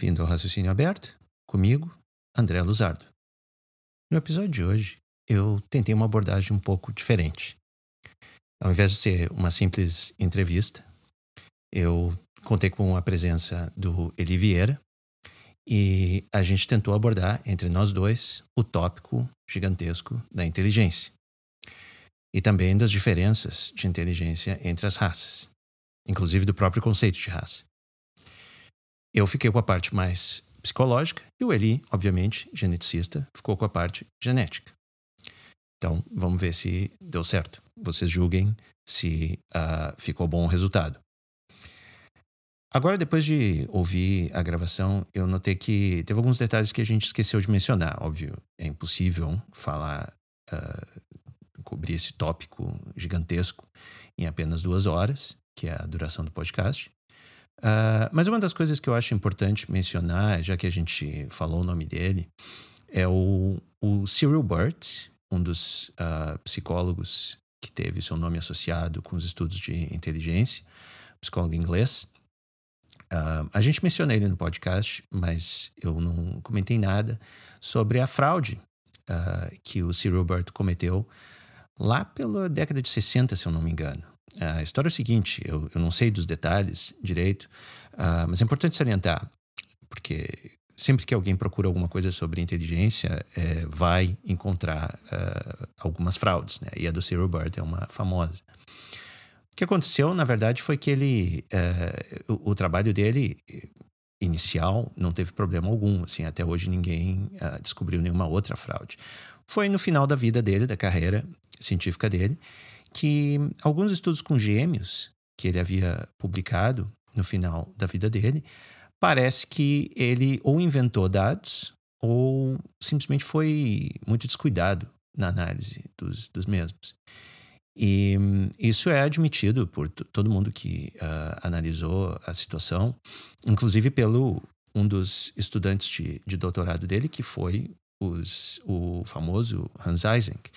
Bem-vindo ao Raciocínio Aberto, comigo, André Luzardo. No episódio de hoje, eu tentei uma abordagem um pouco diferente. Ao invés de ser uma simples entrevista, eu contei com a presença do Eli Vieira e a gente tentou abordar entre nós dois o tópico gigantesco da inteligência e também das diferenças de inteligência entre as raças, inclusive do próprio conceito de raça. Eu fiquei com a parte mais psicológica e o Eli, obviamente, geneticista, ficou com a parte genética. Então, vamos ver se deu certo. Vocês julguem se uh, ficou bom o resultado. Agora, depois de ouvir a gravação, eu notei que teve alguns detalhes que a gente esqueceu de mencionar. Óbvio, é impossível falar, uh, cobrir esse tópico gigantesco em apenas duas horas, que é a duração do podcast. Uh, mas uma das coisas que eu acho importante mencionar, já que a gente falou o nome dele, é o, o Cyril Burt, um dos uh, psicólogos que teve seu nome associado com os estudos de inteligência, psicólogo inglês. Uh, a gente mencionou ele no podcast, mas eu não comentei nada sobre a fraude que o Cyril Burt cometeu lá pela década de 60, se eu não me engano. A história é o seguinte: eu, eu não sei dos detalhes direito, uh, mas é importante salientar, porque sempre que alguém procura alguma coisa sobre inteligência, é, vai encontrar uh, algumas fraudes, né? E a do Cyril Bird é uma famosa. O que aconteceu, na verdade, foi que ele, uh, o, o, trabalho dele inicial não teve problema algum, assim, até hoje ninguém uh, descobriu nenhuma outra fraude. Foi no final da vida dele, da carreira científica dele, que alguns estudos com gêmeos que ele havia publicado no final da vida dele, parece que ele ou inventou dados ou simplesmente foi muito descuidado na análise dos, dos mesmos. E isso é admitido por todo mundo que uh, analisou a situação, inclusive pelo um dos estudantes de, de doutorado dele, que foi os, o famoso Hans Eysenck,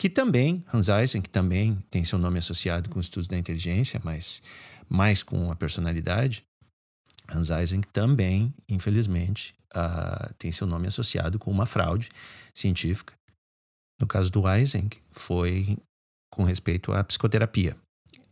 que também, Hans Eisen, que também tem seu nome associado com estudos da inteligência, mas mais com a personalidade, Hans Eisen também, infelizmente, uh, tem seu nome associado com uma fraude científica. No caso do Eisen, foi com respeito à psicoterapia.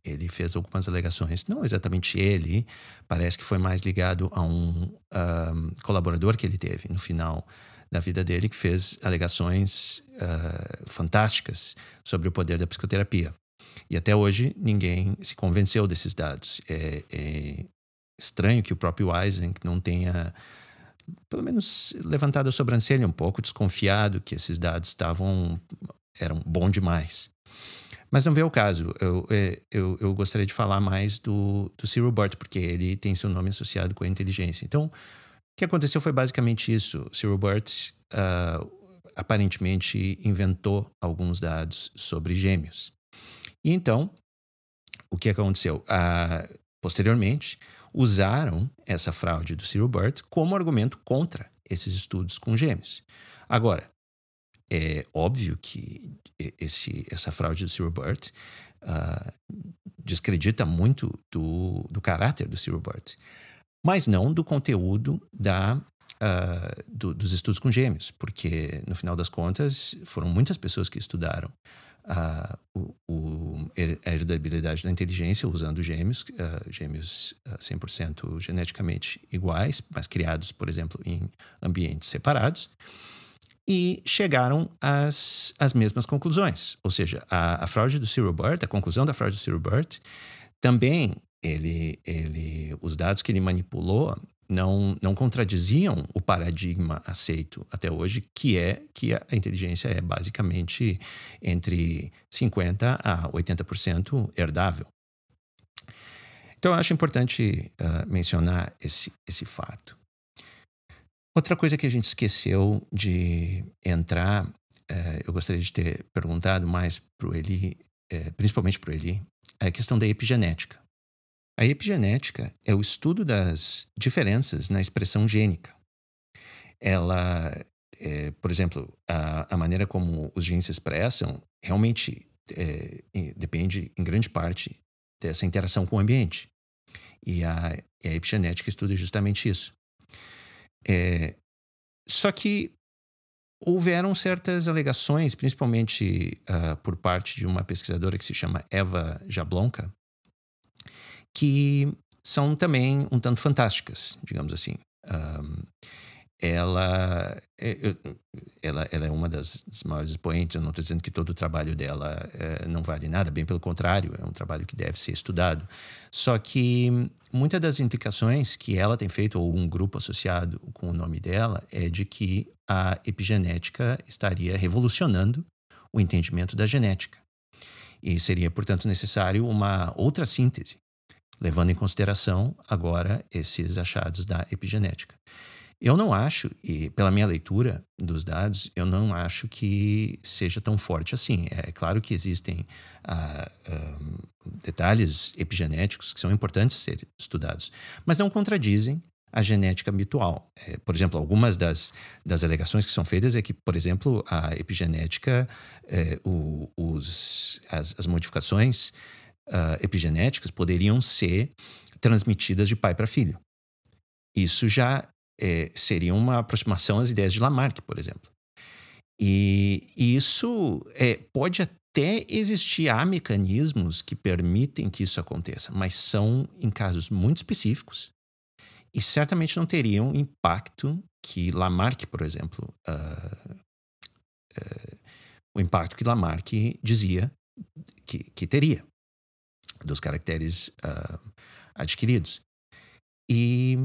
Ele fez algumas alegações, não exatamente ele, parece que foi mais ligado a um, um ah, colaborador que ele teve no final da vida dele que fez alegações uh, fantásticas sobre o poder da psicoterapia. E até hoje ninguém se convenceu desses dados. É, é estranho que o próprio Eisenk não tenha, pelo menos, levantado a sobrancelha um pouco, desconfiado que esses dados estavam eram bom demais. Mas não vê o caso. Eu, é, eu, eu gostaria de falar mais do, do Cyril Burt, porque ele tem seu nome associado com a inteligência. Então, que aconteceu foi basicamente isso. Cyril Burt uh, aparentemente inventou alguns dados sobre gêmeos. E então, o que aconteceu? Uh, posteriormente, usaram essa fraude do Cyril Burt como argumento contra esses estudos com gêmeos. Agora, é óbvio que esse, essa fraude do Cyril Burt uh, descredita muito do, do caráter do Cyril Burt mas não do conteúdo da, uh, do, dos estudos com gêmeos, porque no final das contas foram muitas pessoas que estudaram uh, o, o, a heredabilidade da inteligência usando gêmeos, uh, gêmeos 100% geneticamente iguais, mas criados, por exemplo, em ambientes separados. E chegaram às, às mesmas conclusões. Ou seja, a, a fraude do Cyril Burt, a conclusão da fraude do Cyril Burt, também ele, ele, os dados que ele manipulou não, não contradiziam o paradigma aceito até hoje, que é que a inteligência é basicamente entre 50% a 80% herdável. Então, eu acho importante uh, mencionar esse, esse fato. Outra coisa que a gente esqueceu de entrar, uh, eu gostaria de ter perguntado mais para o Eli, uh, principalmente para o Eli, é a questão da epigenética. A epigenética é o estudo das diferenças na expressão gênica. Ela, é, por exemplo, a, a, maneira como os genes se expressam realmente é, depende, em grande parte, dessa interação com o ambiente. E a, a epigenética estuda justamente isso. É, só que houveram certas alegações, principalmente uh, por parte de uma pesquisadora que se chama Eva Jablonka, que são também um tanto fantásticas, digamos assim. Um, ela, é, ela, ela é uma das, das maiores expoentes. Eu não estou dizendo que todo o trabalho dela é, não vale nada, bem pelo contrário, é um trabalho que deve ser estudado. Só que muitas das implicações que ela tem feito, ou um grupo associado com o nome dela, é de que a epigenética estaria revolucionando o entendimento da genética. E seria, portanto, necessário uma outra síntese, levando em consideração agora esses achados da epigenética. Eu não acho, e pela minha leitura dos dados, eu não acho que seja tão forte assim. É claro que existem ah, ah, detalhes epigenéticos que são importantes ser estudados, mas não contradizem a genética habitual. É, por exemplo, algumas das, das alegações que são feitas é que, por exemplo, a epigenética, é, o, os, as, as modificações uh, epigenéticas poderiam ser transmitidas de pai para filho. Isso já é, seria uma aproximação às ideias de Lamarck, por exemplo. E, isso é, pode até existir, há mecanismos que permitem que isso aconteça, mas são em casos muito específicos e certamente não teriam impacto que Lamarck, por exemplo, uh, uh, o impacto que Lamarck dizia que, que teria dos caracteres uh, adquiridos. E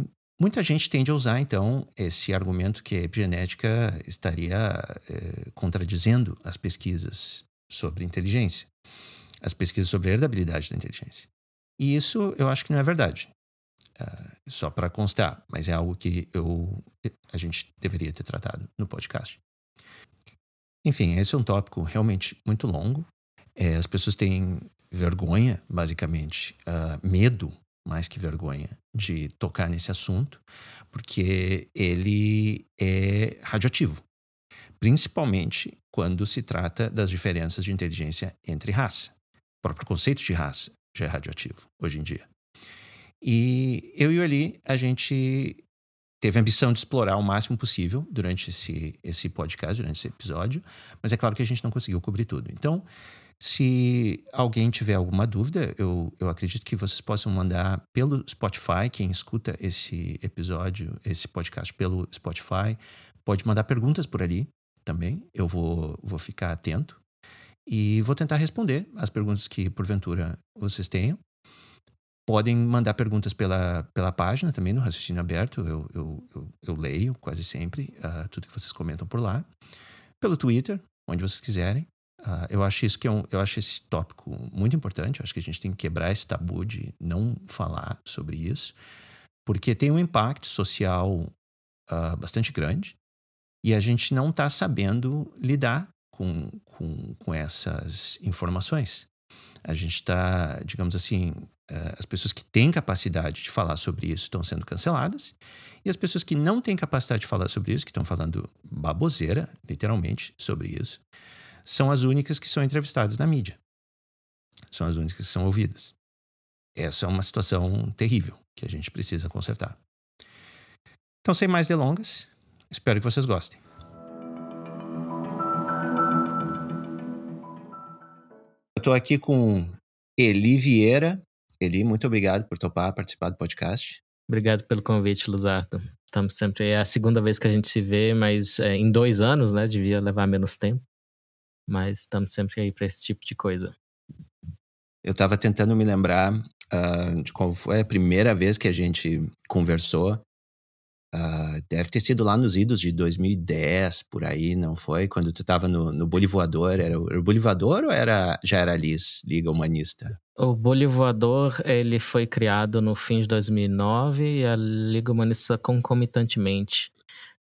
Muita gente tende a usar, então, esse argumento que a epigenética estaria é, contradizendo as pesquisas sobre inteligência, as pesquisas sobre a herdabilidade da inteligência. E isso eu acho que não é verdade. Uh, só para constar, mas é algo que eu, a gente deveria ter tratado no podcast. Enfim, esse é um tópico realmente muito longo. É, as pessoas têm vergonha, basicamente, uh, medo mais que vergonha de tocar nesse assunto, porque ele é radioativo, principalmente quando se trata das diferenças de inteligência entre raça. O próprio conceito de raça já é radioativo hoje em dia. E eu e o Ali, a gente teve a ambição de explorar o máximo possível durante esse, esse podcast, durante esse episódio, mas é claro que a gente não conseguiu cobrir tudo. Então, se alguém tiver alguma dúvida, eu, eu acredito que vocês possam mandar pelo Spotify, quem escuta esse episódio, esse podcast pelo Spotify, pode mandar perguntas por ali também. Eu vou, vou ficar atento e vou tentar responder as perguntas que porventura vocês tenham. Podem mandar perguntas pela, pela página também, no Raciocínio Aberto. Eu, eu, eu, eu leio quase sempre uh, tudo que vocês comentam por lá. Pelo Twitter, onde vocês quiserem. Uh, eu acho isso que é um, eu acho esse tópico muito importante. Eu acho que a gente tem que quebrar esse tabu de não falar sobre isso, porque tem um impacto social uh, bastante grande e a gente não está sabendo lidar com, com, com essas informações. A gente está, digamos assim, uh, as pessoas que têm capacidade de falar sobre isso estão sendo canceladas e as pessoas que não têm capacidade de falar sobre isso, que estão falando baboseira, literalmente, sobre isso, são as únicas que são entrevistadas na mídia. São as únicas que são ouvidas. Essa é uma situação terrível que a gente precisa consertar. Então, sem mais delongas, espero que vocês gostem. Eu estou aqui com Eli Vieira. Eli, muito obrigado por topar participar do podcast. Obrigado pelo convite, Luzardo. Estamos sempre. É a segunda vez que a gente se vê, mas é, em dois anos, né? Devia levar menos tempo mas estamos sempre aí para esse tipo de coisa. Eu estava tentando me lembrar uh, de qual foi a primeira vez que a gente conversou. Uh, deve ter sido lá nos idos de 2010, por aí, não foi? Quando tu estava no, no Bolivoador. Era, era o Bolivoador ou era, já era LIS, Liga Humanista? O Bolivoador, ele foi criado no fim de 2009 e a Liga Humanista concomitantemente.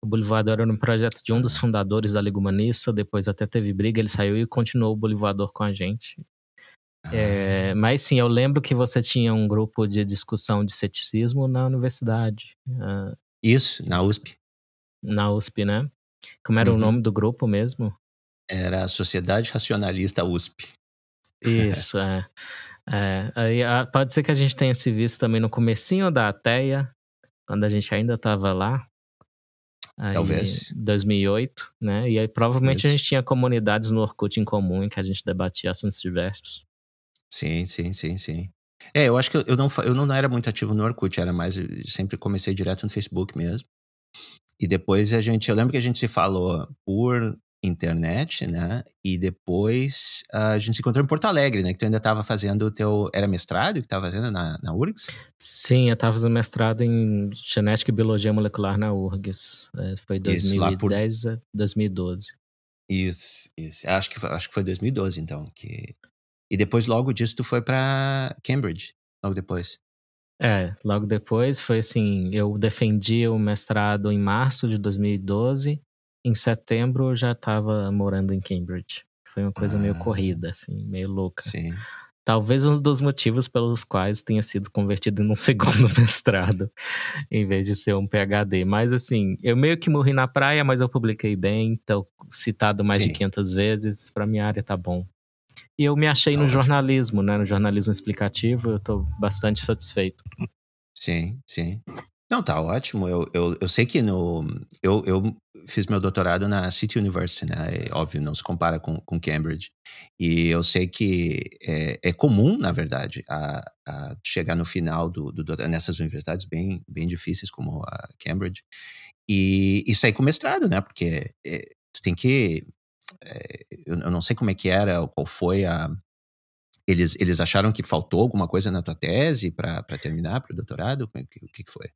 O Bolivador era um projeto de um dos fundadores da Liga Humanista, depois até teve briga, ele saiu e continuou o Bolivador com a gente. É, ah. mas sim, eu lembro que você tinha um grupo de discussão de ceticismo na universidade. Uh, Isso, na USP. Na USP, né? Como era uhum. o nome do grupo mesmo? Era a Sociedade Racionalista USP. Isso, é. é aí, ah, pode ser que a gente tenha se visto também no comecinho da ATEA, quando a gente ainda estava lá. Aí, Talvez. 2008, né? E aí provavelmente Isso. a gente tinha comunidades no Orkut em comum em que a gente debatia assuntos diversos. Sim, sim, sim, sim. É, eu acho que eu- não, eu não era muito ativo no Orkut, era mais, sempre comecei direto no Facebook mesmo. E depois a gente, eu lembro que a gente se falou por internet, né? E depois a gente se encontrou em Porto Alegre, né? Que tu ainda estava fazendo o teu, era mestrado que estava fazendo na, na URGS? Sim, eu estava fazendo mestrado em genética e biologia molecular na URGS. É, foi Isso, lá por- 2010 a 2012. Isso, isso. Acho que, foi- acho que foi 2012, então. Que... E depois, logo disso, tu foi para Cambridge, logo depois. É, logo depois foi assim, eu defendi o mestrado em março de 2012, em setembro eu já estava morando em Cambridge. Foi uma coisa meio Ah. corrida, assim, meio louca. Sim. Talvez um dos motivos pelos quais tenha sido convertido num segundo mestrado, em vez de ser um PhD. Mas assim, eu meio que morri na praia, mas eu publiquei bem, tô citado mais Sim. de 500 vezes, pra minha área tá bom. E eu me achei Tá no ótimo. jornalismo, né? No jornalismo explicativo, eu tô bastante satisfeito. Sim, sim. Não, tá ótimo. Eu, eu, eu sei que no. Eu, eu fiz meu doutorado na City University, né? É, óbvio, não se compara com, com Cambridge. E eu sei que é, é comum, na verdade, a, a chegar no final do, do, doutor- nessas universidades bem, bem difíceis como a Cambridge e, e sair com mestrado, né? Porque é, tu tem que. é, eu, eu não sei como é que era, qual foi a. Eles, eles acharam que faltou alguma coisa na tua tese para terminar para o doutorado? É O que, que foi?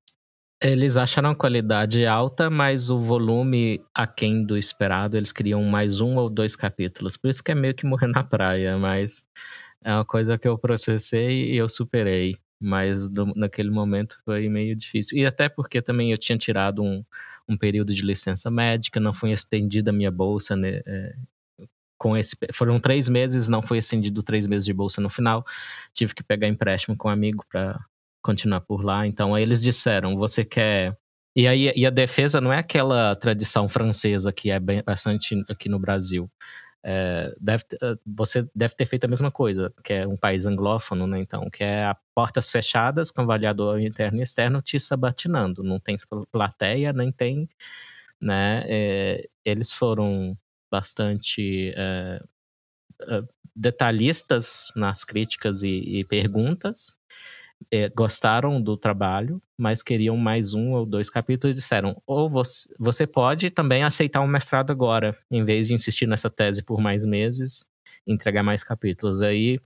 Eles acharam a qualidade alta, mas o volume aquém do esperado, eles queriam mais um ou dois capítulos. Por isso que é meio que morrer na praia, mas é uma coisa que eu processei e eu superei. Mas do- naquele momento foi meio difícil. E até porque também eu tinha tirado um, um período de licença médica, não foi estendida a minha bolsa, né? é, com esse, foram três meses, não foi estendido três meses de bolsa no final. Tive que pegar empréstimo com um amigo para continuar por lá. Então, aí eles disseram: você quer. E aí e a defesa não é aquela tradição francesa que é bem, bastante aqui no Brasil. É, deve, ter- você deve ter feito a mesma coisa, que é um país anglófono, né? Então, que é a portas fechadas com avaliador interno e externo te sabatinando. Não tem plateia, nem tem. Né? É, eles foram bastante é, detalhistas nas críticas e, e perguntas é, gostaram do trabalho, mas queriam mais um ou dois capítulos disseram: ou você, você pode também aceitar um mestrado agora, em vez de insistir nessa tese por mais meses, entregar mais capítulos. Aí,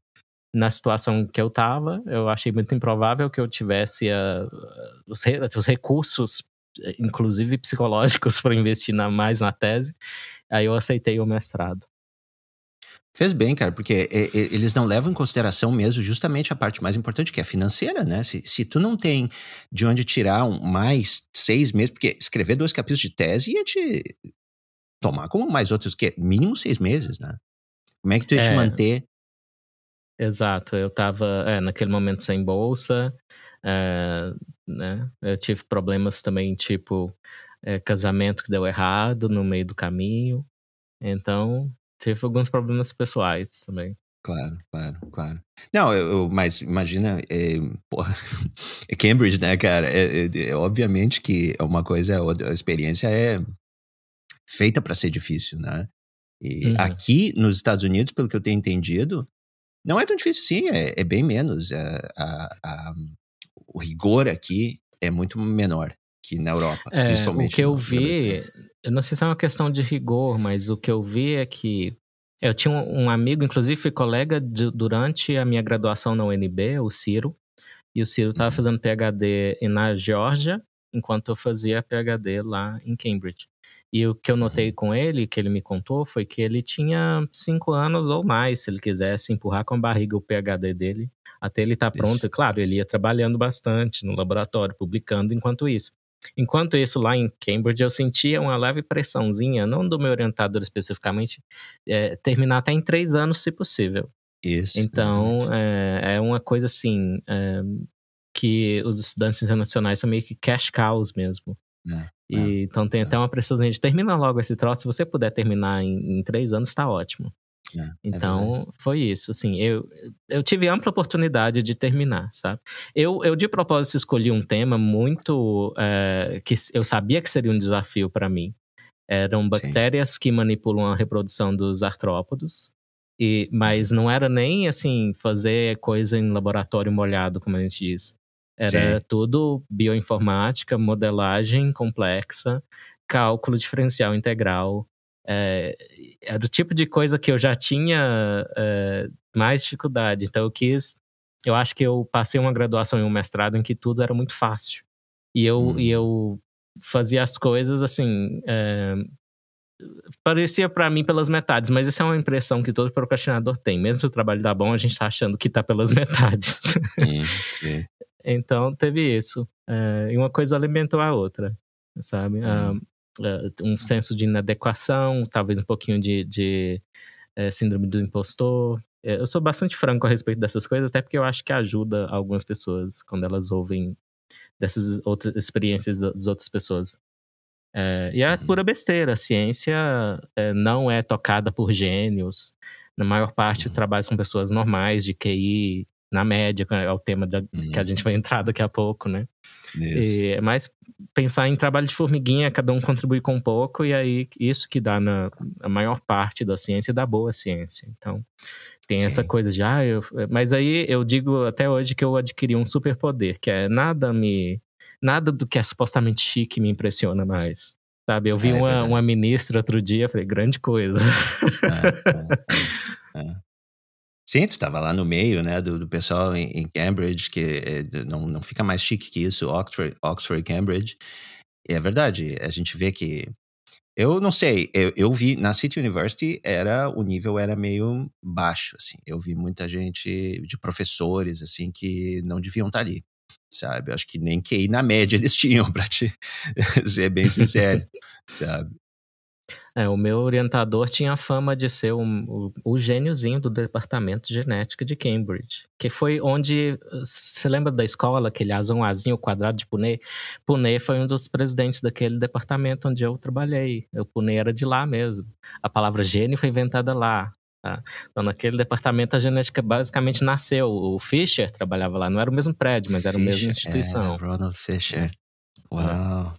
na situação que eu estava, eu achei muito improvável que eu tivesse uh, os, re, os recursos, inclusive psicológicos, para investir na, mais na tese. Aí eu aceitei o mestrado. Fez bem, cara, porque eles não levam em consideração mesmo justamente a parte mais importante, que é a financeira, né? Se, se tu não tem de onde tirar um, mais seis meses, porque escrever dois capítulos de tese ia te tomar como mais outros, que mínimo seis meses, né? Como é que tu ia é, te manter? Exato, eu tava é, naquele momento sem bolsa, é, né? Eu tive problemas também, tipo, é, casamento que deu errado no meio do caminho, então tive alguns problemas pessoais também. Claro, claro, claro. Não, eu, eu mas imagina, é, porra, é Cambridge, né, cara? É, é, é, obviamente que é uma coisa, a experiência é feita para ser difícil, né? E uhum. aqui nos Estados Unidos, pelo que eu tenho entendido, não é tão difícil assim, é, é bem menos. A, a, o rigor aqui é muito menor que na Europa, é, principalmente. O que eu vi, eu não sei se é uma questão de rigor, mas o que eu vi é que eu tinha um amigo, inclusive fui colega de, durante a minha graduação na UNB, o Ciro, e o Ciro estava uhum. fazendo PhD na Geórgia, enquanto eu fazia PhD lá em Cambridge. E o que eu notei uhum. com ele, que ele me contou, foi que ele tinha cinco anos ou mais, se ele quisesse empurrar com a barriga o PhD dele, até ele estar tá pronto. E claro, ele ia trabalhando bastante no laboratório, publicando enquanto isso. Enquanto isso, lá em Cambridge, eu sentia uma leve pressãozinha, não do meu orientador especificamente, é, terminar até em três anos, se possível. Isso. Então, é, é, uma coisa assim, é, que os estudantes internacionais são meio que cash cows mesmo. É, e, então tem até uma pressãozinha de termina logo esse troço, se você puder terminar em, em três anos, tá ótimo. É, é então, é foi isso. Assim, eu, eu tive ampla oportunidade de terminar, sabe? Eu, eu de propósito, escolhi um tema muito. É, que eu sabia que seria um desafio para mim. Eram bactérias Sim. que manipulam a reprodução dos artrópodos. E, mas não era nem assim fazer coisa em laboratório molhado, como a gente diz. Era Sim. tudo bioinformática, modelagem complexa, cálculo diferencial integral. É, é do tipo de coisa que eu já tinha é, mais dificuldade. Então eu quis. Eu acho que eu passei uma graduação e um mestrado em que tudo era muito fácil. E eu, hum. e eu fazia as coisas assim. É, parecia para mim pelas metades, mas isso é uma impressão que todo procrastinador tem. Mesmo que o trabalho dá bom, a gente tá achando que tá pelas metades. Sim, sim. então teve isso. É, e uma coisa alimentou a outra, sabe? Hum. Uh, um senso de inadequação, talvez um pouquinho de, de é, síndrome do impostor. É, eu sou bastante franco a respeito dessas coisas, até porque eu acho que ajuda algumas pessoas quando elas ouvem dessas outras experiências das outras pessoas. É, e é uhum. pura besteira. A ciência não é tocada por gênios. Na maior parte, uhum. trabalha com pessoas normais, de QI, na média, é o tema da, uhum. que a gente vai entrar daqui a pouco, né? E, mas pensar em trabalho de formiguinha, cada um contribui com um pouco, e aí isso que dá na a maior parte da ciência da boa ciência. Então, tem Sim. essa coisa de, ah, eu, mas aí eu digo até hoje que eu adquiri um superpoder, que é nada me nada do que é supostamente chique me impressiona mais. Sabe, eu vi é, uma, uma ministra outro dia, falei, grande coisa. É, é, é, Sim, tu estava lá no meio, né, do, do pessoal em, em, Cambridge, que é, não, não fica mais chique que isso, Oxford, Oxford e Cambridge. E é verdade, a gente vê que eu não sei, eu, eu, vi na City University era o nível era meio baixo, assim. Eu vi muita gente de professores assim que não deviam estar tá ali sabe? Acho que nem QI na média eles tinham, para te ser bem sincero, sabe? É, o meu orientador tinha a fama de ser um, o, o gêniozinho do departamento de genética de Cambridge, que foi onde, você lembra da escola, aquele azão azinho quadrado de Pune? Pune foi um dos presidentes daquele departamento onde eu trabalhei. O Pune era de lá mesmo. A palavra gênio foi inventada lá. Tá? Então, naquele departamento, a genética basicamente nasceu. O Fisher trabalhava lá, não era o mesmo prédio, mas era Fisher, a mesma instituição. É, Ronald Fisher. É. Uau.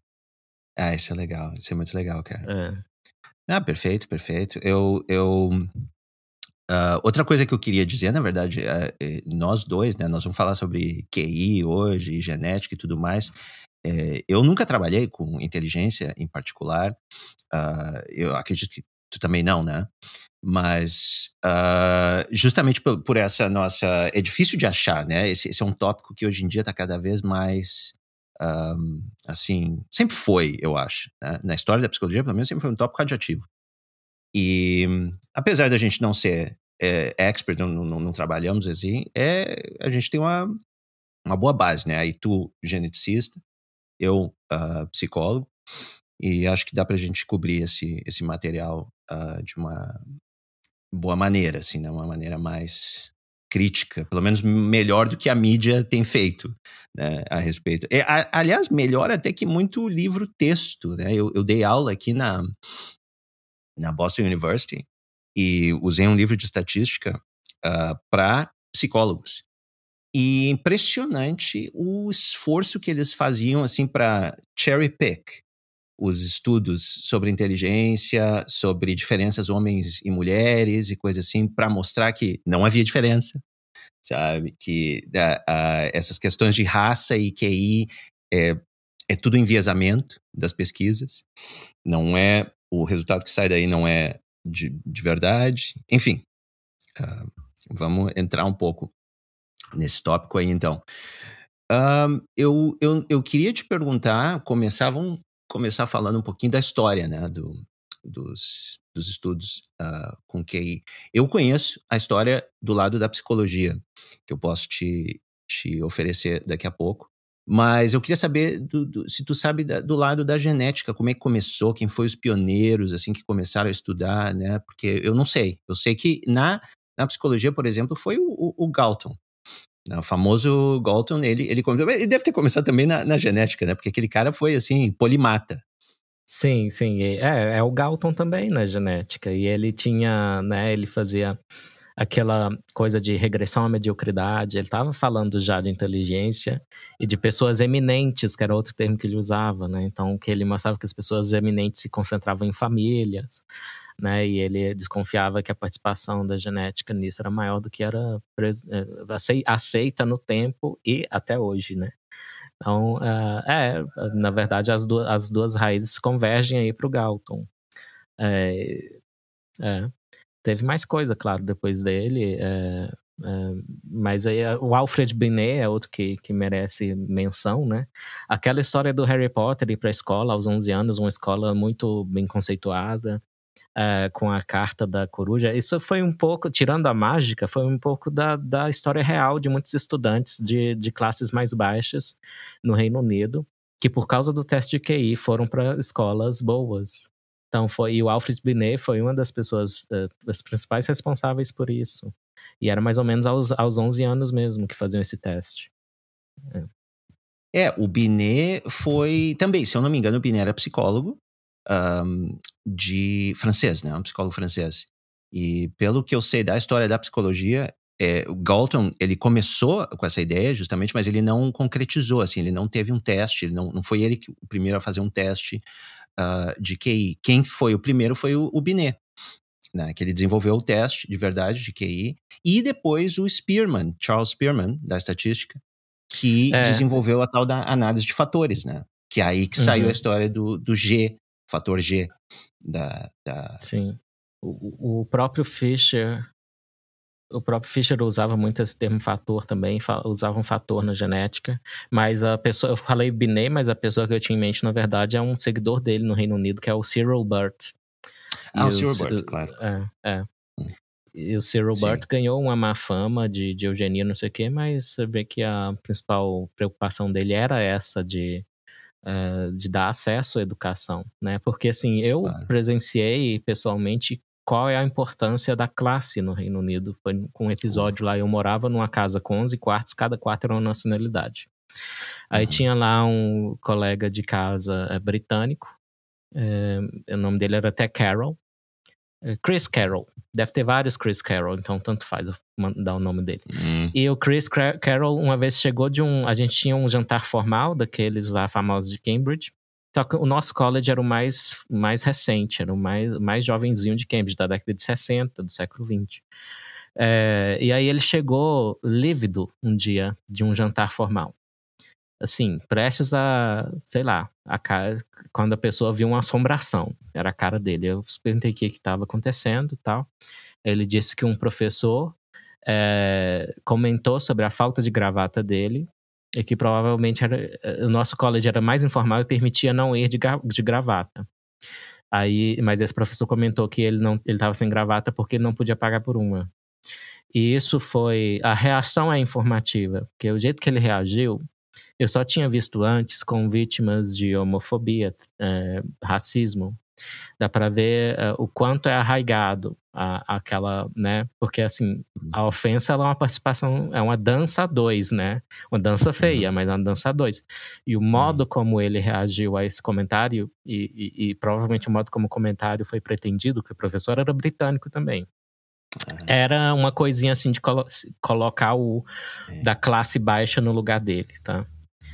É. Ah, isso é legal. Isso é muito legal, cara. É. Ah, perfeito, perfeito. Eu. eu uh, outra coisa que eu queria dizer, na verdade, uh, nós dois, né? Nós vamos falar sobre QI hoje, genética e tudo mais. É, eu nunca trabalhei com inteligência em particular. Uh, eu acredito que tu também não, né? Mas uh, justamente por, por, essa nossa. É difícil de achar, né? Esse, esse é um tópico que hoje em dia está cada vez mais. Um, assim, sempre foi, eu acho. Né? Na história da psicologia, pelo menos, sempre foi um tópico radioativo. E apesar da gente não ser é, expert, não, não, não, trabalhamos assim, é, a gente tem uma, uma boa base, né? Aí tu, geneticista, eu, uh, psicólogo, e acho que dá para a gente cobrir esse, esse material uh, de uma boa maneira, assim, né? Uma maneira mais crítica, pelo menos melhor do que a mídia tem feito né, a respeito. É, a, aliás, melhor até que muito livro-texto, né? Eu, eu, dei aula aqui na, na Boston University e usei um livro de estatística uh, ah, para psicólogos. E impressionante o esforço que eles faziam assim para cherry pick os estudos sobre inteligência, sobre diferenças homens e mulheres e coisas assim, para mostrar que não havia diferença, sabe? Que uh, uh, essas questões de raça e QI é, é tudo enviesamento das pesquisas, não é o resultado que sai daí não é de, de verdade. Enfim, uh, vamos entrar um pouco nesse tópico aí então. eu, eu, eu queria te perguntar, começar, vamos começar falando um pouquinho da história, né, do, dos, dos estudos uh, com QI. Eu conheço a história do lado da psicologia, que eu posso te, te oferecer daqui a pouco. Mas eu queria saber do, do, se tu sabe da, do lado da genética, como é que começou, quem foi os pioneiros, assim, que começaram a estudar, né? Porque eu não sei. Eu sei que na, na psicologia, por exemplo, foi o, o, o Galton, o famoso Galton, ele, ele, ele deve ter começado também na, na, genética, né? Porque aquele cara foi, assim, polimata. Sim, sim. É, é o Galton também na genética. E ele tinha, né, ele fazia aquela coisa de regressão à mediocridade. Ele estava falando já de inteligência e de pessoas eminentes, que era outro termo que ele usava, né? Então, que ele mostrava que as pessoas eminentes se concentravam em famílias, né? E ele desconfiava que a participação da genética nisso era maior do que era é, aceita no tempo e até hoje, né? Então, uh, é, na verdade, as, du as duas raízes convergem aí para o Galton. É, é, Teve mais coisa, claro, depois dele. É, é, mas aí o Alfred Binet é outro que, que merece menção, né? Aquela história do Harry Potter ir para a escola aos 11 anos, uma escola muito bem conceituada, é, com a carta da coruja. Isso foi um pouco, tirando a mágica, foi um pouco da, da história real de muitos estudantes de, de classes mais baixas no Reino Unido, que por causa do teste de QI foram para escolas boas. Então foi e o Alfred Binet foi uma das pessoas, uh, das principais responsáveis por isso. E era mais ou menos aos, aos 11 anos mesmo que faziam esse teste. É. é o Binet foi também, se eu não me engano, o Binet era psicólogo um, de francês, né? Um psicólogo francês. E pelo que eu sei da história da psicologia, é, o Galton, ele começou com essa ideia justamente, mas ele não concretizou, assim, ele não teve um teste, ele não, não foi ele que, o primeiro a fazer um teste uh, de QI. Quem foi o primeiro foi o, o Binet, né, que ele desenvolveu o teste de verdade de QI, e depois o Spearman, Charles Spearman, da estatística, que é. desenvolveu a tal da análise de fatores, né? Que é aí que uhum. saiu a história do, do G, fator G da. da... Sim. O, o próprio Fischer. O próprio Fischer usava muito esse termo fator também, usava um fator na genética, mas a pessoa, eu falei Binet, mas a pessoa que eu tinha em mente, na verdade, é um seguidor dele no Reino Unido, que é o Cyril Burt. Ah, o Cyril Burt, claro. É, é. Hum. E o Cyril. Burt ganhou uma má fama de, de eugenia, não sei o quê, mas você vê que a principal preocupação dele era essa de uh, de dar acesso à educação, né? Porque assim, eu claro. presenciei pessoalmente qual é a importância da classe no Reino Unido. Foi com um episódio lá, eu morava numa casa com 11 quartos, cada quarto era uma nacionalidade. Aí uhum. tinha lá um colega de casa é, britânico, é, o nome dele era até Carol, é, Chris Carroll. Deve ter vários Chris Carroll, então tanto faz eu dar o nome dele. Hum. E o Chris Carroll uma vez chegou de um. A gente tinha um jantar formal daqueles lá famosos de Cambridge. Só que o nosso college era o mais, mais recente, era o mais, mais jovenzinho de Cambridge, da década de 60, do século 20. É, e aí ele chegou lívido um dia de um jantar formal assim, prestes a, sei lá, a cara, quando a pessoa viu uma assombração, era a cara dele. Eu perguntei o que estava acontecendo tal. Ele disse que um professor é, comentou sobre a falta de gravata dele e que provavelmente era, o nosso college era mais informal e permitia não ir de, de gravata. Aí, mas esse professor comentou que ele não ele estava sem gravata porque ele não podia pagar por uma. E isso foi a reação é informativa, porque o jeito que ele reagiu eu só tinha visto antes com vítimas de homofobia, é, racismo. Dá para ver é, o quanto é arraigado a, aquela, né? Porque assim, a uhum. ofensa é uma participação, é uma dança a dois, né? Uma dança feia, uhum. mas é uma dança a dois. E o modo uhum. como ele reagiu a esse comentário, e, e, e provavelmente o modo como o comentário foi pretendido, que o professor era britânico também. Era uma coisinha assim de colo colocar o Sim. da classe baixa no lugar dele, tá?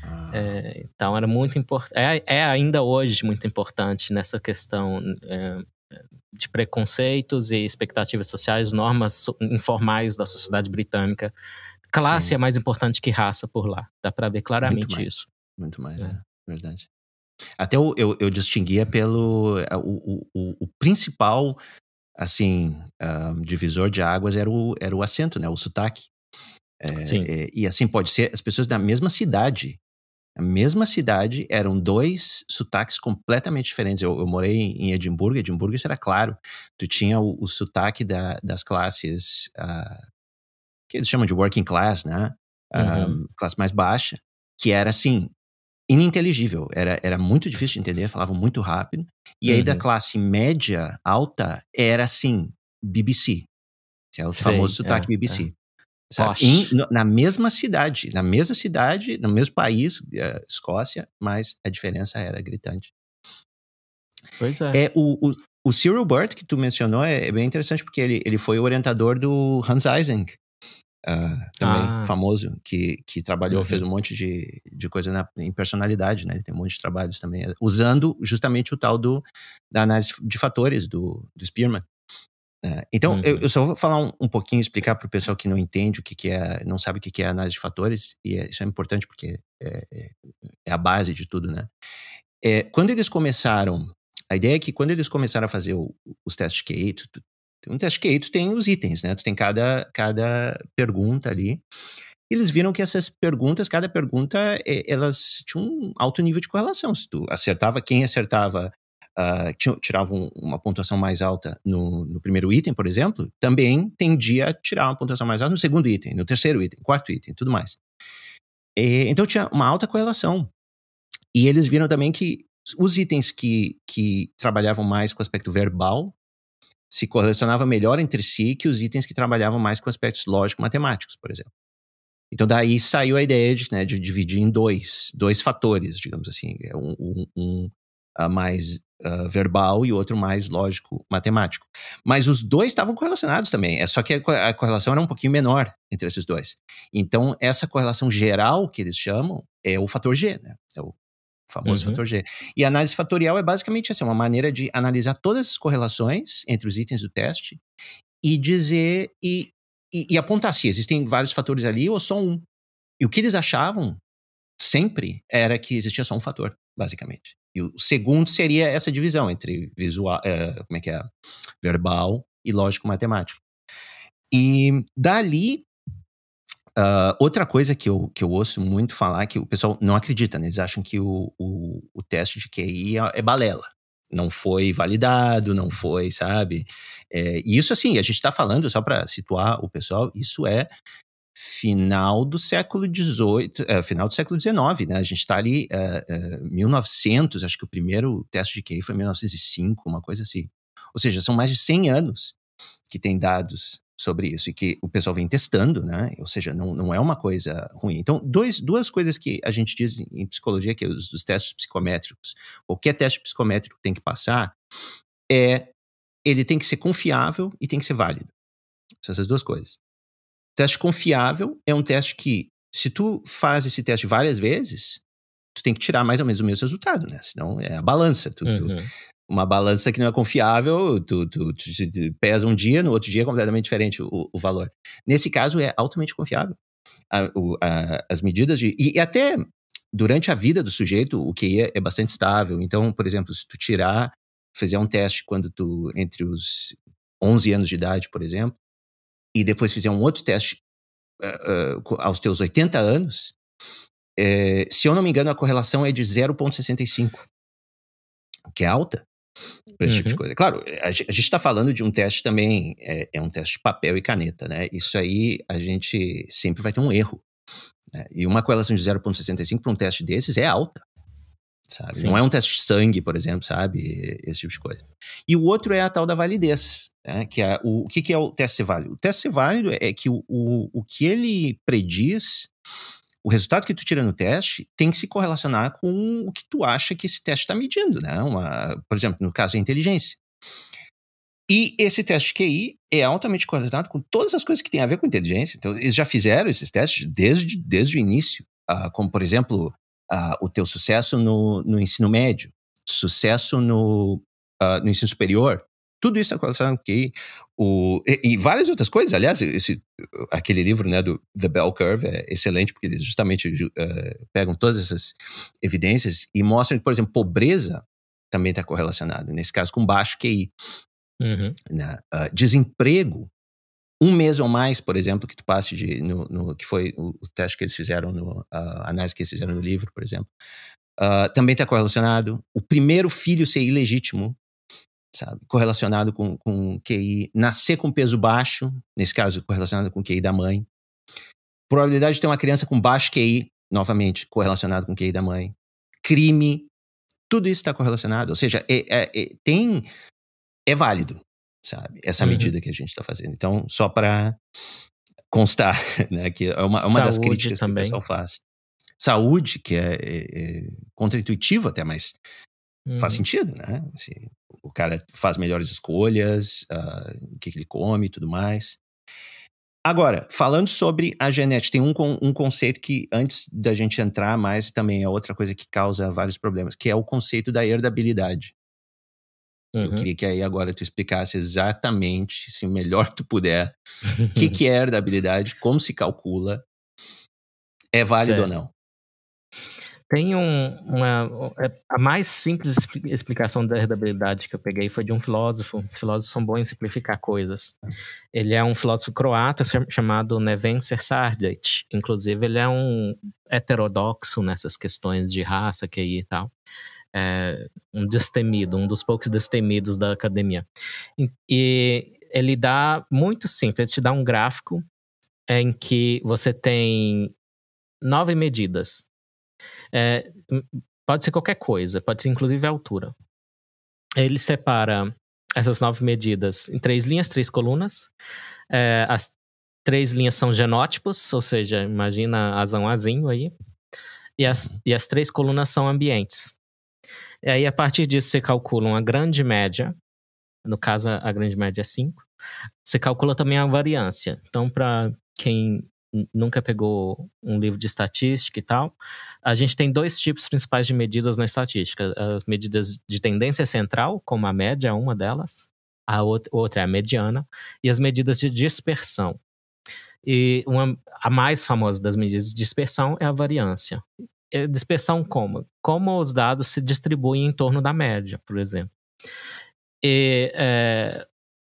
Ah. É, então era muito importante. É, é, ainda hoje muito importante nessa questão é, de preconceitos e expectativas sociais, normas informais da sociedade britânica. Classe Sim. é mais importante que raça por lá. Dá para ver claramente muito isso. Muito mais, é, é verdade. Até eu, eu, eu, distinguia pelo é, o, o, o principal assim, um, divisor de águas era o, era o acento, né? O sotaque. É, Sim. É, e assim pode ser as pessoas da mesma cidade. A mesma cidade eram dois sotaques completamente diferentes. Eu, eu morei em Edimburgo, Edimburgo isso era claro. Tu tinha o, o sotaque da, das classes uh, que eles chamam de working class, né? Uhum. Um, classe mais baixa, que era assim, ininteligível, era, era muito difícil de entender, falavam muito rápido. E aí da uhum. classe média alta era assim, BBC. É o Sei, famoso sotaque é, BBC. É. Em, na mesma cidade, na mesma cidade, no mesmo país, uh, Escócia, mas a diferença era gritante. Pois é. é o, o, o Cyril Burt, que tu mencionou, é, é, bem interessante porque ele, ele foi o orientador do Hans Eising, uh, também ah. famoso, que, que trabalhou, uhum. fez um monte de, de coisa na, em personalidade, né? Ele tem um monte de trabalhos também, usando justamente o tal do, da análise de fatores do, do Spearman. Uh, então, uhum. eu, eu, só vou falar um, um pouquinho, explicar para o pessoal que não entende o que, que é, não sabe o que, que é análise de fatores, e é, isso é importante porque é, é, é, a base de tudo, né? É, quando eles começaram, a ideia é que quando eles começaram a fazer o, os testes de QI, tu, um teste QI, tu tem os itens, né? Tu tem cada, cada pergunta ali. Eles viram que essas perguntas, cada pergunta, elas tinham um alto nível de correlação. Se tu acertava, quem acertava, uh, tirava um, uma pontuação mais alta no, no, primeiro item, por exemplo, também tendia a tirar uma pontuação mais alta no segundo item, no terceiro item, quarto item, tudo mais. E, então tinha uma alta correlação. E eles viram também que os itens que, que trabalhavam mais com o aspecto verbal se correlacionava melhor entre si que os itens que trabalhavam mais com aspectos lógico-matemáticos, por exemplo. Então daí saiu a ideia de, né, de dividir em dois, dois fatores, digamos assim, é um, um, um uh, mais uh, verbal e outro mais lógico-matemático. Mas os dois estavam correlacionados também, é só que a, a correlação era um pouquinho menor entre esses dois. Então essa correlação geral que eles chamam é o fator G, né? É o famoso uhum. fator G. E a análise fatorial é basicamente assim, uma maneira de analisar todas as correlações entre os itens do teste e dizer e, e, e, apontar se existem vários fatores ali ou só um. E o que eles achavam sempre era que existia só um fator, basicamente. E o segundo seria essa divisão entre visual, uh, como é que é, verbal e lógico-matemático. E dali Uh, outra coisa que eu, que eu ouço muito falar é que o pessoal não acredita, né? Eles acham que o, o, o teste de QI é, é, balela. Não foi validado, não foi, sabe? É, e isso, assim, a gente está falando, só para situar o pessoal, isso é final do século XVIII, é, final do século XIX, né? A gente está ali, é, é, 1900, acho que o primeiro teste de QI foi em 1905, uma coisa assim. Ou seja, são mais de 100 anos que tem dados sobre isso e que o pessoal vem testando, né? Ou seja, não, não é uma coisa ruim. Então, dois, duas coisas que a gente diz em psicologia, que é os, os testes psicométricos, qualquer teste psicométrico tem que passar, é ele tem que ser confiável e tem que ser válido. São essas duas coisas. Teste confiável é um teste que, se tu faz esse teste várias vezes, tu tem que tirar mais ou menos o mesmo resultado, né? Senão é a balança. Tu, uhum. tu, uma balança que não é confiável, tu, tu, tu, tu, pesa um dia, no outro dia é completamente diferente o, o valor. Nesse caso, é altamente confiável. A, o, a, as medidas de. E, e, até durante a vida do sujeito, o QI é, é, bastante estável. Então, por exemplo, se tu tirar, fizer um teste quando tu, entre os 11 anos de idade, por exemplo, e depois fizer um outro teste uh, uh, aos teus 80 anos, é, se eu não me engano, a correlação é de 0,65, que é alta para esse uhum. tipo de uhum. coisa. Claro, a, gente está falando de um teste também, é, é, um teste de papel e caneta, né? Isso aí a gente sempre vai ter um erro. Né? E uma correlação de 0,65 para um teste desses é alta. Sabe? Não é um teste de sangue, por exemplo, sabe? Esse tipo de coisa. E o outro é a tal da validez. Né? Que é, o, o que, que é o teste válido? O teste válido é que o, o, o que ele prediz o resultado que tu tira no teste tem que se correlacionar com o que tu acha que esse teste está medindo, né? Uma, por exemplo, no caso, a inteligência. E esse teste QI é altamente correlacionado com todas as coisas que têm a ver com inteligência. Então, eles já fizeram esses testes desde, desde o início, uh, como, por exemplo, uh, o teu sucesso no, no ensino médio, sucesso no, uh, no ensino superior, tudo isso acontecendo aqui. O, e, e, várias outras coisas. Aliás, esse, aquele livro né, do The Bell Curve é excelente, porque eles justamente uh, pegam todas essas evidências e mostram que, por exemplo, pobreza também está correlacionado. Nesse caso, com baixo QI. Uhum. Né? Uh, desemprego, um mês ou mais, por exemplo, que tu passe de, no, no que foi o, o, teste que eles fizeram, no, a análise que eles fizeram no livro, por exemplo, uh, também está correlacionado. O primeiro filho ser ilegítimo sabe? Correlacionado com, com QI. Nascer com peso baixo, nesse caso, correlacionado com QI da mãe. Probabilidade de ter uma criança com baixo QI, novamente, correlacionado com QI da mãe. Crime, tudo isso está correlacionado. Ou seja, é, é, é, tem. É válido, sabe? Essa uhum. medida que a gente está fazendo. Então, só para constar, né? Que é uma, é uma das críticas também. que o pessoal faz. Saúde, que é, é, é contra-intuitivo até, mas uhum. faz sentido, né? Assim, o cara faz melhores escolhas, uh, o que, que ele come e tudo mais. Agora, falando sobre a genética, tem um, um conceito que, antes da gente entrar mais, também é outra coisa que causa vários problemas, que é o conceito da herdabilidade. Uhum. Eu queria que aí agora tu explicasse exatamente, se o melhor tu puder, o que, que é herdabilidade, como se calcula, é válido certo. ou não. Tem um, uma. É, a mais simples explicação da herdabilidade que eu peguei foi de um filósofo. Os filósofos são bons em simplificar coisas. Ele é um filósofo croata chamado Neven Sersardic. Inclusive, ele é um heterodoxo nessas questões de raça, QI e tal. É um destemido, um dos poucos destemidos da academia. E, ele dá muito simples: ele te dá um gráfico em que você tem nove medidas é, pode ser qualquer coisa, pode ser inclusive a altura. Ele separa essas nove medidas em três linhas, três colunas. É, as três linhas são genótipos, ou seja, imagina azão azinho aí. E as, e as três colunas são ambientes. E aí, a partir disso, você calcula uma grande média. No caso, a grande média é 5. Você calcula também a variância. Então, para quem nunca pegou um livro de estatística e tal, a gente tem dois tipos principais de medidas na estatística. As medidas de tendência central, como a média é uma delas, a outra é a mediana, e as medidas de dispersão. E uma, a mais famosa das medidas de dispersão é a variância. Dispersão como? Como os dados se distribuem em torno da média, por exemplo. E, é,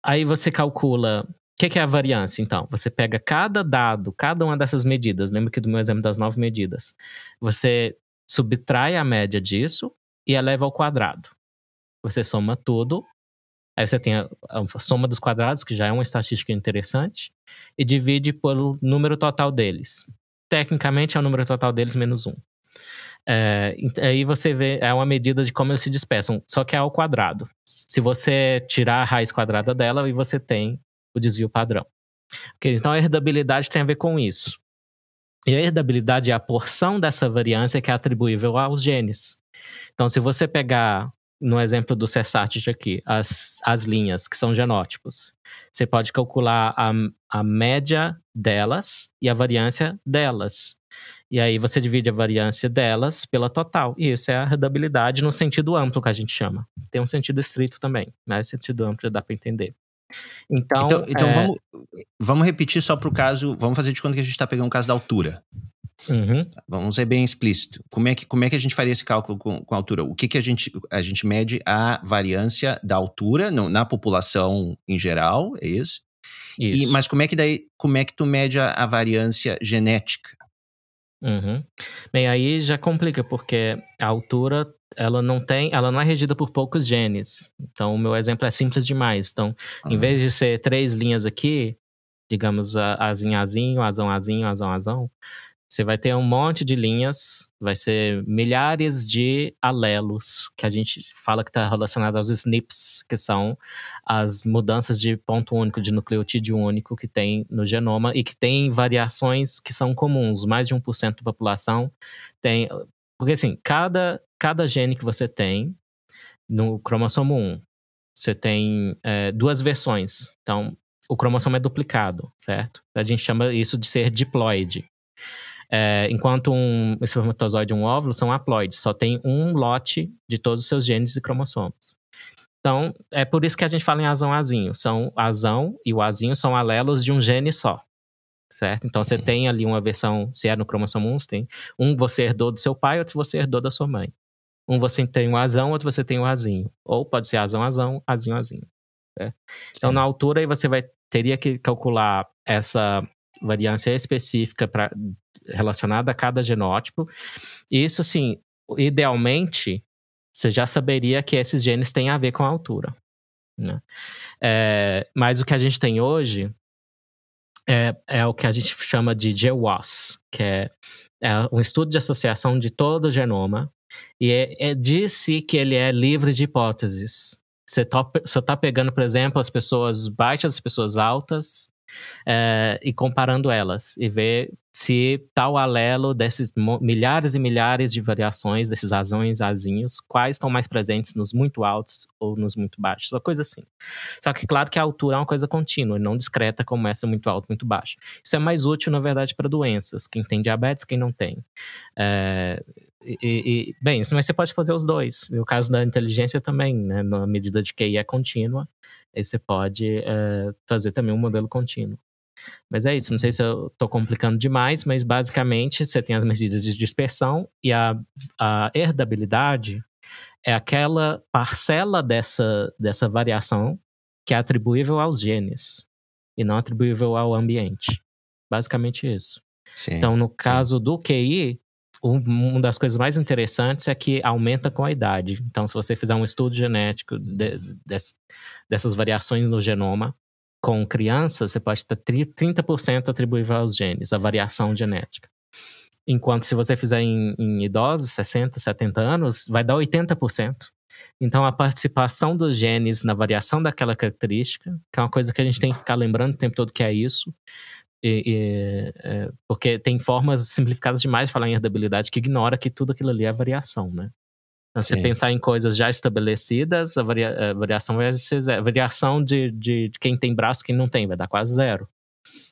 aí você calcula que, que é a variância, então? Você pega cada dado, cada uma dessas medidas, lembra que do meu exemplo das nove medidas, você subtrai a média disso e eleva ao quadrado. Você soma tudo, aí você tem a, a soma dos quadrados, que já é uma estatística interessante, e divide pelo número total deles. Tecnicamente é o número total deles menos um. É, aí você vê, é uma medida de como eles se dispersam, só que é ao quadrado. Se você tirar a raiz quadrada dela, e você tem o desvio padrão. Okay, então a herdabilidade tem a ver com isso. E a herdabilidade é a porção dessa variância que é atribuível aos genes. Então, se você pegar, no exemplo do Cersatid aqui, as, as linhas que são genótipos, você pode calcular a, a média delas e a variância delas. E aí você divide a variância delas pela total. E isso é a herdabilidade no sentido amplo que a gente chama. Tem um sentido estrito também, mas sentido amplo já dá para entender. Então, então, então é... vamos, vamos repetir só para o caso. Vamos fazer de conta que a gente está pegando o caso da altura. Uhum. Vamos ser bem explícito. Como é que, como é que a gente faria esse cálculo com, com a altura? O que, que a gente a gente mede a variância da altura no, na população em geral, é isso? isso. E, mas como é que daí como é que tu mede a, a variância genética? Uhum. Bem, aí já complica porque a altura ela não tem, ela não é regida por poucos genes. Então, o meu exemplo é simples demais. Então, em vez de ser três linhas aqui, digamos, azinho, azinho, azão, azinho, azão, azão, você vai ter um monte de linhas, vai ser milhares de alelos, que a gente fala que está relacionado aos SNPs, que são as mudanças de ponto único, de nucleotídeo único que tem no genoma e que tem variações que são comuns. Mais de 1% da população tem. Porque assim, cada cada gene que você tem no cromossomo 1, você tem é, duas versões. Então, o cromossomo é duplicado, certo? A gente chama isso de ser diploide. É, enquanto um espermatozoide e um óvulo são haploides, só tem um lote de todos os seus genes e cromossomos. Então, é por isso que a gente fala em azão azinho. São azão e o azinho são alelos de um gene só. Certo? Então você uhum. tem ali uma versão, se é no cromossomo 1, você tem um você herdou do seu pai, outro você herdou da sua mãe. Um você tem o azão, outro você tem o azinho. Ou pode ser azão, azão, azinho, azinho. Né? Então, na altura, aí você vai, teria que calcular essa variância específica pra, relacionada a cada genótipo. E isso, assim, idealmente, você já saberia que esses genes têm a ver com a altura. Né? É, mas o que a gente tem hoje é, é o que a gente chama de GWAS, que é, é um estudo de associação de todo o genoma e é, é, disse que ele é livre de hipóteses. Você está pegando, por exemplo, as pessoas baixas, as pessoas altas, é, e comparando elas, e ver se tal alelo desses milhares e milhares de variações desses azões, azinhos, quais estão mais presentes nos muito altos ou nos muito baixos, uma coisa assim. Só que claro que a altura é uma coisa contínua, não discreta como essa muito alto, muito baixo. Isso é mais útil, na verdade, para doenças, quem tem diabetes, quem não tem. É, e, e, bem, mas você pode fazer os dois. No caso da inteligência também, né, na medida de QI é contínua, você pode é, fazer também um modelo contínuo. Mas é isso, não sei se eu estou complicando demais, mas basicamente você tem as medidas de dispersão e a, a herdabilidade é aquela parcela dessa, dessa variação que é atribuível aos genes e não atribuível ao ambiente. Basicamente isso. Sim, então, no caso sim. do QI, uma das coisas mais interessantes é que aumenta com a idade. Então, se você fizer um estudo genético de, de, dessas variações no genoma, com crianças, você pode ter 30% atribuível aos genes, a variação genética. Enquanto se você fizer em, em idosos, 60, 70 anos, vai dar 80%. Então, a participação dos genes na variação daquela característica, que é uma coisa que a gente tem que ficar lembrando o tempo todo que é isso, e, e, é, porque tem formas simplificadas demais de falar em herdabilidade que ignora que tudo aquilo ali é variação, né? Então, se você pensar em coisas já estabelecidas, a, varia, a variação vai ser zero. A variação de, de, de, quem tem braço e quem não tem vai dar quase zero.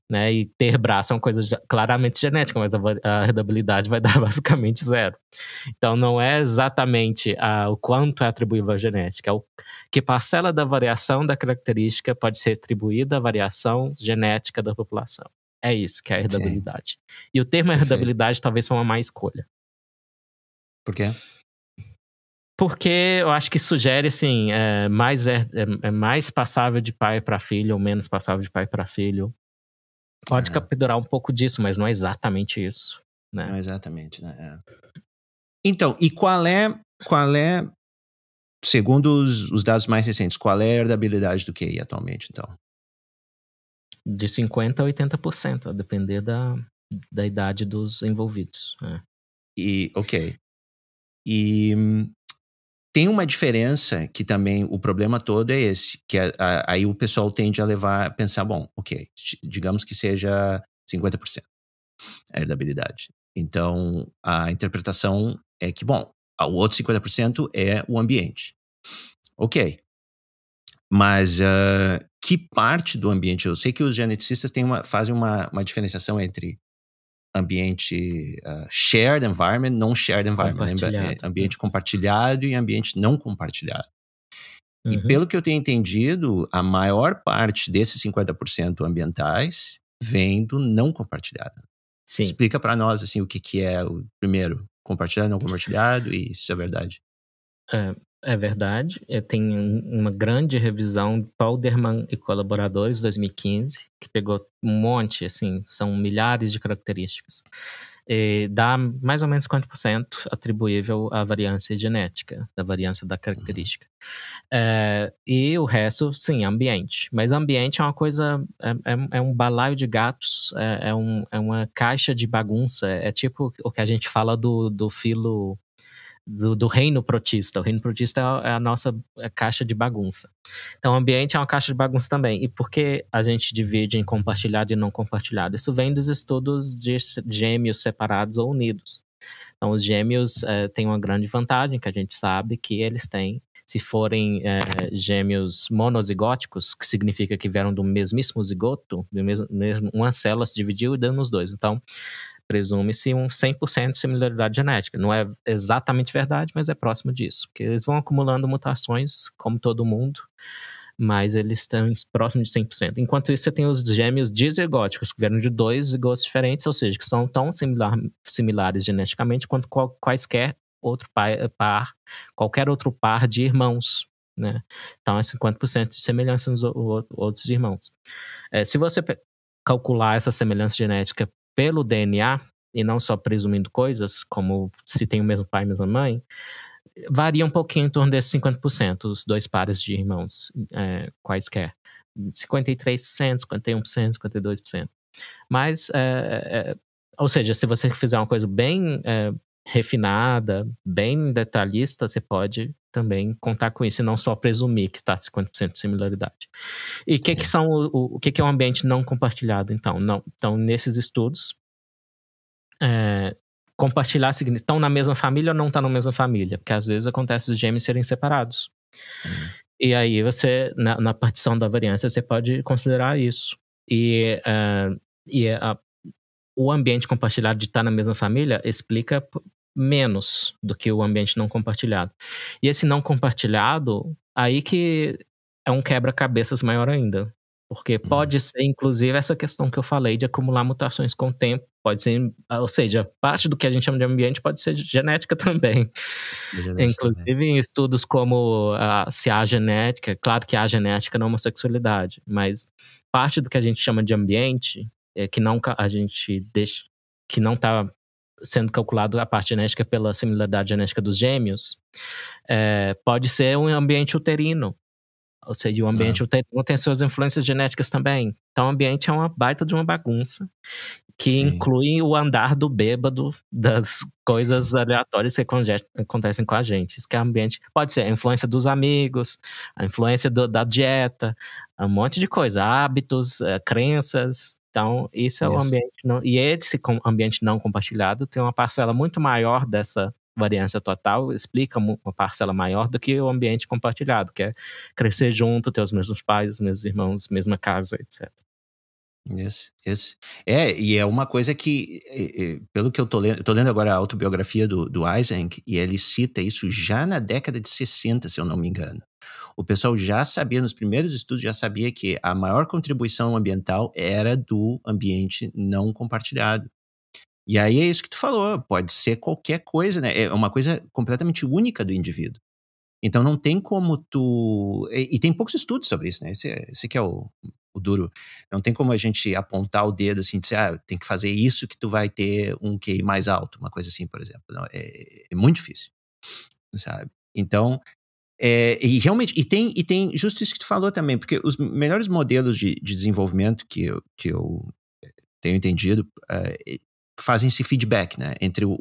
Né? E ter braço é uma coisa claramente genética, mas a, a herdabilidade vai dar basicamente zero. Então, não é exatamente a, o quanto é atribuível à genética, é o que parcela da variação da característica pode ser atribuída à variação genética da população. É isso que é a herdabilidade. Sim. E o termo herdabilidade talvez foi uma má escolha. Por quê? Porque eu acho que sugere, assim, é mais, é, é, é mais passável de pai para filho ou menos passável de pai para filho. Pode é. capturar um pouco disso, mas não é exatamente isso. Né? Não é exatamente, né? É. Então, e qual é, qual é, segundo os, os dados mais recentes, qual é a herdabilidade do QI atualmente, então? De 50% a 80%, a depender da, da idade dos envolvidos. É. E, ok. E tem uma diferença que também o problema todo é esse, que a, a, aí o pessoal tende a levar pensar, bom, ok, digamos que seja 50% a herdabilidade. Então, a interpretação é que, bom, o outro 50% é o ambiente. Ok. Mas uh, que parte do ambiente? Eu sei que os geneticistas têm uma, fazem uma, uma diferenciação entre ambiente uh, shared environment, não shared environment, né? compartilhado. ambiente compartilhado e ambiente não compartilhado. Uhum. E pelo que eu tenho entendido, a maior parte desses 50% ambientais vem do não compartilhado. Sim. Explica para nós assim o que, que é o primeiro compartilhado, não compartilhado e isso é verdade. É, é verdade. Tem uma grande revisão Palderman e colaboradores 2015, que pegou um monte, assim, são milhares de características. E dá mais ou menos 50% atribuível à variância genética, da variância da característica. É, e o resto, sim, ambiente. Mas ambiente é uma coisa, é, é, é um balaio de gatos, é, é, um, é uma caixa de bagunça. É tipo o que a gente fala do, do filo do, do, reino protista. O reino protista é a nossa é caixa de bagunça. Então, o ambiente é uma caixa de bagunça também. E por que a gente divide em compartilhado e não compartilhado? Isso vem dos estudos de gêmeos separados ou unidos. Então, os gêmeos é, têm uma grande vantagem, que a gente sabe que eles têm, se forem é, gêmeos monozigóticos, que significa que vieram do mesmíssimo zigoto, do mesmo, mesmo, uma célula se dividiu e deu nos dois. Então, presume-se um 100% de similaridade genética. Não é exatamente verdade, mas é próximo disso. Porque eles vão acumulando mutações, como todo mundo, mas eles estão próximos de 100%. Enquanto isso, você tem os gêmeos dizigóticos, que vieram de dois zigotos diferentes, ou seja, que são tão similar, similares geneticamente quanto qual, quaisquer outro par, qualquer outro par de irmãos. Né? Então, é 50% de semelhança nos outros irmãos. É, se você calcular essa semelhança genética pelo DNA, e não só presumindo coisas, como se tem o mesmo pai e a mesma mãe, varia um pouquinho em torno desses 50%, os dois pares de irmãos, é, quaisquer. 53%, 51%, 52%. Mas, é, é, ou seja, se você fizer uma coisa bem é, refinada, bem detalhista, você pode também contar com isso e não só presumir que está 50% de similaridade. E o que, que são o, o, que, que é um ambiente não compartilhado, então? Não, então, nesses estudos, é, compartilhar estão na mesma família ou não estão tá na mesma família, porque às vezes acontece os gêmeos serem separados. Uhum. E aí você, na, na, partição da variância, você pode considerar isso. E, uh, e a, o ambiente compartilhado de estar tá na mesma família explica menos do que o ambiente não compartilhado. E esse não compartilhado, aí que é um quebra-cabeças maior ainda. Porque uhum. pode ser, inclusive, essa questão que eu falei de acumular mutações com o tempo. Pode ser, ou seja, parte do que a gente chama de ambiente pode ser genética também. Genética inclusive também. em estudos como uh, se há genética, claro que há genética na homossexualidade, mas parte do que a gente chama de ambiente, é que não a gente deixa, que não está sendo calculado a parte genética pela similaridade genética dos gêmeos, é, pode ser um ambiente uterino. Ou seja, o ambiente ah. uterino tem suas influências genéticas também. Então, o ambiente é uma baita de uma bagunça que Sim. inclui o andar do bêbado das coisas aleatórias que acontecem com a gente. Isso que é ambiente. Pode ser a influência dos amigos, a influência do, da dieta, um monte de coisa, hábitos, é, crenças. Então, isso é o ambiente. Não, e esse ambiente não compartilhado tem uma parcela muito maior dessa variância total explica uma parcela maior do que o ambiente compartilhado, que é crescer junto, ter os mesmos pais, os mesmos irmãos, mesma casa, etc. Esse, esse. É, e é uma coisa que, pelo que eu tô lendo, eu tô lendo agora a autobiografia do, do Eisenk, e ele cita isso já na década de 60, se eu não me engano. O pessoal já sabia, nos primeiros estudos, já sabia que a maior contribuição ambiental era do ambiente não compartilhado. E aí é isso que tu falou, pode ser qualquer coisa, né? É uma coisa completamente única do indivíduo. Então não tem como tu. E, e tem poucos estudos sobre isso, né? Esse, é, esse que é o, o, duro. Não tem como a gente apontar o dedo assim, dizer, ah, tem que fazer isso que tu vai ter um QI mais alto, uma coisa assim, por exemplo. Não, é, é muito difícil, sabe? Então, é, e realmente, e tem, e tem justo isso que tu falou também, porque os melhores modelos de, de desenvolvimento que eu, que eu tenho entendido, uh, fazem esse feedback, né? Entre o,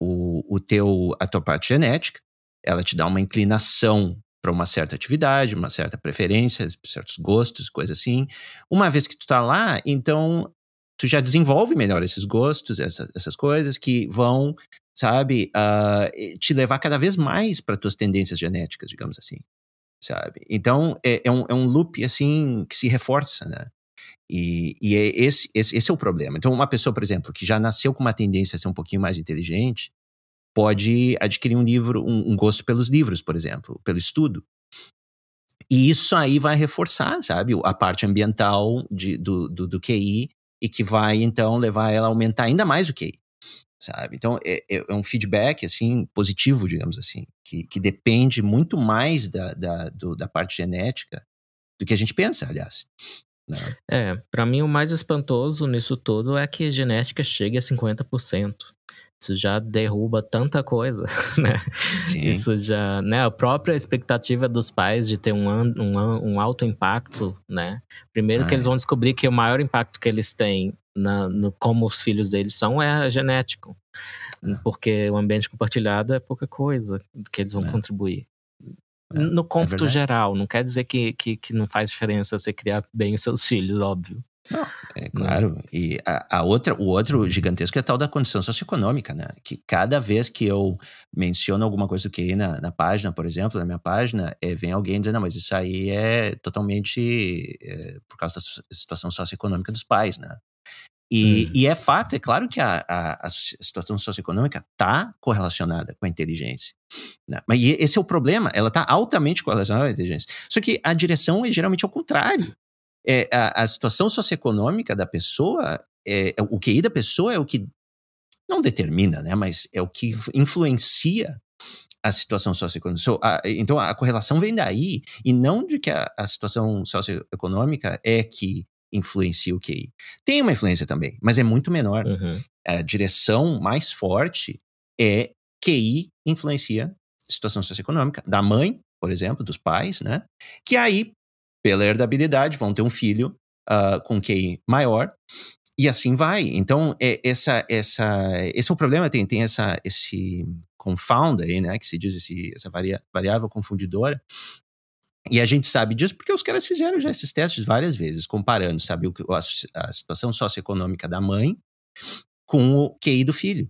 o, o teu, a tua parte genética, ela te dá uma inclinação para uma certa atividade, uma certa preferência, certos gostos, coisa assim. Uma vez que tu tá lá, então tu já desenvolve melhor esses gostos, essa, essas coisas que vão, sabe, uh, te levar cada vez mais para tuas tendências genéticas, digamos assim, sabe? Então é, é, um, é um loop assim que se reforça, né? E, e é esse, esse, esse, é o problema. Então, uma pessoa, por exemplo, que já nasceu com uma tendência a ser um pouquinho mais inteligente, pode adquirir um livro, um, um gosto pelos livros, por exemplo, pelo estudo. E isso aí vai reforçar, sabe, a parte ambiental de, do, do, do QI e que vai, então, levar ela a aumentar ainda mais o QI, sabe? Então, é, é, é um feedback, assim, positivo, digamos assim, que, que depende muito mais da, da, do, da parte genética do que a gente pensa, aliás. Né? É, para mim o mais espantoso nisso tudo é que a genética chegue a 50%. Isso já derruba tanta coisa, né? Sim. Isso já, né? A própria expectativa dos pais de ter um, um, um alto impacto, né? Primeiro ah, que eles vão descobrir que o maior impacto que eles têm na, no como os filhos deles são é genético. É. Porque o ambiente compartilhado é pouca coisa que eles vão é. contribuir. É, no é cômputo geral, não quer dizer que, que, que, não faz diferença você criar bem os seus filhos, óbvio. Não, é né? claro. E a, a, outra, o outro gigantesco é tal da condição socioeconômica, né? Que cada vez que eu menciono alguma coisa do QI na, na página, por exemplo, na minha página, é, vem alguém dizendo, não, mas isso aí é totalmente é, por causa da situação socioeconômica dos pais, né? E, hum. e, é fato, é claro que a, a, a situação socioeconômica está correlacionada com a inteligência. Né? Mas esse é o problema, ela está altamente correlacionada com a inteligência. Só que a direção é geralmente ao contrário. É, a, a situação socioeconômica da pessoa, é, é, o QI da pessoa é o que não determina, né? mas é o que influencia a situação socioeconômica. Então a correlação vem daí, e não de que a, a situação socioeconômica é que influencia o QI. Tem uma influência também, mas é muito menor. Uhum. A direção mais forte é QI influencia a situação socioeconômica da mãe, por exemplo, dos pais, né? Que aí, pela herdabilidade, vão ter um filho uh, com QI maior e assim vai. Então, é, essa, essa, esse é o problema, tem, tem essa, esse confound aí, né? Que se diz esse, essa variável confundidora, e a gente sabe disso porque os caras fizeram já esses testes várias vezes, comparando, sabe, a, a situação socioeconômica da mãe com o QI do filho.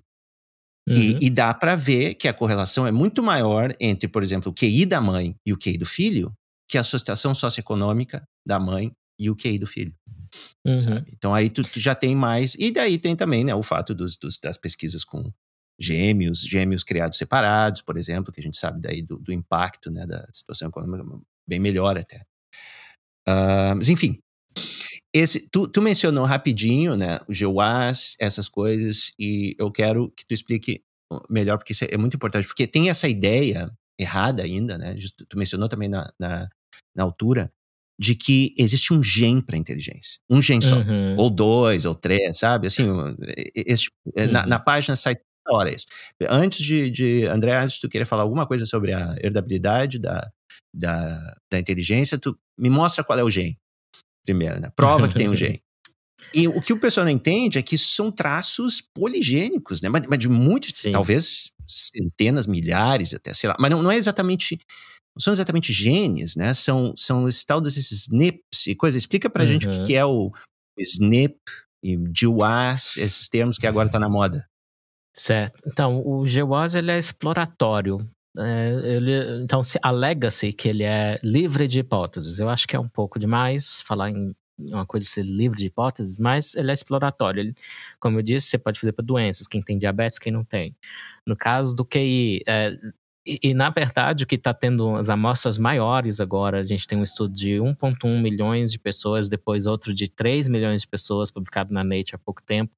Uhum. E, e, dá para ver que a correlação é muito maior entre, por exemplo, o QI da mãe e o QI do filho que a associação socioeconômica da mãe e o QI do filho. Uhum. Então aí tu, tu, já tem mais. E daí tem também né, o fato dos, dos, das pesquisas com gêmeos, gêmeos criados separados, por exemplo, que a gente sabe daí do, do impacto né, da situação econômica bem melhor até. Uh, mas enfim, esse, tu, tu, mencionou rapidinho, né, o GWAS, essas coisas, e eu quero que tu explique melhor, porque isso é, é muito importante, porque tem essa ideia errada ainda, né, tu mencionou também na, na, na altura, de que existe um gene para inteligência. Um gene só. Uhum. Ou dois, ou três, sabe? Assim, esse, uhum. na, na, página sai toda hora isso. Antes de, de André, antes tu queria falar alguma coisa sobre a herdabilidade da, da, da inteligência, tu me mostra qual é o gene primeiro, né? Prova que tem um gene. E o que o pessoal não entende é que são traços poligênicos, né? Mas, mas de muitos, Sim. talvez centenas, milhares, até, sei lá. Mas não, não é exatamente. Não são exatamente genes, né? São, são esse tal desses SNPs e coisa. Explica pra uhum. gente o que, uhum. que é o SNP e GWAS, esses termos que agora tá na moda. Certo. Então, o GWAS ele é exploratório. É, ele, então, se alega-se que ele é livre de hipóteses. Eu acho que é um pouco demais falar em uma coisa ser livre de hipóteses, mas ele é exploratório. Ele, como eu disse, você pode fazer para doenças, quem tem diabetes, quem não tem. No caso do QI, é, e, e, na verdade, o que está tendo as amostras maiores agora, a gente tem um estudo de 1,1 milhões de pessoas, depois outro de 3 milhões de pessoas, publicado na Nature há pouco tempo,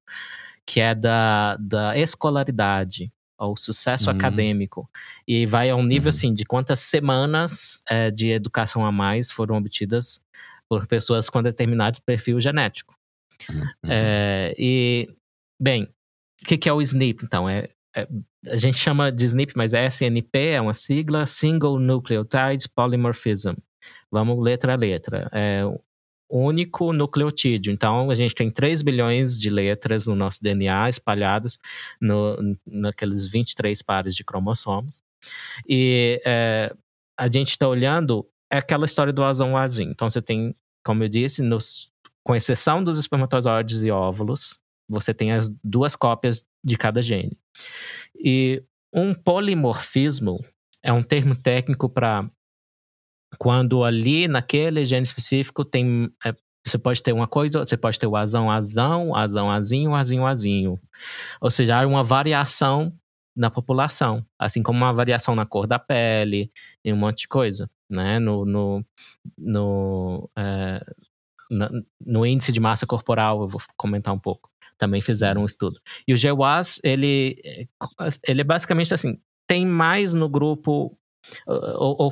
que é da, da escolaridade ao sucesso uhum. acadêmico. E vai ao nível, uhum. assim, de quantas semanas é, de educação a mais foram obtidas por pessoas com determinado perfil genético. Uhum. É, e, bem, o que, que, é o SNP, então? É, é, a gente chama de SNP, mas é SNP, é uma sigla, Single Nucleotide Polymorphism. Vamos letra a letra. É único nucleotídeo. Então, a gente tem 3 bilhões de letras no nosso DNA espalhadas no, naqueles 23 pares de cromossomos. E é, a gente está olhando é aquela história do azão azinho. Então, você tem, como eu disse, nos, com exceção dos espermatozoides e óvulos, você tem as duas cópias de cada gene. E um polimorfismo é um termo técnico para quando ali, naquele gene específico, tem. É, você pode ter uma coisa, você pode ter o azão, azão, azão, azinho, azinho, azinho. Ou seja, há uma variação na população, assim como uma variação na cor da pele e um monte de coisa, né? No, no, no, é, no índice de massa corporal, eu vou comentar um pouco. Também fizeram um estudo. E o GWAS, ele, ele é basicamente assim, tem mais no grupo ou, ou,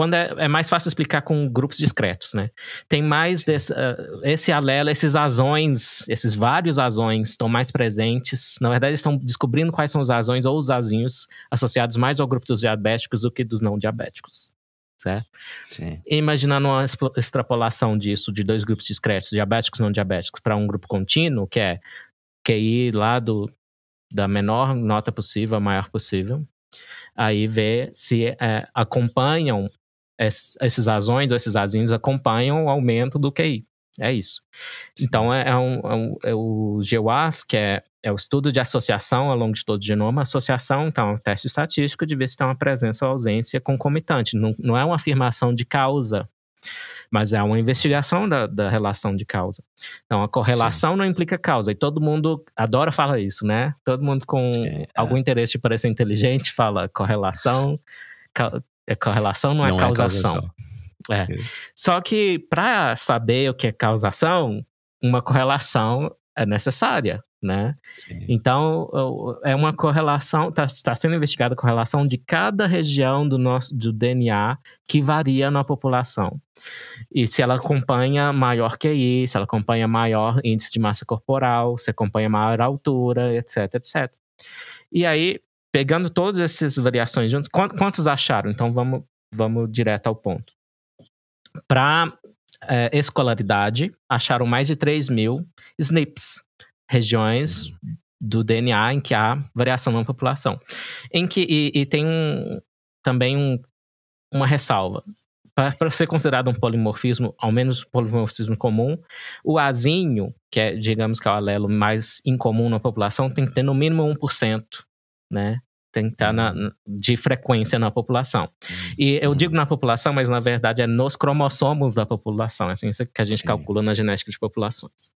quando é, é, mais fácil explicar com grupos discretos, né? Tem mais desse, uh, esse alelo, esses azões, esses vários azões estão mais presentes. Na verdade, estão descobrindo quais são os azões ou os azinhos associados mais ao grupo dos diabéticos do que dos não diabéticos, certo? Sim. imaginando uma extrapolação disso de dois grupos discretos, diabéticos e não diabéticos, para um grupo contínuo, que é QI lá do, da menor nota possível a maior possível, aí ver se é, acompanham esses azões ou esses azinhos acompanham o aumento do QI. É isso. Então, é, é, um, é, um, é o GWAS, que é, é o estudo de associação ao longo de todo o genoma. Associação, então, é um teste estatístico de ver se tem uma presença ou ausência concomitante. Não, não é uma afirmação de causa, mas é uma investigação da, da relação de causa. Então, a correlação Sim. não implica causa. E todo mundo adora falar isso, né? Todo mundo com é. algum interesse de parecer inteligente fala correlação. É correlação não é não é causação. É, causação. é. Só que para saber o que é causação, uma correlação é necessária, né? Sim. Então, é uma correlação, está tá sendo investigada a correlação de cada região do nosso do DNA que varia na população. E se ela acompanha maior QI, se ela acompanha maior índice de massa corporal, se acompanha maior altura, etc, etc. E aí, pegando todas essas variações juntas, quantos acharam? Então vamos, vamos direto ao ponto. Para é, escolaridade, acharam mais de 3 mil SNPs, regiões do DNA em que há variação na população. Em que, e, e tem um, também um, uma ressalva. para ser considerado um polimorfismo, ao menos polimorfismo comum, o azinho, que é, digamos que é o alelo mais incomum na população, tem que ter no mínimo 1%, né? Tem que estar na, uhum. de frequência na população. E eu digo na população, mas na verdade é nos cromossomos da população. É assim que a gente Sim. calcula na genética de populações.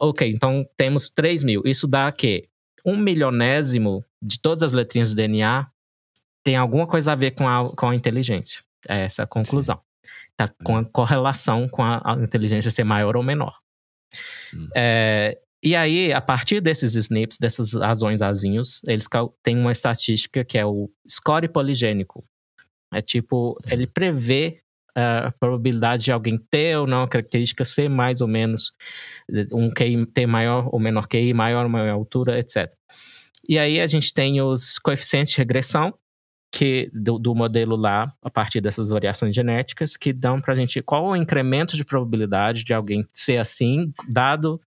Ok, então temos 3 mil. Isso dá que um milionésimo de todas as letrinhas do DNA tem alguma coisa a ver com a, com a inteligência. É essa a conclusão. Está com a correlação com a, a, inteligência ser maior ou menor. Hum. É, e aí, a partir desses SNPs, dessas razões azinhos, eles têm uma estatística que é o score poligênico. É tipo, hum. ele prevê a probabilidade de alguém ter ou não a característica ser mais ou menos um QI ter maior ou menor QI, maior ou maior altura, etc. E aí a gente tem os coeficientes de regressão, que do, do, modelo lá, a partir dessas variações genéticas, que dão para a gente qual o incremento de probabilidade de alguém ser assim, dado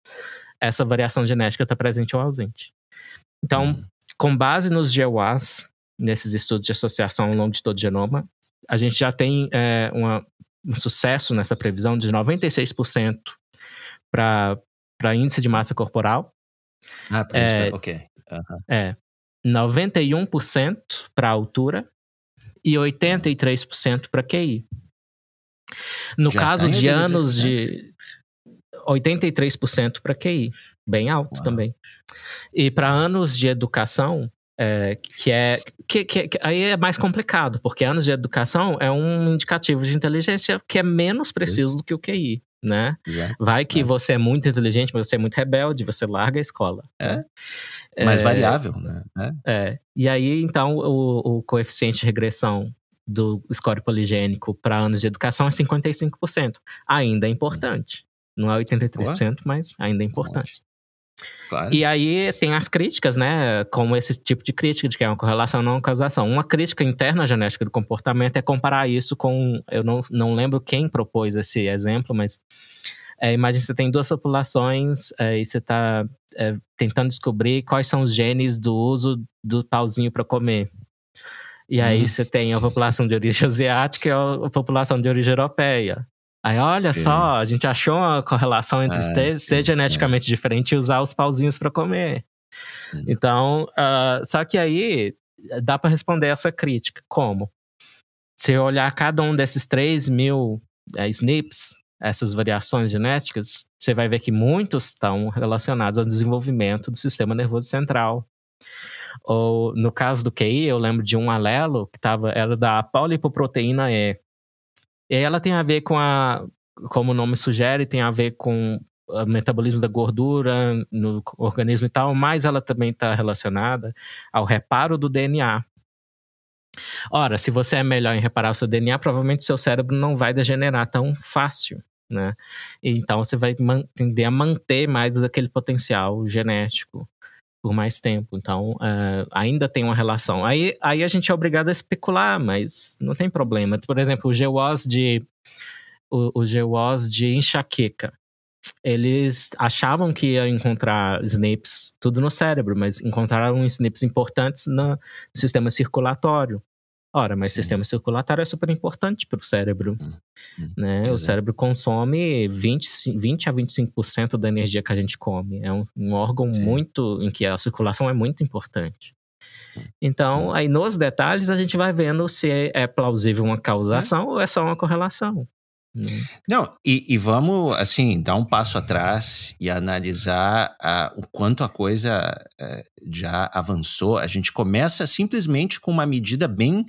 essa variação genética estar tá presente ou ausente. Então, hum. com base nos GWAS, nesses estudos de associação ao longo de todo o genoma, a gente já tem é, uma, um sucesso nessa previsão de 96% para índice de massa corporal. Ah, é, ok. Uhum. É. 91% para altura e 83% para QI. No Já caso tá de anos de 83% para QI, bem alto Uau. também. E para anos de educação, é, que é que, que, que, aí é mais complicado, porque anos de educação é um indicativo de inteligência que é menos preciso do que o QI né? Vai que é. você é muito inteligente, mas você é muito rebelde, você larga a escola. É. é mais variável, né? É. é. E aí, então, o, o coeficiente de regressão do score poligênico para anos de educação é 55%. Ainda é importante. Não é 83%, mas ainda é importante. Claro. E aí tem as críticas, né? Como esse tipo de crítica, de que é uma correlação, não uma causação. Uma crítica interna à genética do comportamento é comparar isso com. Eu não, não lembro quem propôs esse exemplo, mas é, imagine você tem duas populações é, e você está é, tentando descobrir quais são os genes do uso do pauzinho para comer. E aí hum. você tem a população de origem asiática e a população de origem europeia. Aí, olha sim. só, a gente achou uma correlação entre é, ser, geneticamente diferente e usar os pauzinhos para comer. Hum. Então, uh, só que aí dá para responder essa crítica. Como? Se olhar cada um desses 3 mil uh, SNPs, essas variações genéticas, você vai ver que muitos estão relacionados ao desenvolvimento do sistema nervoso central. Ou no caso do QI, eu lembro de um alelo que tava, era da polipoproteína E. E ela tem a ver com a, como o nome sugere, tem a ver com o metabolismo da gordura no organismo e tal, mas ela também está relacionada ao reparo do DNA. Ora, se você é melhor em reparar o seu DNA, provavelmente seu cérebro não vai degenerar tão fácil, né? Então você vai tender a manter mais aquele potencial genético por mais tempo. Então, uh, ainda tem uma relação. Aí, aí a gente é obrigado a especular, mas não tem problema. Por exemplo, o GWAS de, o, o GWAS de enxaqueca. Eles achavam que ia encontrar SNPs tudo no cérebro, mas encontraram SNPs importantes no sistema circulatório. Ora, mas Sim. sistema circulatório é super importante para o cérebro. Hum, hum, né? O cérebro consome 20, 20 a 25% da energia que a gente come. É um, um órgão Sim. muito em que a circulação é muito importante. Hum, então, hum. aí nos detalhes a gente vai vendo se é, é plausível uma causação ou é só uma correlação. Hum. Não, e, e, vamos, assim, dar um passo atrás e analisar a, o quanto a coisa é, já avançou. A gente começa simplesmente com uma medida bem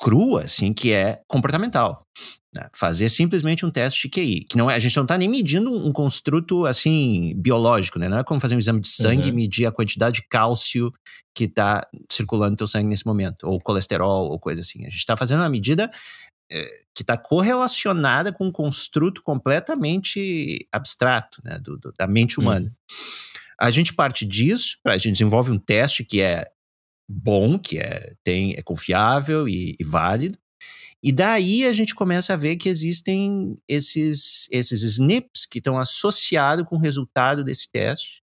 crua, assim, que é comportamental. Né? Fazer simplesmente um teste de QI, que não é, a gente não está nem medindo um construto, assim, biológico, né? Não é como fazer um exame de sangue uhum. e medir a quantidade de cálcio que está circulando no teu sangue nesse momento, ou colesterol, ou coisa assim. A gente está fazendo uma medida que está correlacionada com um construto completamente abstrato né, do, do, da mente humana. Uhum. A gente parte disso, a gente desenvolve um teste que é bom, que é, tem, é confiável e, e válido. E daí a gente começa a ver que existem esses, esses SNPs que estão associados com o resultado desse teste.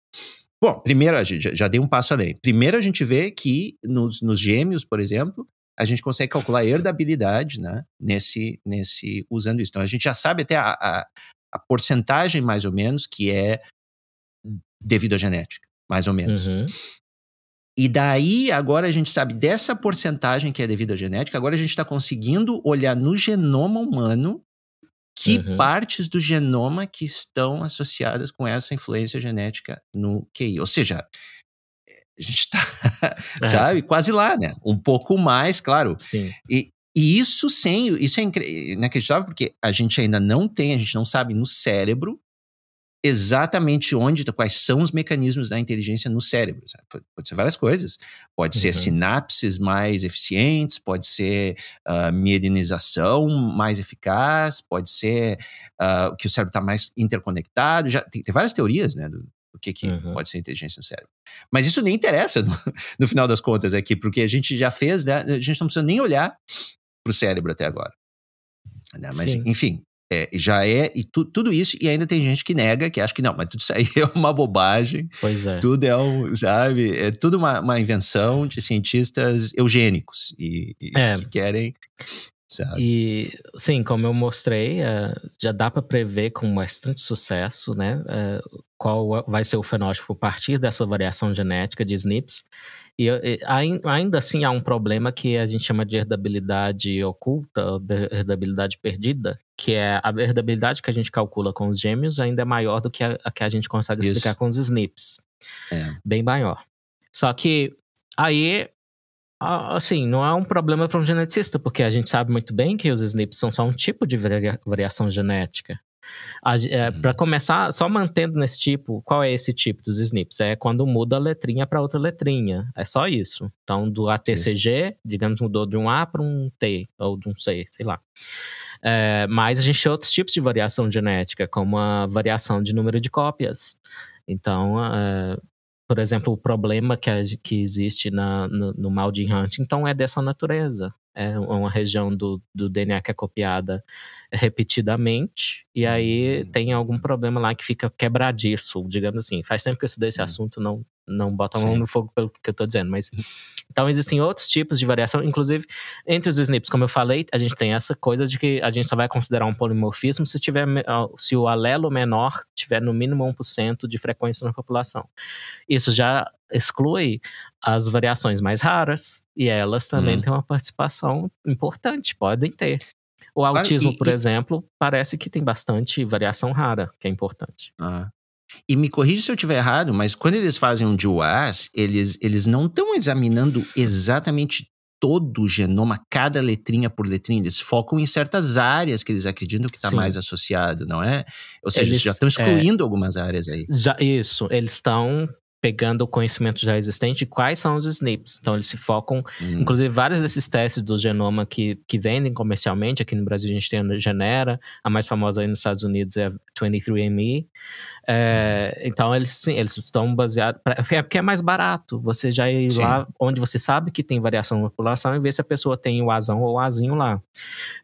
Bom, primeiro, a gente já, já dei um passo além. Primeiro, a gente vê que nos, nos gêmeos, por exemplo, a gente consegue calcular a herdabilidade, né? Nesse, nesse, usando isso. Então a gente já sabe até a, a, a porcentagem, mais ou menos, que é devido à genética, mais ou menos. Uhum. E daí, agora a gente sabe dessa porcentagem que é devido à genética, agora a gente está conseguindo olhar no genoma humano que uhum. partes do genoma que estão associadas com essa influência genética no QI. Ou seja, a gente está, é. sabe, quase lá, né? Um pouco mais, claro. Sim. E, e isso sem, isso é inacreditável porque a gente ainda não tem, a gente não sabe no cérebro exatamente onde, quais são os mecanismos da inteligência no cérebro. Pode, pode ser várias coisas. Pode uhum. ser sinapses mais eficientes, pode ser uh, mielinização mais eficaz, pode ser uh, que o cérebro está mais interconectado. Já tem, tem, várias teorias, né, do, do que, que uhum. pode ser inteligência no cérebro. Mas isso nem interessa no, no final das contas aqui, porque a gente já fez, né, a gente não precisa nem olhar para o cérebro até agora. Né? Mas, Sim. enfim, é, já é, e tu, tudo isso, e ainda tem gente que nega, que acha que não, mas tudo isso aí é uma bobagem. Pois é. Tudo é um, sabe, é tudo uma, uma invenção de cientistas eugênicos e, e é. que querem. Sabe? E sim, como eu mostrei, uh, já dá para prever com bastante sucesso, né, uh, qual vai ser o fenótipo a partir dessa variação genética de SNPs. E, ainda assim há um problema que a gente chama de herdabilidade oculta, herdabilidade perdida, que é a herdabilidade que a gente calcula com os gêmeos ainda é maior do que a, que a gente consegue Isso. explicar com os SNPs. É. Bem maior. Só que aí, assim, não é um problema para um geneticista, porque a gente sabe muito bem que os SNPs são só um tipo de variação genética. É, uhum. Para começar, só mantendo nesse tipo, qual é esse tipo dos SNPs? É quando muda a letrinha para outra letrinha. É só isso. Então, do ATCG, isso. digamos, mudou de um A para um T, ou de um C, sei lá. É, mas a gente tem outros tipos de variação genética, como a variação de número de cópias. Então, é, por exemplo, o problema que, que existe na, no, no, mal de Huntington é dessa natureza. É uma região do, do DNA que é copiada repetidamente, e aí hum. tem algum problema lá que fica quebradiço, digamos assim. Faz tempo que eu estudei esse hum. assunto, não, não bota a mão Sim. no fogo pelo que eu estou dizendo, mas. Então existem outros tipos de variação, inclusive entre os SNPs, como eu falei, a gente tem essa coisa de que a gente só vai considerar um polimorfismo se tiver se o alelo menor tiver no mínimo 1% de frequência na população. Isso já exclui as variações mais raras, e elas também hum. têm uma participação importante, podem ter. O autismo, e, por e... exemplo, parece que tem bastante variação rara, que é importante. Ah. E me corrija se eu estiver errado, mas quando eles fazem um DUAS, eles, eles não estão examinando exatamente todo o genoma, cada letrinha por letrinha. Eles focam em certas áreas que eles acreditam que está mais associado, não é? Ou seja, eles, eles já estão é excluindo é, algumas áreas aí. Já, isso, eles estão pegando o conhecimento já existente quais são os SNPs. Então, eles se focam, hum. inclusive, vários desses testes do genoma que, que vendem comercialmente. Aqui no Brasil, a gente tem a Genera, a mais famosa aí nos Estados Unidos é a 23andMe. É, então, eles sim, eles estão baseados. É porque é mais barato você já ir sim. lá onde você sabe que tem variação na população e ver se a pessoa tem o azão ou o azinho lá.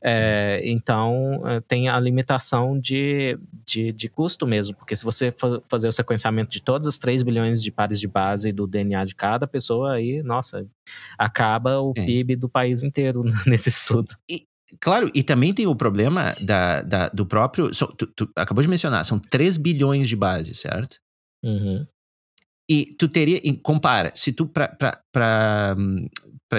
É, então, é, tem a limitação de, de, de, custo mesmo, porque se você fazer o sequenciamento de todos os 3 bilhões de pares de base do DNA de cada pessoa, aí, nossa, acaba o é. PIB do país inteiro nesse estudo. E, Claro, e também tem o problema da, da do próprio. So, tu, tu, acabou de mencionar, são 3 bilhões de bases, certo? Uhum. E tu teria. Compara, se tu. Para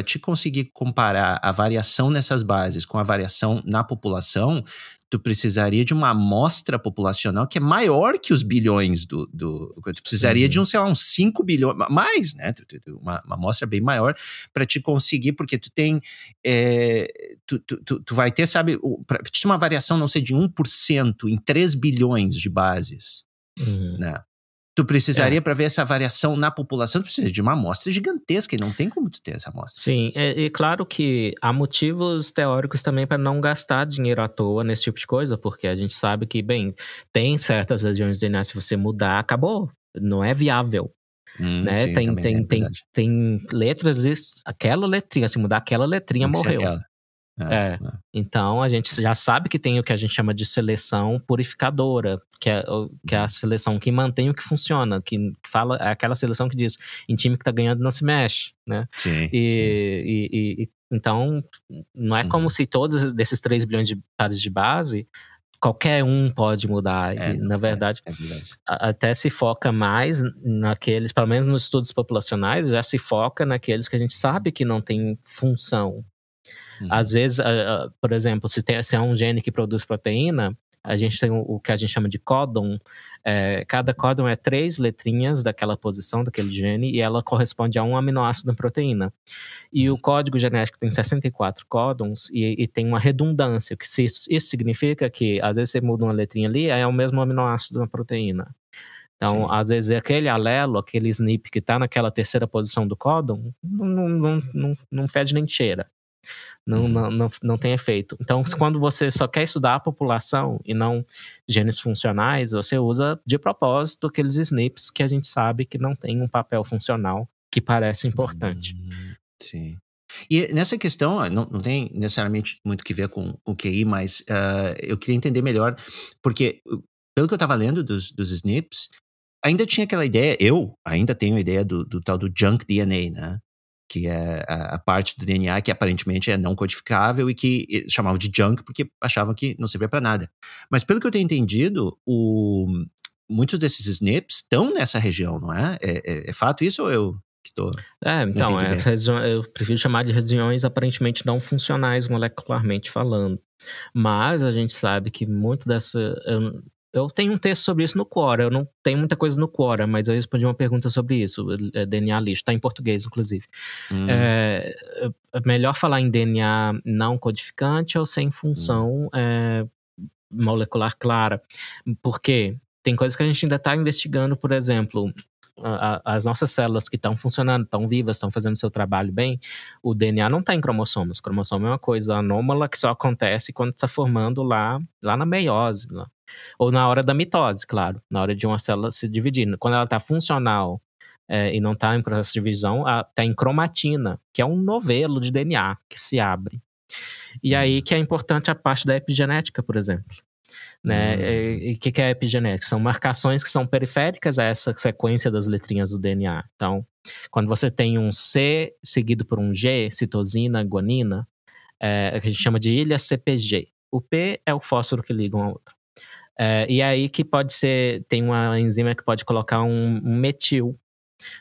te conseguir comparar a variação nessas bases com a variação na população, tu precisaria de uma amostra populacional que é maior que os bilhões do. do tu precisaria de um, sei lá, uns 5 bilhões, mais, né? Uma, uma amostra bem maior para te conseguir, porque tu tem. É, tu, tu, tu, vai ter, sabe, para te ter uma variação, não sei, de 1% em 3 bilhões de bases. Uhum. Né? Tu precisaria, é. para ver essa variação na população, tu precisa de uma amostra gigantesca e não tem como tu ter essa amostra. Sim, é, e claro que há motivos teóricos também para não gastar dinheiro à toa nesse tipo de coisa, porque a gente sabe que, bem, tem certas regiões do DNA, se você mudar, acabou. Não é viável. Hum, né? Sim, tem, tem, é tem, tem letras, aquela letrinha, se mudar aquela letrinha, morreu. É, é. Então a gente já sabe que tem o que a gente chama de seleção purificadora, que é, que é a seleção que mantém o que funciona, que fala, é aquela seleção que diz em time que tá ganhando não se mexe, né? Sim. E, sim. E, e, e, então não é como uhum. se todos desses 3 bilhões de pares de base qualquer um pode mudar. É, e, na verdade, é, é verdade, até se foca mais naqueles, pelo menos nos estudos populacionais, já se foca naqueles que a gente sabe que não tem função. Uhum. Às vezes, uh, uh, por exemplo, se, tem, se é um gene que produz proteína, a gente tem o, o que a gente chama de códon. É, cada códon é três letrinhas daquela posição, daquele gene, e ela corresponde a um aminoácido da proteína. E o código genético tem 64 códons e, e tem uma redundância, que se, isso significa que às vezes você muda uma letrinha ali, é o mesmo aminoácido da proteína. Então, Sim. às vezes, aquele alelo, aquele SNP que está naquela terceira posição do códon, não, não, não, não fede nem cheira não, uhum. não, não, não tem efeito. Então, quando você só quer estudar a população e não genes funcionais, você usa de propósito aqueles SNPs que a gente sabe que não tem um papel funcional que parece importante. Uhum. Sim. E nessa questão, não, não tem necessariamente muito que ver com o QI, mas uh, eu queria entender melhor, porque pelo que eu estava lendo dos, dos SNPs, ainda tinha aquela ideia, eu ainda tenho a ideia do, do tal do junk DNA, né? Que é a, a, parte do DNA que aparentemente é não codificável e que chamavam de junk porque achavam que não servia para nada. Mas pelo que eu tenho entendido, o, muitos desses SNPs estão nessa região, não é? É, é, é fato isso ou eu que estou. É, então, é, eu prefiro chamar de regiões aparentemente não funcionais molecularmente falando. Mas a gente sabe que muito dessa. Eu, eu tenho um texto sobre isso no Quora. Eu não tenho muita coisa no Quora, mas eu respondi uma pergunta sobre isso. É DNA lixo. Está em português, inclusive. Hum. É, é, melhor falar em DNA não codificante ou sem função hum. é, molecular clara. Porque tem coisas que a gente ainda está investigando, por exemplo, as nossas células que estão funcionando, estão vivas, estão fazendo seu trabalho bem, o DNA não está em cromossomos. O cromossomo é uma coisa anômala que só acontece quando está formando lá, lá na meiose. Lá. Ou na hora da mitose, claro, na hora de uma célula se dividir. Quando ela está funcional é, e não está em processo de divisão, está em cromatina, que é um novelo de DNA que se abre. E aí uhum. que é importante a parte da epigenética, por exemplo. Né? Hum. E o que, que é epigenética? São marcações que são periféricas a essa sequência das letrinhas do DNA. Então, quando você tem um C seguido por um G, citosina, guanina, é, que a gente chama de ilha CPG. O P é o fósforo que liga um ao outro. É, e aí que pode ser, tem uma enzima que pode colocar um, um metil,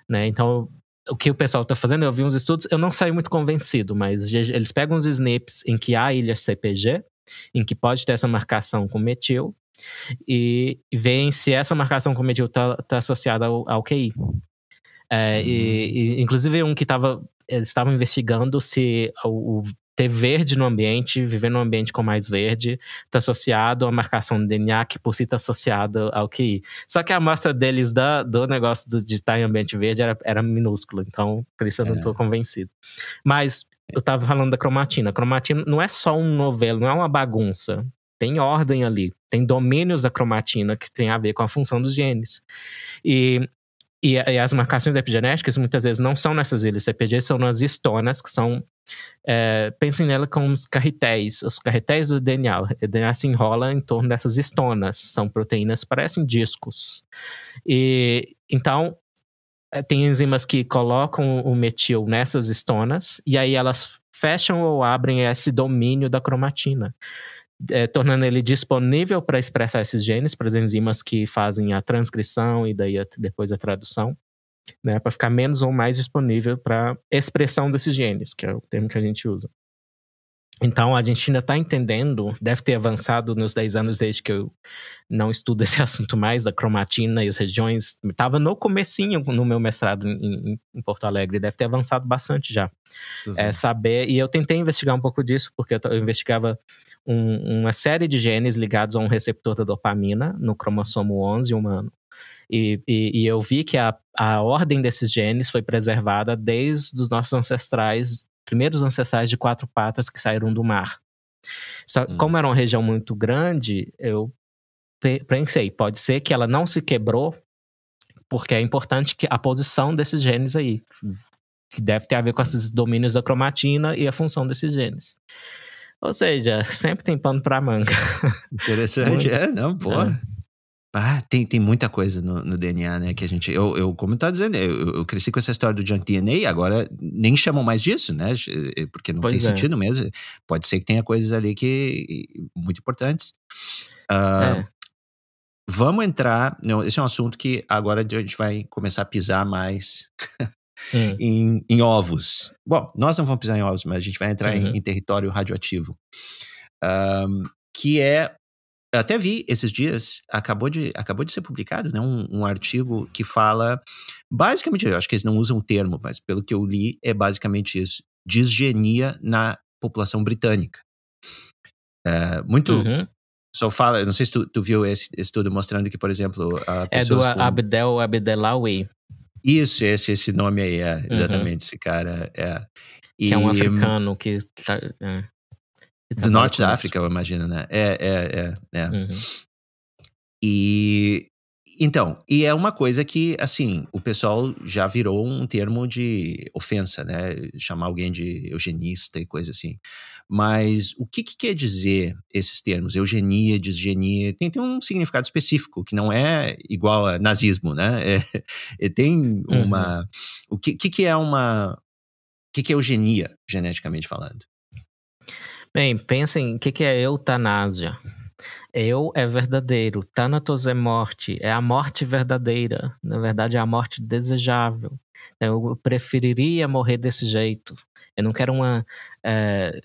né? Então, o que o pessoal está fazendo, eu vi uns estudos, eu não saí muito convencido, mas eles pegam os SNPs em que há ilha CPG, em que pode ter essa marcação com metil, e veem se essa marcação com metil está tá associada ao, ao QI. É, uhum. e, e, inclusive, um que estava. Eles estavam investigando se o, o ter verde no ambiente, viver num ambiente com mais verde, está associado à marcação do DNA, que por si está associado ao QI. Só que a amostra deles da, do negócio do, de estar em ambiente verde era, era minúscula, então por isso eu não estou é. convencido. Mas eu estava falando da cromatina. A cromatina não é só um novelo, não é uma bagunça. Tem ordem ali, tem domínios da cromatina que tem a ver com a função dos genes. E e, e, as marcações epigenéticas muitas vezes não são nessas ilhas CPG, são nas histonas, que são. É, pensem nela como os carretéis. Os carretéis do DNA. O DNA se enrola em torno dessas histonas. São proteínas, parecem discos. E então. É, tem enzimas que colocam o metil nessas histonas e aí elas fecham ou abrem esse domínio da cromatina é, tornando ele disponível para expressar esses genes, para as enzimas que fazem a transcrição e daí a, depois a tradução, né, para ficar menos ou mais disponível para expressão desses genes, que é o termo que a gente usa. Então, a gente ainda está entendendo, deve ter avançado nos 10 anos desde que eu não estudo esse assunto mais, da cromatina e as regiões. Estava no comecinho no meu mestrado em, em, Porto Alegre, deve ter avançado bastante já. É, saber, e eu tentei investigar um pouco disso, porque eu, eu investigava um, uma série de genes ligados a um receptor da dopamina no cromossomo 11 humano. E, e, e, eu vi que a, a ordem desses genes foi preservada desde os nossos ancestrais primeiros ancestrais de quatro patas que saíram do mar. Só, hum. Como era uma região muito grande, eu pensei, pode ser que ela não se quebrou, porque é importante que a posição desses genes aí, que deve ter a ver com esses domínios da cromatina e a função desses genes. Ou seja, sempre tem pano pra manga. Interessante, é, não, pô. É. Ah, tem, tem muita coisa no, no, DNA, né? Que a gente. Eu, eu como eu tava dizendo, eu, eu, cresci com essa história do junk DNA, agora nem chamam mais disso, né? Porque não pois tem é. sentido mesmo. Pode ser que tenha coisas ali que. muito importantes. Uh, é. Vamos entrar. Não, esse é um assunto que agora a gente vai começar a pisar mais hum. em, em, ovos. Bom, nós não vamos pisar em ovos, mas a gente vai entrar uhum. em, em, território radioativo. Um, que é. Eu até vi esses dias, acabou de, acabou de ser publicado né, um, um artigo que fala. Basicamente, eu acho que eles não usam o termo, mas pelo que eu li, é basicamente isso: disgenia na população britânica. É, muito, uhum só fala, não sei se tu, tu viu esse estudo mostrando que, por exemplo, é do com... Abdel Abdelawi. Isso, esse, esse nome aí, é, uhum. exatamente, uhum. esse cara. É. E, que é um africano que. É, do norte da África, eu imagino, né? É, é, é. é. Uhum. E então, e é uma coisa que, assim, o pessoal já virou um termo de ofensa, né? Chamar alguém de eugenista e coisa assim. Mas o que, que quer dizer esses termos? Eugenia, disgenia, tem, tem um significado específico, que não é igual a nazismo, né? É, é, tem uma. Uhum. O que, que, que é uma. O que, que é eugenia, geneticamente falando? Bem, pensem, o que, que é eutanásia? Eu é verdadeiro. Thanatos é morte. É a morte verdadeira. Na verdade, é a morte desejável. Eu preferiria morrer desse jeito. Eu não quero uma. É,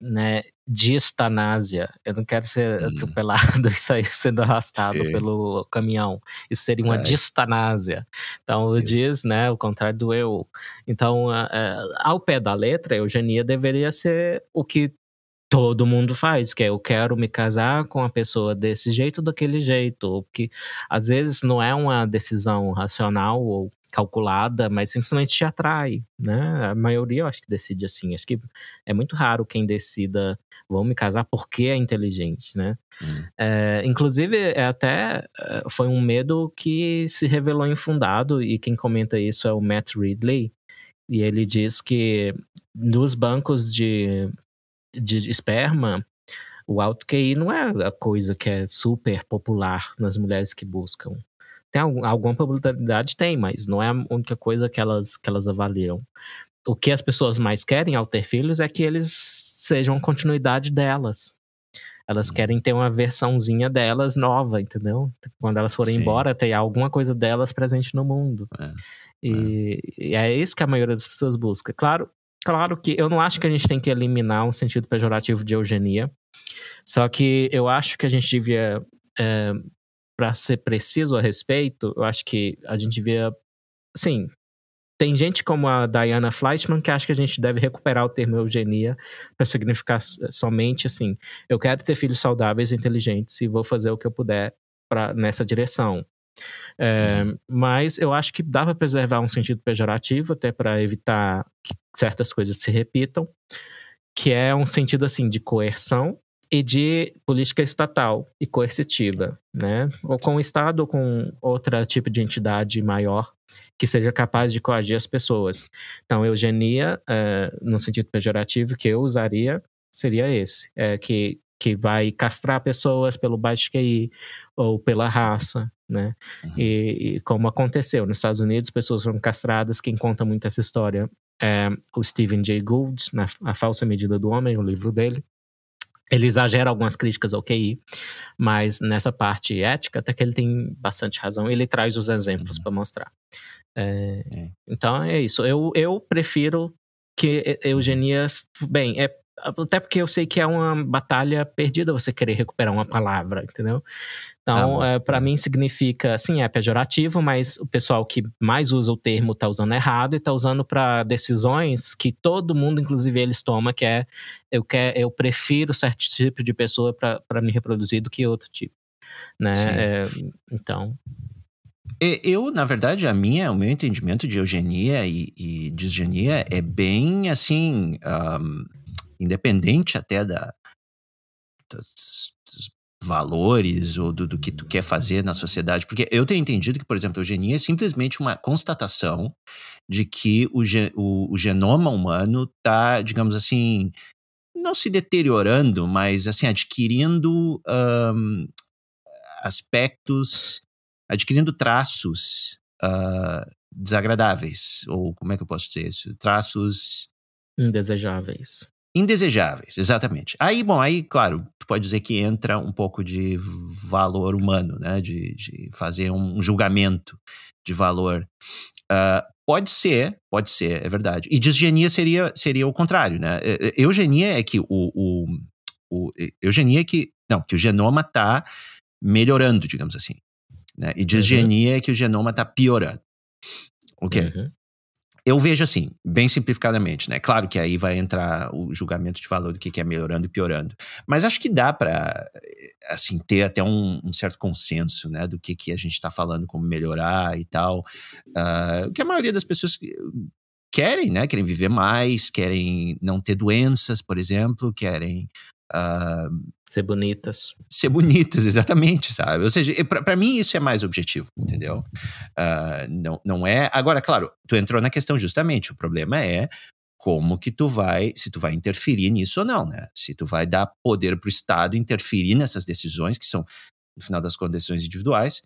né, distanásia. Eu não quero ser hum. atropelado e sair sendo arrastado Sim. pelo caminhão. Isso seria uma é. distanásia. Então, o diz, né, o contrário do eu. Então, é, ao pé da letra, eugenia deveria ser o que todo mundo faz, que é eu quero me casar com a pessoa desse jeito ou daquele jeito, que às vezes não é uma decisão racional ou calculada, mas simplesmente te atrai, né? A maioria eu acho que decide assim. Acho que é muito raro quem decida vou me casar porque é inteligente, né? Hum. É, inclusive, é até é, foi um medo que se revelou infundado e quem comenta isso é o Matt Ridley e ele diz que nos bancos de de esperma, o alto QI não é a coisa que é super popular nas mulheres que buscam. Tem alguma probabilidade? Tem, mas não é a única coisa que elas, que elas avaliam. O que as pessoas mais querem ao ter filhos é que eles sejam continuidade delas. Elas hum. querem ter uma versãozinha delas nova, entendeu? Quando elas forem Sim. embora, ter alguma coisa delas presente no mundo. É. E, é. e é isso que a maioria das pessoas busca. Claro, Claro que eu não acho que a gente tem que eliminar um sentido pejorativo de eugenia, só que eu acho que a gente devia, é, para ser preciso a respeito, eu acho que a gente devia, sim, tem gente como a Diana Fleischman que acha que a gente deve recuperar o termo eugenia para significar somente assim: eu quero ter filhos saudáveis e inteligentes e vou fazer o que eu puder pra, nessa direção. É, uhum. Mas eu acho que dá para preservar um sentido pejorativo, até para evitar que certas coisas se repitam, que é um sentido assim de coerção e de política estatal e coercitiva, né? Ou com o Estado ou com outro tipo de entidade maior que seja capaz de coagir as pessoas. Então, eugenia, é, no sentido pejorativo que eu usaria, seria esse, é, que, que vai castrar pessoas pelo baixo QI ou pela raça, né? Uhum. E, e, como aconteceu nos Estados Unidos, pessoas foram castradas. Quem conta muito essa história é o Stephen Jay Gould, na A Falsa Medida do Homem, o livro dele. Ele exagera algumas críticas ao QI, mas nessa parte ética, até que ele tem bastante razão. Ele traz os exemplos uhum. para mostrar. É, é. Então é isso. Eu, eu prefiro que eugenia. Bem, é até porque eu sei que é uma batalha perdida você querer recuperar uma palavra, entendeu? Então, tá é, para mim significa, sim, é pejorativo, mas o pessoal que mais usa o termo está usando errado e está usando para decisões que todo mundo, inclusive eles, toma, que é eu, quer, eu prefiro certo tipo de pessoa para me reproduzir do que outro tipo. Né? É, então. Eu, na verdade, a minha, o meu entendimento de eugenia e, e disgenia é bem assim, um, independente até da, das valores ou do, do, que tu quer fazer na sociedade. Porque eu tenho entendido que, por exemplo, a eugenia é simplesmente uma constatação de que o, o, o genoma humano está, digamos assim, não se deteriorando, mas assim, adquirindo um, aspectos, adquirindo traços uh, desagradáveis, ou como é que eu posso dizer isso? Traços indesejáveis. Indesejáveis, exatamente. Aí, bom, aí, claro, tu pode dizer que entra um pouco de valor humano, né? De, de fazer um julgamento de valor. Uh, pode ser, pode ser, é verdade. E disgenia seria, seria o contrário, né? Eugenia é que o, o, o eugenia é que não, que o genoma está melhorando, digamos assim. Né? E disgenia uhum. é que o genoma está piorando. Ok? Uhum. Eu vejo assim, bem simplificadamente, né? Claro que aí vai entrar o julgamento de valor do que é melhorando e piorando. Mas acho que dá para assim, ter até um, um, certo consenso, né? Do que, que a gente está falando, como melhorar e tal. Uh, o que a maioria das pessoas querem, né? Querem viver mais, querem não ter doenças, por exemplo, querem Uh, ser bonitas. Ser bonitas, exatamente, sabe? Ou seja, para mim isso é mais objetivo, entendeu? Uh, não, não é. Agora, claro, tu entrou na questão justamente. O problema é como que tu vai, se tu vai interferir nisso ou não, né? Se tu vai dar poder para o Estado interferir nessas decisões que são no final das contas decisões individuais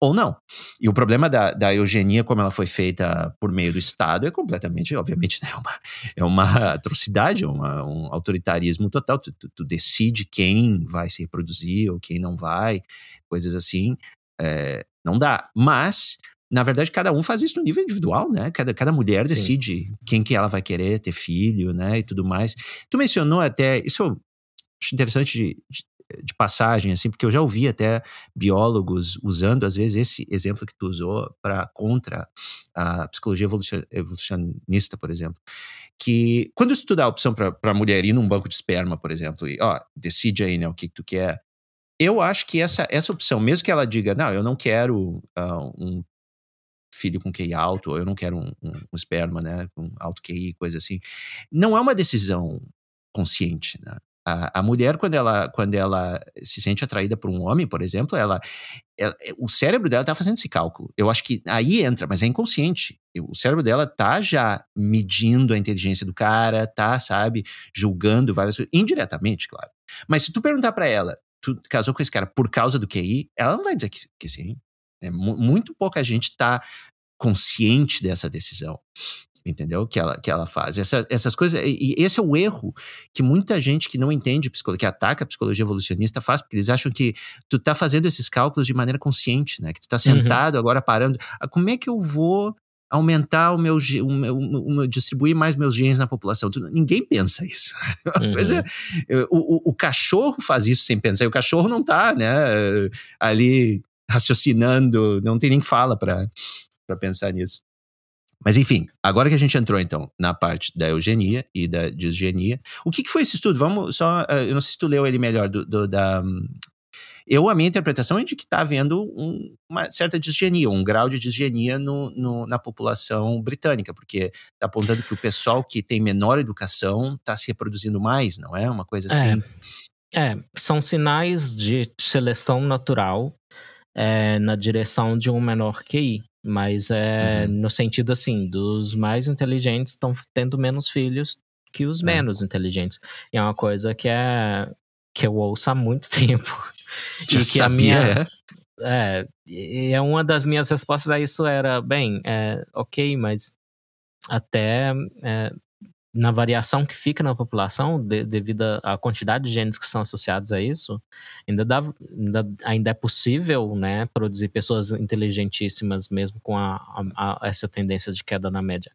ou não. E o problema da, da eugenia, como ela foi feita por meio do Estado, é completamente, obviamente, né, é, uma, é uma atrocidade, é uma, um autoritarismo total. Tu, tu, tu, decide quem vai se reproduzir ou quem não vai, coisas assim. É, não dá. Mas, na verdade, cada um faz isso no nível individual, né? Cada, cada mulher Sim. decide quem que ela vai querer ter filho, né? E tudo mais. Tu mencionou até, isso eu acho interessante de, de de passagem, assim, porque eu já ouvi até biólogos usando, às vezes, esse exemplo que tu usou para contra a psicologia evolucionista, por exemplo. Que quando tu dá a opção para a mulher ir num banco de esperma, por exemplo, e ó, decide aí né, o que, que tu quer. Eu acho que essa, essa opção, mesmo que ela diga, não, eu não quero uh, um filho com QI alto, ou eu não quero um, um, um esperma, né, com alto QI, coisa assim, não é uma decisão consciente, né? A, a, mulher, quando ela, quando ela se sente atraída por um homem, por exemplo, ela, ela o cérebro dela está fazendo esse cálculo. Eu acho que aí entra, mas é inconsciente. O cérebro dela tá já medindo a inteligência do cara, tá, sabe, julgando várias coisas, indiretamente, claro. Mas se tu perguntar para ela, tu casou com esse cara por causa do QI, ela não vai dizer que, que sim. É, muito pouca gente tá consciente dessa decisão entendeu? Que ela, que ela faz. Essa, essas coisas, e esse é o erro que muita gente que não entende psicologia, que ataca a psicologia evolucionista faz, porque eles acham que tu tá fazendo esses cálculos de maneira consciente, né? Que tu tá uhum. sentado uhum. agora parando. Ah, como é que eu vou aumentar o meu, o meu, o meu, distribuir mais meus genes na população. Ninguém pensa isso. Uhum. É, o, o, cachorro faz isso sem pensar. E o cachorro não tá, né, ali raciocinando, não tem nem fala para pensar nisso. Mas enfim, agora que a gente entrou então na parte da eugenia e da disgenia, o que, que foi esse estudo? Vamos só, uh, eu não sei se tu leu ele melhor, do, do da... Um, eu, a minha interpretação é de que está havendo um, uma certa disgenia, um grau de disgenia no, no, na população britânica, porque está apontando que o pessoal que tem menor educação está se reproduzindo mais, não é? Uma coisa assim. É, é são sinais de seleção natural é, na direção de um menor QI. Mas é uhum. no sentido assim, dos mais inteligentes estão tendo menos filhos que os é. menos inteligentes. E é uma coisa que é que eu ouço há muito tempo. Já e que sabia, a minha é? é, e é uma das minhas respostas a isso era, bem, é, ok, mas até é, na variação que fica na população, de, devido à quantidade de genes que são associados a isso, ainda, dá, ainda, ainda é possível né, produzir pessoas inteligentíssimas mesmo com a, a, a essa tendência de queda na média.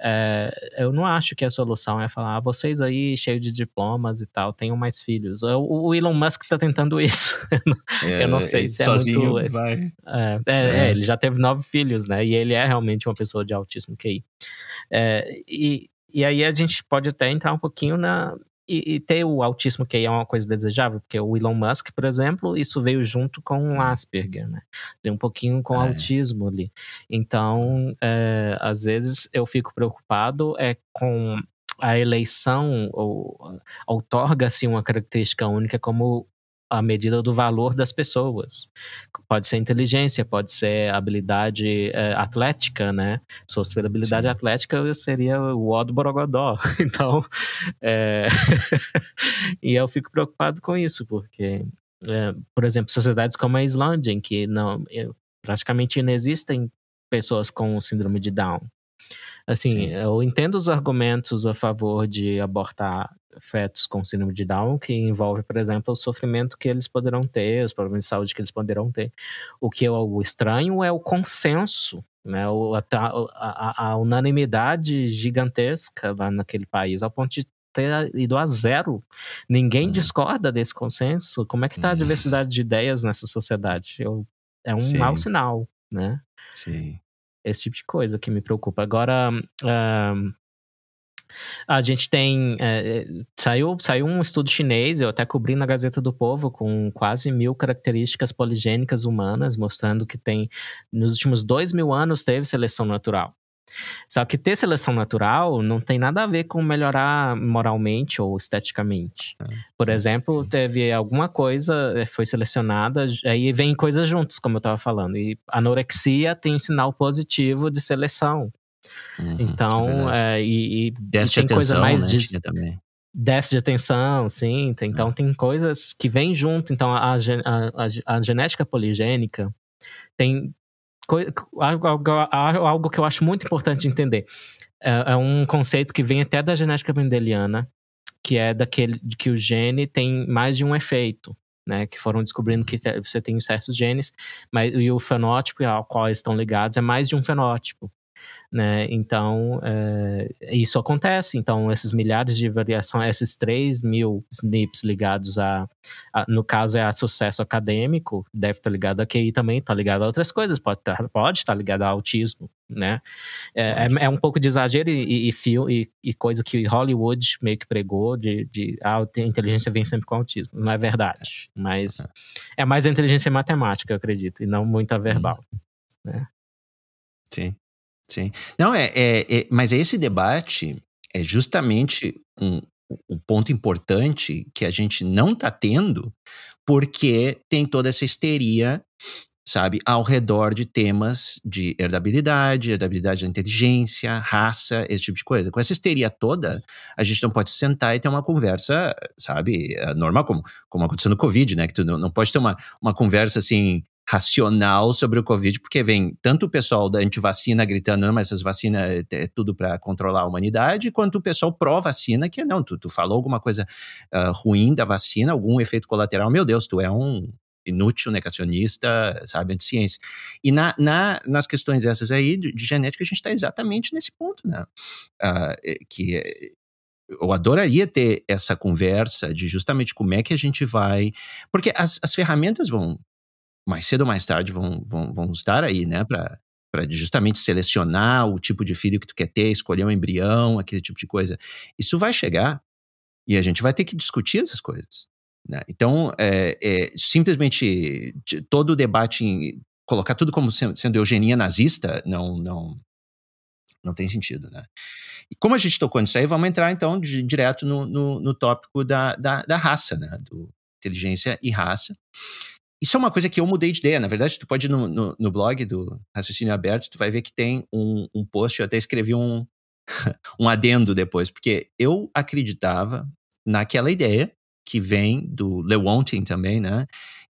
É, eu não acho que a solução é falar, ah, vocês aí, cheio de diplomas e tal, tenham mais filhos. O, o Elon Musk está tentando isso. É, eu não sei se é muito. Vai. É, é, é, ele já teve nove filhos, né? E ele é realmente uma pessoa de autismo QI. É, e e aí a gente pode até entrar um pouquinho na. E, e, ter o autismo que é uma coisa desejável, porque o Elon Musk, por exemplo, isso veio junto com o Asperger, né? Veio um pouquinho com é. autismo ali. Então, é, às vezes eu fico preocupado é com a eleição ou outorga-se uma característica única como a medida do valor das pessoas. Pode ser inteligência, pode ser habilidade é, atlética, né? Se fosse pela habilidade Sim. atlética, eu seria o O do Borogodó. Então, é... e eu fico preocupado com isso, porque, é, por exemplo, sociedades como a Islândia, em que não, praticamente não existem pessoas com síndrome de Down. Assim, Sim. eu entendo os argumentos a favor de abortar fetos com síndrome de Down, que envolve, por exemplo, o sofrimento que eles poderão ter, os problemas de saúde que eles poderão ter. O que é o estranho é o consenso, né? O, a, a, a, unanimidade gigantesca lá naquele país, ao ponto de ter ido a zero. Ninguém hum. discorda desse consenso. Como é que está a hum. diversidade de ideias nessa sociedade? Eu, é um Sim. mau sinal, né? Sim. Esse tipo de coisa que me preocupa. Agora, uh, a gente tem. É, saiu, saiu um estudo chinês, eu até cobri na Gazeta do Povo, com quase mil características poligênicas humanas, mostrando que tem, nos últimos dois mil anos, teve seleção natural. Só que ter seleção natural não tem nada a ver com melhorar moralmente ou esteticamente. É. Por exemplo, teve alguma coisa, é, foi selecionada, aí vem coisas juntos, como eu estava falando. E anorexia tem um sinal positivo de seleção. Uhum, então, é, é e, e, tem de coisa mais né, de, também. Déficit de atenção, sim. Tem, então, tem coisas que vêm junto. Então, a, a, a, genética poligênica tem algo, algo que eu acho muito importante entender. É, é, um conceito que vem até da genética mendeliana, que é daquele de que o gene tem mais de um efeito. Né, que foram descobrindo que você tem certos genes, mas e o fenótipo ao qual estão ligados é mais de um fenótipo né? Então, é, isso acontece. Então, esses milhares de variações, esses 3 mil SNPs ligados a, a, no caso, é a sucesso acadêmico, deve estar ligado a QI também, está ligado a outras coisas, pode estar, tá, pode estar ligado a autismo, né? É, é, é um pouco de exagero e, e, e, e, coisa que Hollywood meio que pregou de, de ah, a inteligência vem sempre com autismo. Não é verdade, mas é mais a inteligência matemática, eu acredito, e não muito a verbal, hum. né? Sim. Sim. Não, é, é, é, mas esse debate é justamente um, um ponto importante que a gente não está tendo, porque tem toda essa histeria, sabe, ao redor de temas de herdabilidade, herdabilidade da inteligência, raça, esse tipo de coisa. Com essa histeria toda, a gente não pode sentar e ter uma conversa, sabe, é normal, como, como aconteceu no Covid, né? Que tu não, não pode ter uma, uma conversa assim, racional sobre o Covid, porque vem tanto o pessoal da antivacina gritando, não, mas essas vacinas é, é tudo para controlar a humanidade, quanto o pessoal pró-vacina, que não, tu, tu falou alguma coisa uh, ruim da vacina, algum efeito colateral, meu Deus, tu é um inútil, negacionista, sabe, anti-ciência. E na, na, nas questões essas aí de, de genética, a gente está exatamente nesse ponto, né? Uh, que eu adoraria ter essa conversa de justamente como é que a gente vai. Porque as, as ferramentas vão, mais cedo ou mais tarde vão, vão, vão estar aí, né, para justamente selecionar o tipo de filho que tu quer ter, escolher um embrião, aquele tipo de coisa. Isso vai chegar e a gente vai ter que discutir essas coisas. Né? Então, é, é, simplesmente todo o debate, em, colocar tudo como sendo, eugenia nazista, não, não, não tem sentido. Né? E como a gente tocou nisso aí, vamos entrar então direto no, no, no tópico da, da, da, raça, né? do inteligência e raça. Isso é uma coisa que eu mudei de ideia. Na verdade, tu pode ir no, no, no blog do Raciocínio Aberto, tu vai ver que tem um, um post, eu até escrevi um, um adendo depois, porque eu acreditava naquela ideia que vem do Lewontin também, né?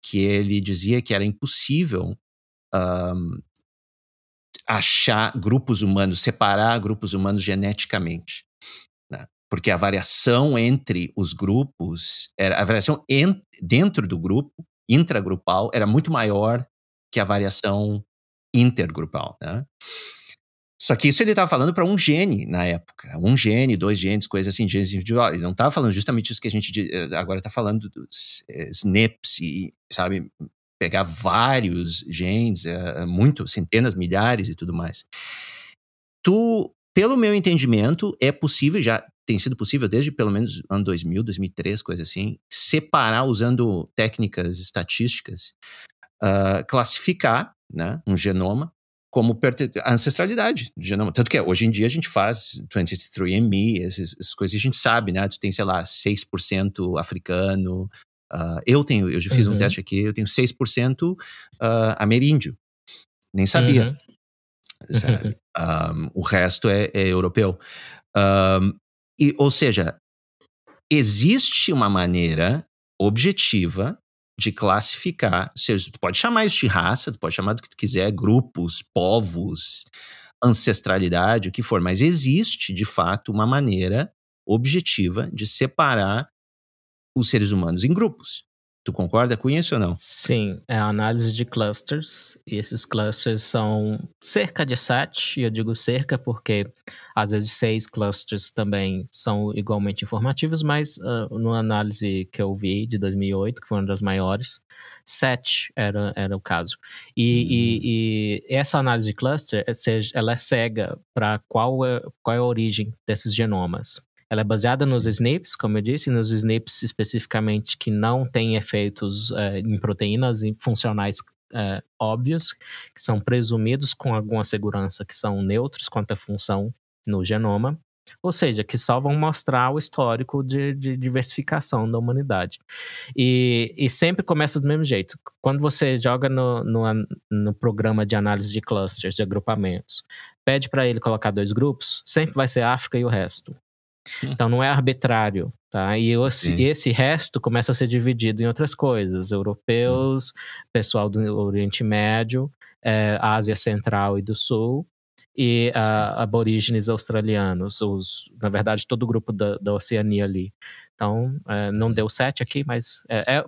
Que ele dizia que era impossível um, achar grupos humanos, separar grupos humanos geneticamente. Né? Porque a variação entre os grupos, era, a variação en, dentro do grupo intragrupal era muito maior que a variação intergrupal, né? Só que isso ele estava falando para um gene na época. Um gene, dois genes, coisas assim, genes individuais. Ele não estava falando justamente isso que a gente eh, agora está falando dos é, SNPs e, sabe, pegar vários genes, é, muito, centenas, milhares e tudo mais. Tu, pelo meu entendimento, é possível, já tem sido possível desde pelo menos ano 2000, 2003, coisa assim, separar usando técnicas estatísticas, uh, classificar né, um genoma como ancestralidade do genoma. Tanto que hoje em dia a gente faz 23andMe, essas, essas coisas a gente sabe, né? Tu tem, sei lá, 6% africano, Uh, eu tenho, eu já fiz uhum. um teste aqui, eu tenho 6% uh, ameríndio. Nem sabia. Uhum. Sabe? Um, o resto é, é europeu. Um, e, ou seja, existe uma maneira objetiva de classificar, seja, tu pode chamar isso de raça, tu pode chamar do que tu quiser, grupos, povos, ancestralidade, o que for, mas existe de fato uma maneira objetiva de separar os seres humanos em grupos. Tu concorda com isso ou não? Sim, é a análise de clusters, e esses clusters são cerca de sete, e eu digo cerca porque às vezes seis clusters também são igualmente informativos, mas uh, numa análise que eu vi de 2008, que foi uma das maiores, sete era, era o caso. E, uhum. e, e essa análise de cluster, ela é cega para qual é, qual é a origem desses genomas. Ela é baseada Sim. nos SNPs, como eu disse, nos SNPs especificamente que não têm efeitos é, em proteínas funcionais é, óbvios, que são presumidos com alguma segurança que são neutros quanto à função no genoma, ou seja, que só vão mostrar o histórico de, de diversificação da humanidade. E, e, sempre começa do mesmo jeito. Quando você joga no, no, no programa de análise de clusters, de agrupamentos, pede para ele colocar dois grupos, sempre vai ser África e o resto. Então não é arbitrário, tá? E esse, esse, resto começa a ser dividido em outras coisas: europeus, hum. pessoal do Oriente Médio, é, Ásia Central e do Sul e a, aborígenes australianos, os, na verdade todo o grupo da, da Oceania ali. Então é, não deu sete aqui, mas é, é,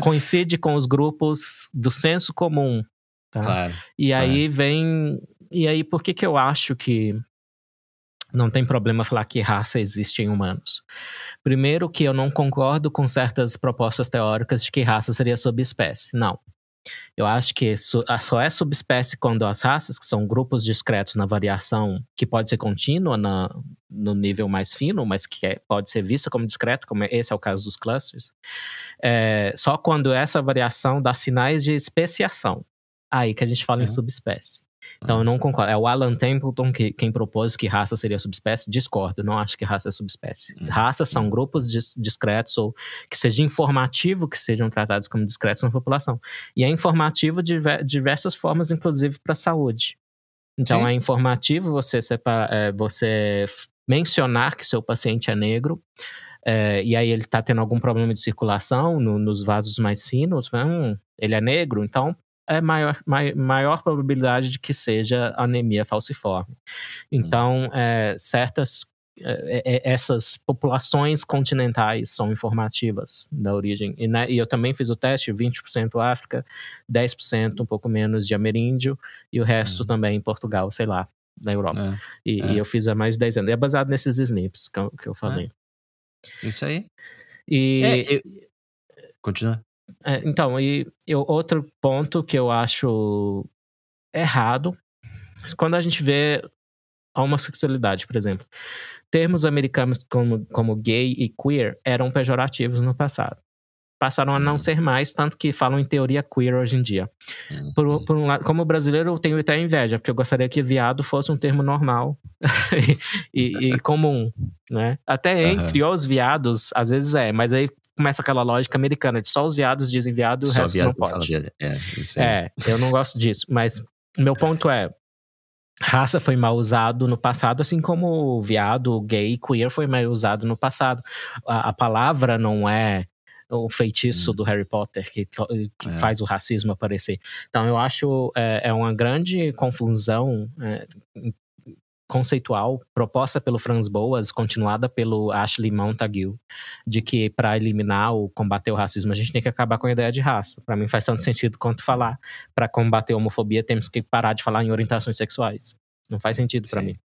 coincide com os grupos do senso comum. Tá? Claro, e aí vem e aí por que que eu acho que não tem problema falar que raça existe em humanos. Primeiro, que eu não concordo com certas propostas teóricas de que raça seria subespécie. Não. Eu acho que só é subespécie quando as raças, que são grupos discretos na variação, que pode ser contínua na, no nível mais fino, mas que é, pode ser vista como discreto, como esse é o caso dos clusters, é, só quando essa variação dá sinais de especiação. Aí que a gente fala em subespécie. Então, eu não concordo. É o Alan Templeton que, quem propôs que raça seria subespécie. Discordo, não acho que raça é subespécie. Uhum. Raças são grupos dis discretos ou que seja informativo que sejam tratados como discretos na população. E é informativo de diversas formas, inclusive para a saúde. Então, Sim. é informativo você, separar, é, você mencionar que seu paciente é negro. É, e aí ele está tendo algum problema de circulação no, nos vasos mais finos, hum, ele é negro, então é maior, maior probabilidade de que seja anemia falciforme. Então, é, certas é, é, essas populações continentais são informativas da origem. E, né, e, eu também fiz o teste, 20% África, 10% um pouco menos de ameríndio, e o resto uhum. também em Portugal, sei lá, na Europa. É, e, é. e, eu fiz há mais de 10 anos. E é baseado nesses SNPs que eu, que eu falei. É. Isso aí. E... É, eu... Continua. É, então, e eu, outro ponto que eu acho errado, quando a gente vê a homossexualidade, por exemplo. Termos americanos como, como gay e queer eram pejorativos no passado. Passaram a não uhum. ser mais, tanto que falam em teoria queer hoje em dia. Por, uhum. por um lado, como brasileiro, eu tenho até inveja, porque eu gostaria que viado fosse um termo normal e, e, comum, né? Até entre uhum. os viados, às vezes é, mas aí começa aquela lógica americana de só os viados dizem viado e o resto não pode. É, é, eu não gosto disso. Mas meu ponto é, raça foi mal usado no passado, assim como viado, gay, queer foi mal usado no passado. A, a palavra não é o feitiço hum. do Harry Potter que, que é. faz o racismo aparecer. Então eu acho é, é uma grande confusão é, conceitual proposta pelo Franz Boas, continuada pelo Ashley Montague, de que para eliminar ou combater o racismo a gente tem que acabar com a ideia de raça. Para mim faz tanto sentido quanto falar. Para combater a homofobia temos que parar de falar em orientações sexuais. Não faz sentido para mim.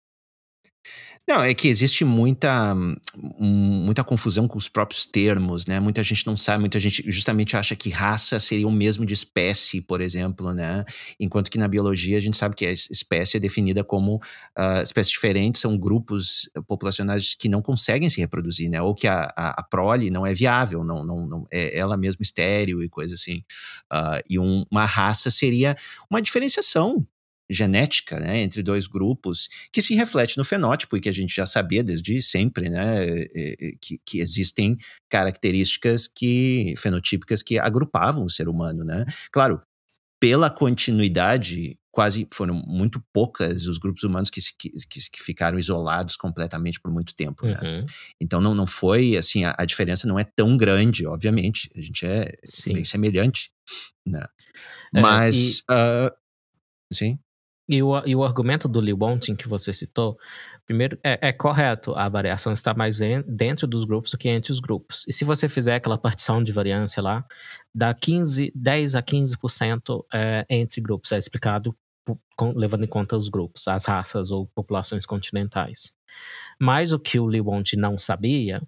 Não, é que existe muita, muita confusão com os próprios termos, né? Muita gente não sabe, muita gente justamente acha que raça seria o mesmo de espécie, por exemplo, né? Enquanto que na biologia a gente sabe que a espécie é definida como uh, espécies diferentes, são grupos populacionais que não conseguem se reproduzir, né? Ou que a, a, a prole não é viável, não, não, não é ela mesma estéreo e coisa assim. Uh, e um, uma raça seria uma diferenciação genética né, entre dois grupos que se reflete no fenótipo e que a gente já sabia desde sempre, né, que, que existem características que fenotípicas que agrupavam o ser humano, né? Claro, pela continuidade quase foram muito poucas os grupos humanos que, que, que ficaram isolados completamente por muito tempo. Né? Uhum. Então não, não foi assim, a, a, diferença não é tão grande, obviamente. A gente é sim. bem semelhante. Né? Mas. É, e, uh, sim. E o, e o argumento do Lee Wonting que você citou, primeiro, é, é correto, a variação está mais em, dentro dos grupos do que entre os grupos. E se você fizer aquela partição de variância lá, dá 15, 10 a 15% é, entre grupos. É explicado com, levando em conta os grupos, as raças ou populações continentais. Mas o que o Lee Wonting não sabia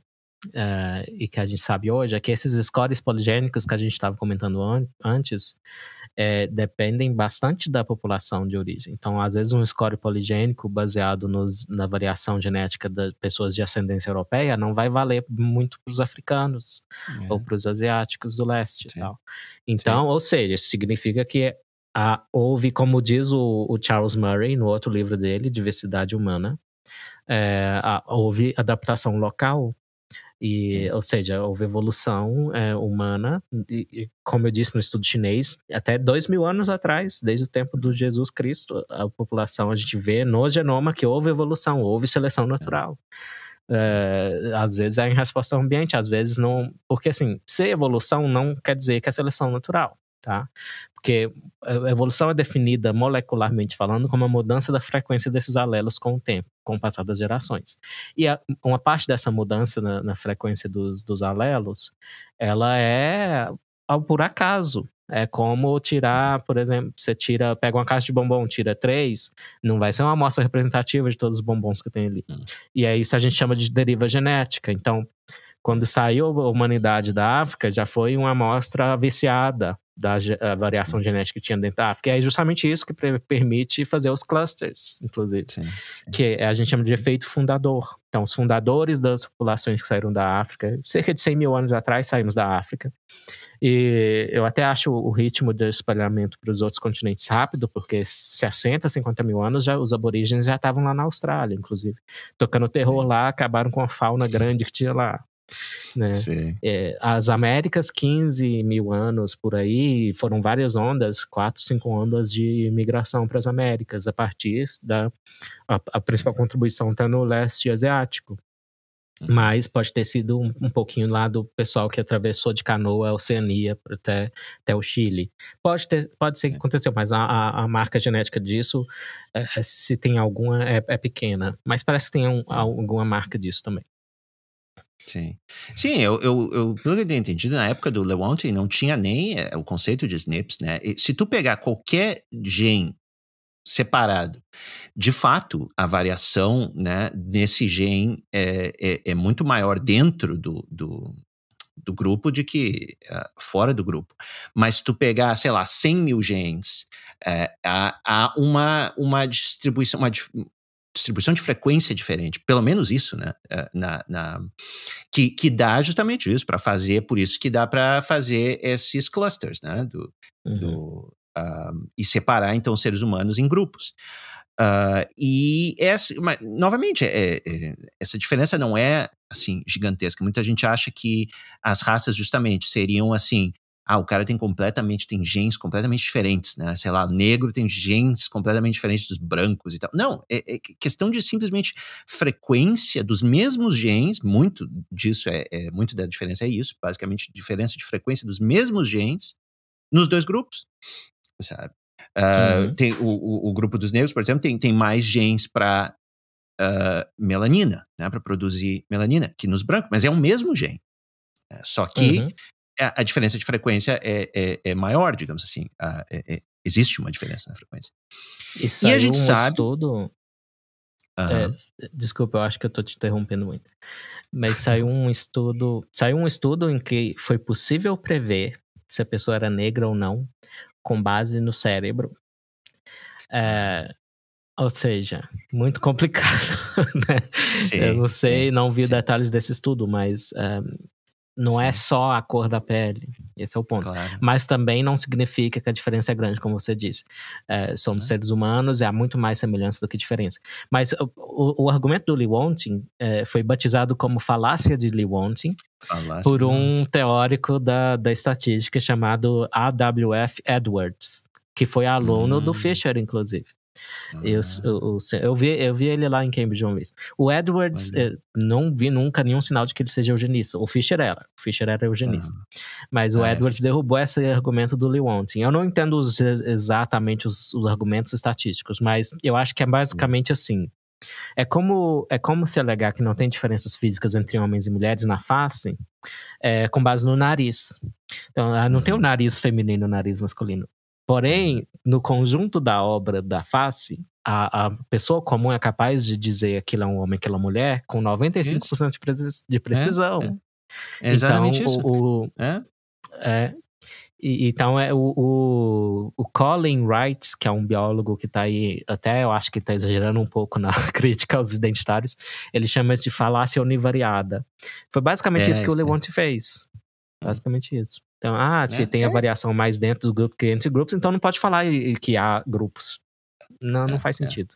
Uh, e que a gente sabe hoje é que esses scores poligênicos que a gente estava comentando an antes é, dependem bastante da população de origem. Então, às vezes, um score poligênico baseado nos, na variação genética de pessoas de ascendência europeia não vai valer muito para os africanos é. ou para os asiáticos do leste Sim. e tal. Então, Sim. ou seja, isso significa que a, houve, como diz o, o, Charles Murray no outro livro dele, Diversidade Humana, é, a, houve adaptação local e, ou seja, houve evolução é, humana, e, e, como eu disse no estudo chinês, até dois mil anos atrás, desde o tempo do Jesus Cristo, a população, a gente vê no genoma que houve evolução, houve seleção natural. É, às vezes é em resposta ao ambiente, às vezes não. Porque, assim, ser evolução não quer dizer que é seleção natural tá? Porque a evolução é definida molecularmente falando como a mudança da frequência desses alelos com o tempo, com o passar das gerações. E a, uma parte dessa mudança na, na frequência dos, dos alelos, ela é ao por acaso. É como tirar, por exemplo, você tira, pega uma caixa de bombom, tira três, não vai ser uma amostra representativa de todos os bombons que tem ali. Hum. E é isso a gente chama de deriva genética. Então, quando saiu a humanidade da África, já foi uma amostra viciada da variação sim. genética que tinha dentro da África. E é justamente isso que permite fazer os clusters, inclusive, sim, sim. que a gente chama de efeito fundador. Então, os fundadores das populações que saíram da África, cerca de 100 mil anos atrás, saímos da África. E eu até acho o ritmo de espalhamento para os outros continentes rápido, porque 60, 50 mil anos já, os aborígenes já estavam lá na Austrália, inclusive. Tocando terror lá, acabaram com a fauna grande que tinha lá. Né? É, as Américas, 15 mil anos por aí, foram várias ondas, quatro, cinco ondas de migração para as Américas, a partir da. A, a principal contribuição está no leste asiático. Uhum. Mas pode ter sido um, um, pouquinho lá do pessoal que atravessou de canoa a Oceania até, até o Chile. Pode, ter, pode ser que aconteceu, mas a, a, a marca genética disso, é, se tem alguma, é, é, pequena. Mas parece que tem um, alguma marca disso também. Sim. Sim, eu, eu, eu, pelo que eu tenho entendido, na época do Lewontin não tinha nem é, o conceito de SNPs, né? E se tu pegar qualquer gene separado, de fato, a variação né, nesse gene é, é, é muito maior dentro do, do, do grupo de que uh, fora do grupo. Mas se tu pegar, sei lá, 100 mil genes, uh, há, há uma, uma distribuição, uma, distribuição de frequência diferente, pelo menos isso, né? Eh, na, na que, que dá justamente isso para fazer, por isso que dá para fazer esses clusters, né? Do, uhum. do um, e separar então os seres humanos em grupos. Uh, e essa, mas, novamente, é, é, essa diferença não é assim gigantesca. Muita gente acha que as raças justamente seriam assim ah, o cara tem completamente, tem genes completamente diferentes, né? Sei lá, o negro tem genes completamente diferentes dos brancos e tal. Não, é, é questão de simplesmente frequência dos mesmos genes, muito disso é, é, muito da diferença é isso, basicamente diferença de frequência dos mesmos genes nos dois grupos, sabe? Uh, uhum. tem o, o, o, grupo dos negros, por exemplo, tem, tem mais genes para uh, ah, melanina, né, para produzir melanina, que nos brancos, mas é o mesmo gene. É, só que uhum a, a diferença de frequência é, é, é maior, digamos assim. A, é, é, existe uma diferença na frequência. e a gente um sabe. Estudo... Uhum. desculpa, eu acho que eu estou te interrompendo muito. Mas saiu um estudo. Saiu um estudo em que foi possível prever se a pessoa era negra ou não, com base no cérebro. É, ou seja, muito complicado, né? Sim, eu não sei, não vi sim. detalhes desse estudo, mas Não é Sim. é só a cor da pele. Esse é o ponto. Claro. Mas também não significa que a diferença é grande, como você disse. É, somos é. seres humanos e há muito mais semelhança do que diferença. Mas o, o, o argumento do Lewontin é, foi batizado como falácia de Lewontin por um teórico da, da estatística chamado A.W.F. Edwards, que foi aluno hum. do Fisher, inclusive. Eu, ah. eu, eu, vi, eu vi ele lá em Cambridge uma vez. O Edwards, não vi nunca nenhum sinal de que ele seja eugenista. O Fischer era. O Fischer era eugenista. Ah. Mas o ah, é, Edwards é, derrubou esse argumento do Lewontin. Eu não entendo os, exatamente os, os, argumentos estatísticos, mas eu acho que é basicamente Sim. assim. É como, é como se alegar que não tem diferenças físicas entre homens e mulheres na face é, com base no nariz. Então, ah, não uhum. tem o nariz feminino e o nariz masculino. Porém, no conjunto da obra da face, a, a, pessoa comum é capaz de dizer aquilo é um homem, aquilo é uma mulher, com 95% de, precis, de precisão. É, é. é exatamente então, isso. O, é? é e, então, é o, o, o, Colin Wright, que é um biólogo que está aí, até eu acho que está exagerando um pouco na crítica aos identitários, ele chama isso de falácia univariada. Foi basicamente é, isso que o Lewontin fez. Basicamente isso. Então, ah, se é, tem a é. variação mais dentro do grupo que entre grupos, então não pode falar que há grupos. Não, não é, faz é. sentido.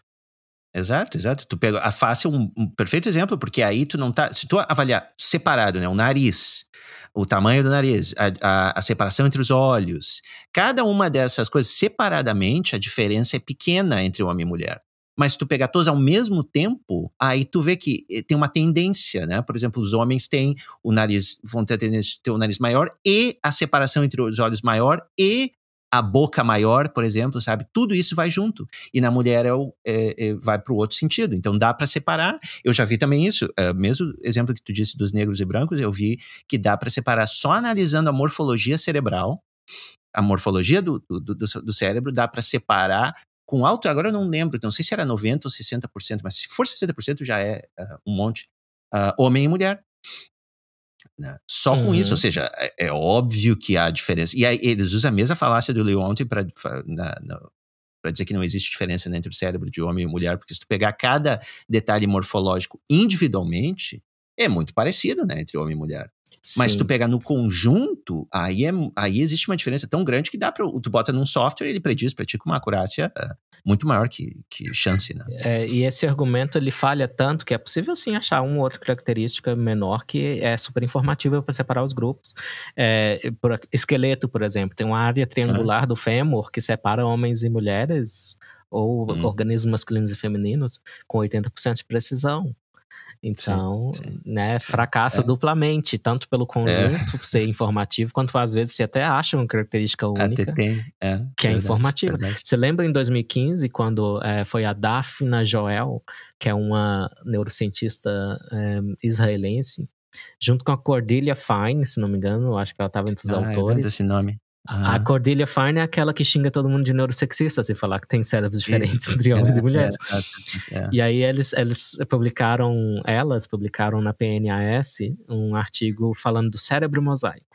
Exato, exato. Tu pega a face é um, um, perfeito exemplo, porque aí tu não tá. Se tu avaliar separado, né? O nariz, o tamanho do nariz, a, a, a, separação entre os olhos, cada uma dessas coisas separadamente, a diferença é pequena entre homem e mulher. Mas se tu pegar todos ao mesmo tempo, aí tu vê que eh, tem uma tendência, né? Por exemplo, os homens têm o nariz, vão ter a tendência de ter o nariz maior e a separação entre os olhos maior e a boca maior, por exemplo, sabe? Tudo isso vai junto. E na mulher é, é, é vai para o outro sentido. Então dá para separar. Eu já vi também isso. É, mesmo exemplo que tu disse dos negros e brancos, eu vi que dá para separar só analisando a morfologia cerebral. A morfologia do, do, do, do cérebro dá para separar com alto, agora eu não lembro, não sei se era 90% ou 60%, mas se for 60% já é uh, um monte, uh, homem e mulher. Né? Só uhum. com isso, ou uhum. seja, é, é, óbvio que há diferença. E aí eles usam a mesma falácia do Leonte para dizer que não existe diferença entre o cérebro de homem e mulher, porque se tu pegar cada detalhe morfológico individualmente, é muito parecido né, entre homem e mulher. Mas se tu pegar no conjunto, aí, é, aí existe uma diferença tão grande que dá para tu bota num software ele prediz para ti com uma acurácia uh, muito maior que, que chance, né? É, e esse argumento ele falha tanto que é possível sim achar uma ou outra característica menor que é super informativa para separar os grupos. É, por, esqueleto, por exemplo, tem uma área triangular ah. do fêmur que separa homens e mulheres ou hum. organismos masculinos e femininos com 80% de precisão. Então, sim, sim. né, fracassa é. duplamente, tanto pelo conjunto é. ser informativo, quanto às vezes você até acha uma característica única tem, é, que é verdade, informativa. Verdade. Você lembra em 2015, quando é, foi a Daphna Joel, que é uma neurocientista é, israelense, junto com a Cordelia Fine, se não me engano, acho que ela estava entre os ah, autores. esse nome. A Cordelia Fine é aquela que xinga todo mundo de neurosexista, se falar que tem cérebros diferentes entre homens é, e mulheres. É, é. E aí eles, eles publicaram, elas publicaram na PNAS um artigo falando do cérebro mosaico.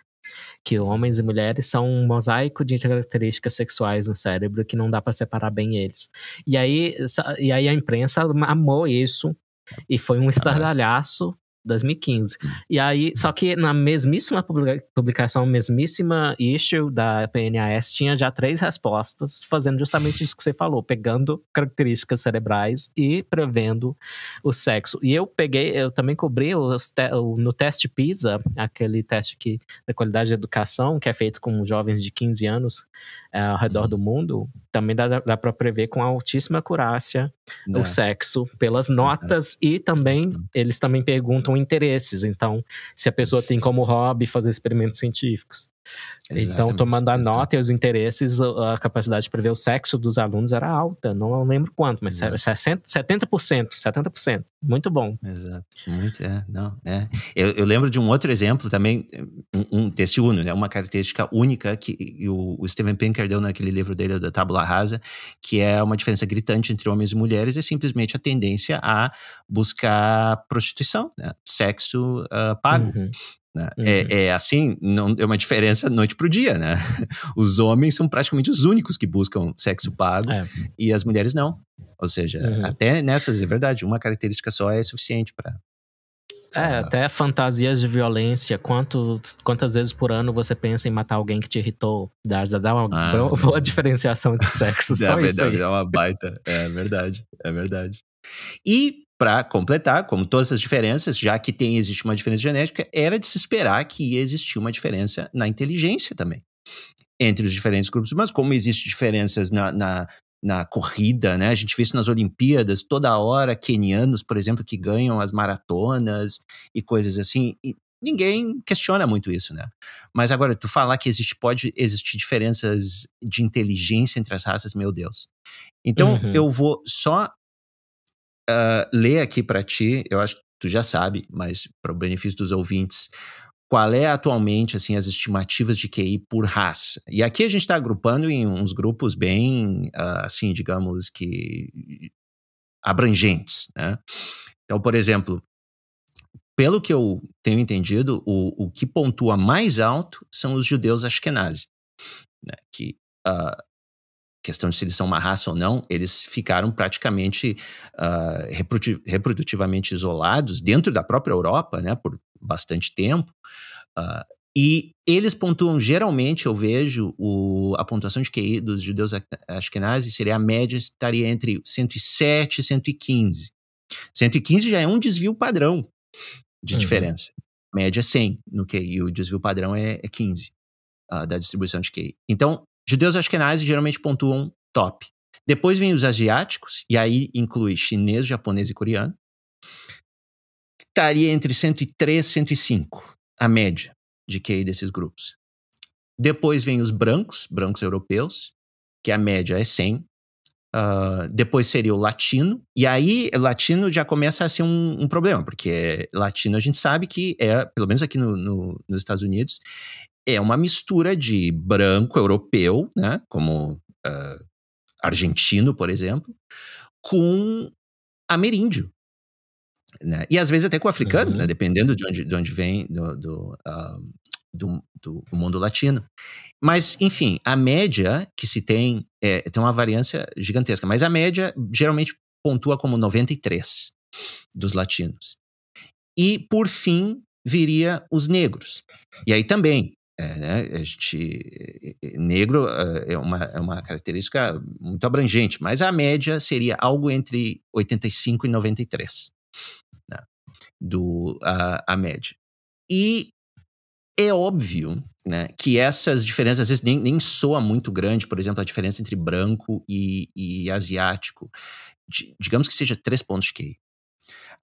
Que homens e mulheres são um mosaico de características sexuais no cérebro que não dá para separar bem eles. E aí, e aí a imprensa amou isso e foi um estardalhaço 2015. Hum. E aí, só que na mesmíssima publicação, mesmíssima issue da PNAS, tinha já três respostas, fazendo justamente isso que você falou, pegando características cerebrais e prevendo o sexo. E eu peguei, eu também cobri te, o, no teste PISA, aquele teste que, da qualidade de educação, que é feito com jovens de 15 anos é, ao redor uhum. do mundo, também dá, dá para prever com altíssima acurácia o sexo pelas notas e também, uhum. eles também perguntam interesses. Então, se a pessoa tem como hobby fazer experimentos científicos. Exatamente, então, tomando a nota e os interesses, a capacidade de prever o sexo dos alunos era alta. Não lembro quanto, mas Exato. 60, 70%. 70%. Muito bom. Exato. Muito, é, não, é. Eu, eu lembro de um outro exemplo também, um, um desse Uno, né? Uma característica única que o, o Steven Pinker deu naquele livro dele, da Tábula Rasa, que é uma diferença gritante entre homens e mulheres, é simplesmente a tendência a buscar prostituição, né? Sexo uh, pago. Uhum. Né? É, uhum. É, é, assim, não é uma diferença noite para o dia, né? Os homens são praticamente os únicos que buscam sexo pago é. e as mulheres não. Ou seja, uhum. até nessas, é verdade, uma característica só é suficiente para É, até fantasias de violência. Quanto, quantas vezes por ano você pensa em matar alguém que te irritou? Dá, dá uma ah, boa, boa diferenciação de sexo. Só é, isso. É uma baita. É verdade. É verdade. E para completar, como todas as diferenças, já que tem existe uma diferença genética, era de se esperar que ia existir uma diferença na inteligência também entre os diferentes grupos, mas como existem diferenças na, na, na, corrida, né? A gente vê isso nas Olimpíadas, toda hora, quenianos, por exemplo, que ganham as maratonas e coisas assim. E ninguém questiona muito isso, né? Mas agora, tu falar que existe, pode existir diferenças de inteligência entre as raças, meu Deus. Então, uhum. eu vou só uh, ler aqui para ti, eu acho que tu já sabe, mas para o benefício dos ouvintes, qual é atualmente assim as estimativas de QI por raça. E aqui a gente está agrupando em uns grupos bem, uh, assim, digamos que abrangentes, né? Então, por exemplo, pelo que eu tenho entendido, o, o que pontua mais alto são os judeus ashkenazi, né? que uh, questão de se eles são uma raça ou não, eles ficaram praticamente uh, reprodutivamente isolados dentro da própria Europa, né, por bastante tempo. Uh, e eles pontuam, geralmente, eu vejo, o, a pontuação de QI dos judeus ashkenazi seria a média estaria entre 107 e 115. 115 já é um desvio padrão de uhum. diferença. Média 100 no QI, e o desvio padrão é, é 15 uh, da distribuição de QI. Então, Judeus ashkenazes geralmente pontuam top. Depois vem os asiáticos, e aí inclui chinês, japonês e coreano. Estaria entre 103 e 105, a média de QI desses grupos. Depois vem os brancos, brancos europeus, que a média é 100. Uh, ah, depois seria o latino, e aí latino já começa a ser um, um, problema, porque latino a gente sabe que é, pelo menos aqui no, no, nos Estados Unidos, é uma mistura de branco europeu, né, como uh, argentino, por exemplo, com ameríndio. Né? E às vezes até com africano, né, uhum. né, dependendo de onde, de onde vem do, do, uh, do, do, mundo latino. Mas, enfim, a média que se tem é, tem uma variância gigantesca, mas a média geralmente pontua como 93 dos latinos. E, por fim, viria os negros. E aí também, é, né? A gente, negro é uma, é uma característica muito abrangente, mas a média seria algo entre 85 e 93, né? do, a, a média. E é óbvio né, que essas diferenças às vezes nem, nem soa muito grande, por exemplo, a diferença entre branco e, e asiático. D digamos que seja três pontos QI.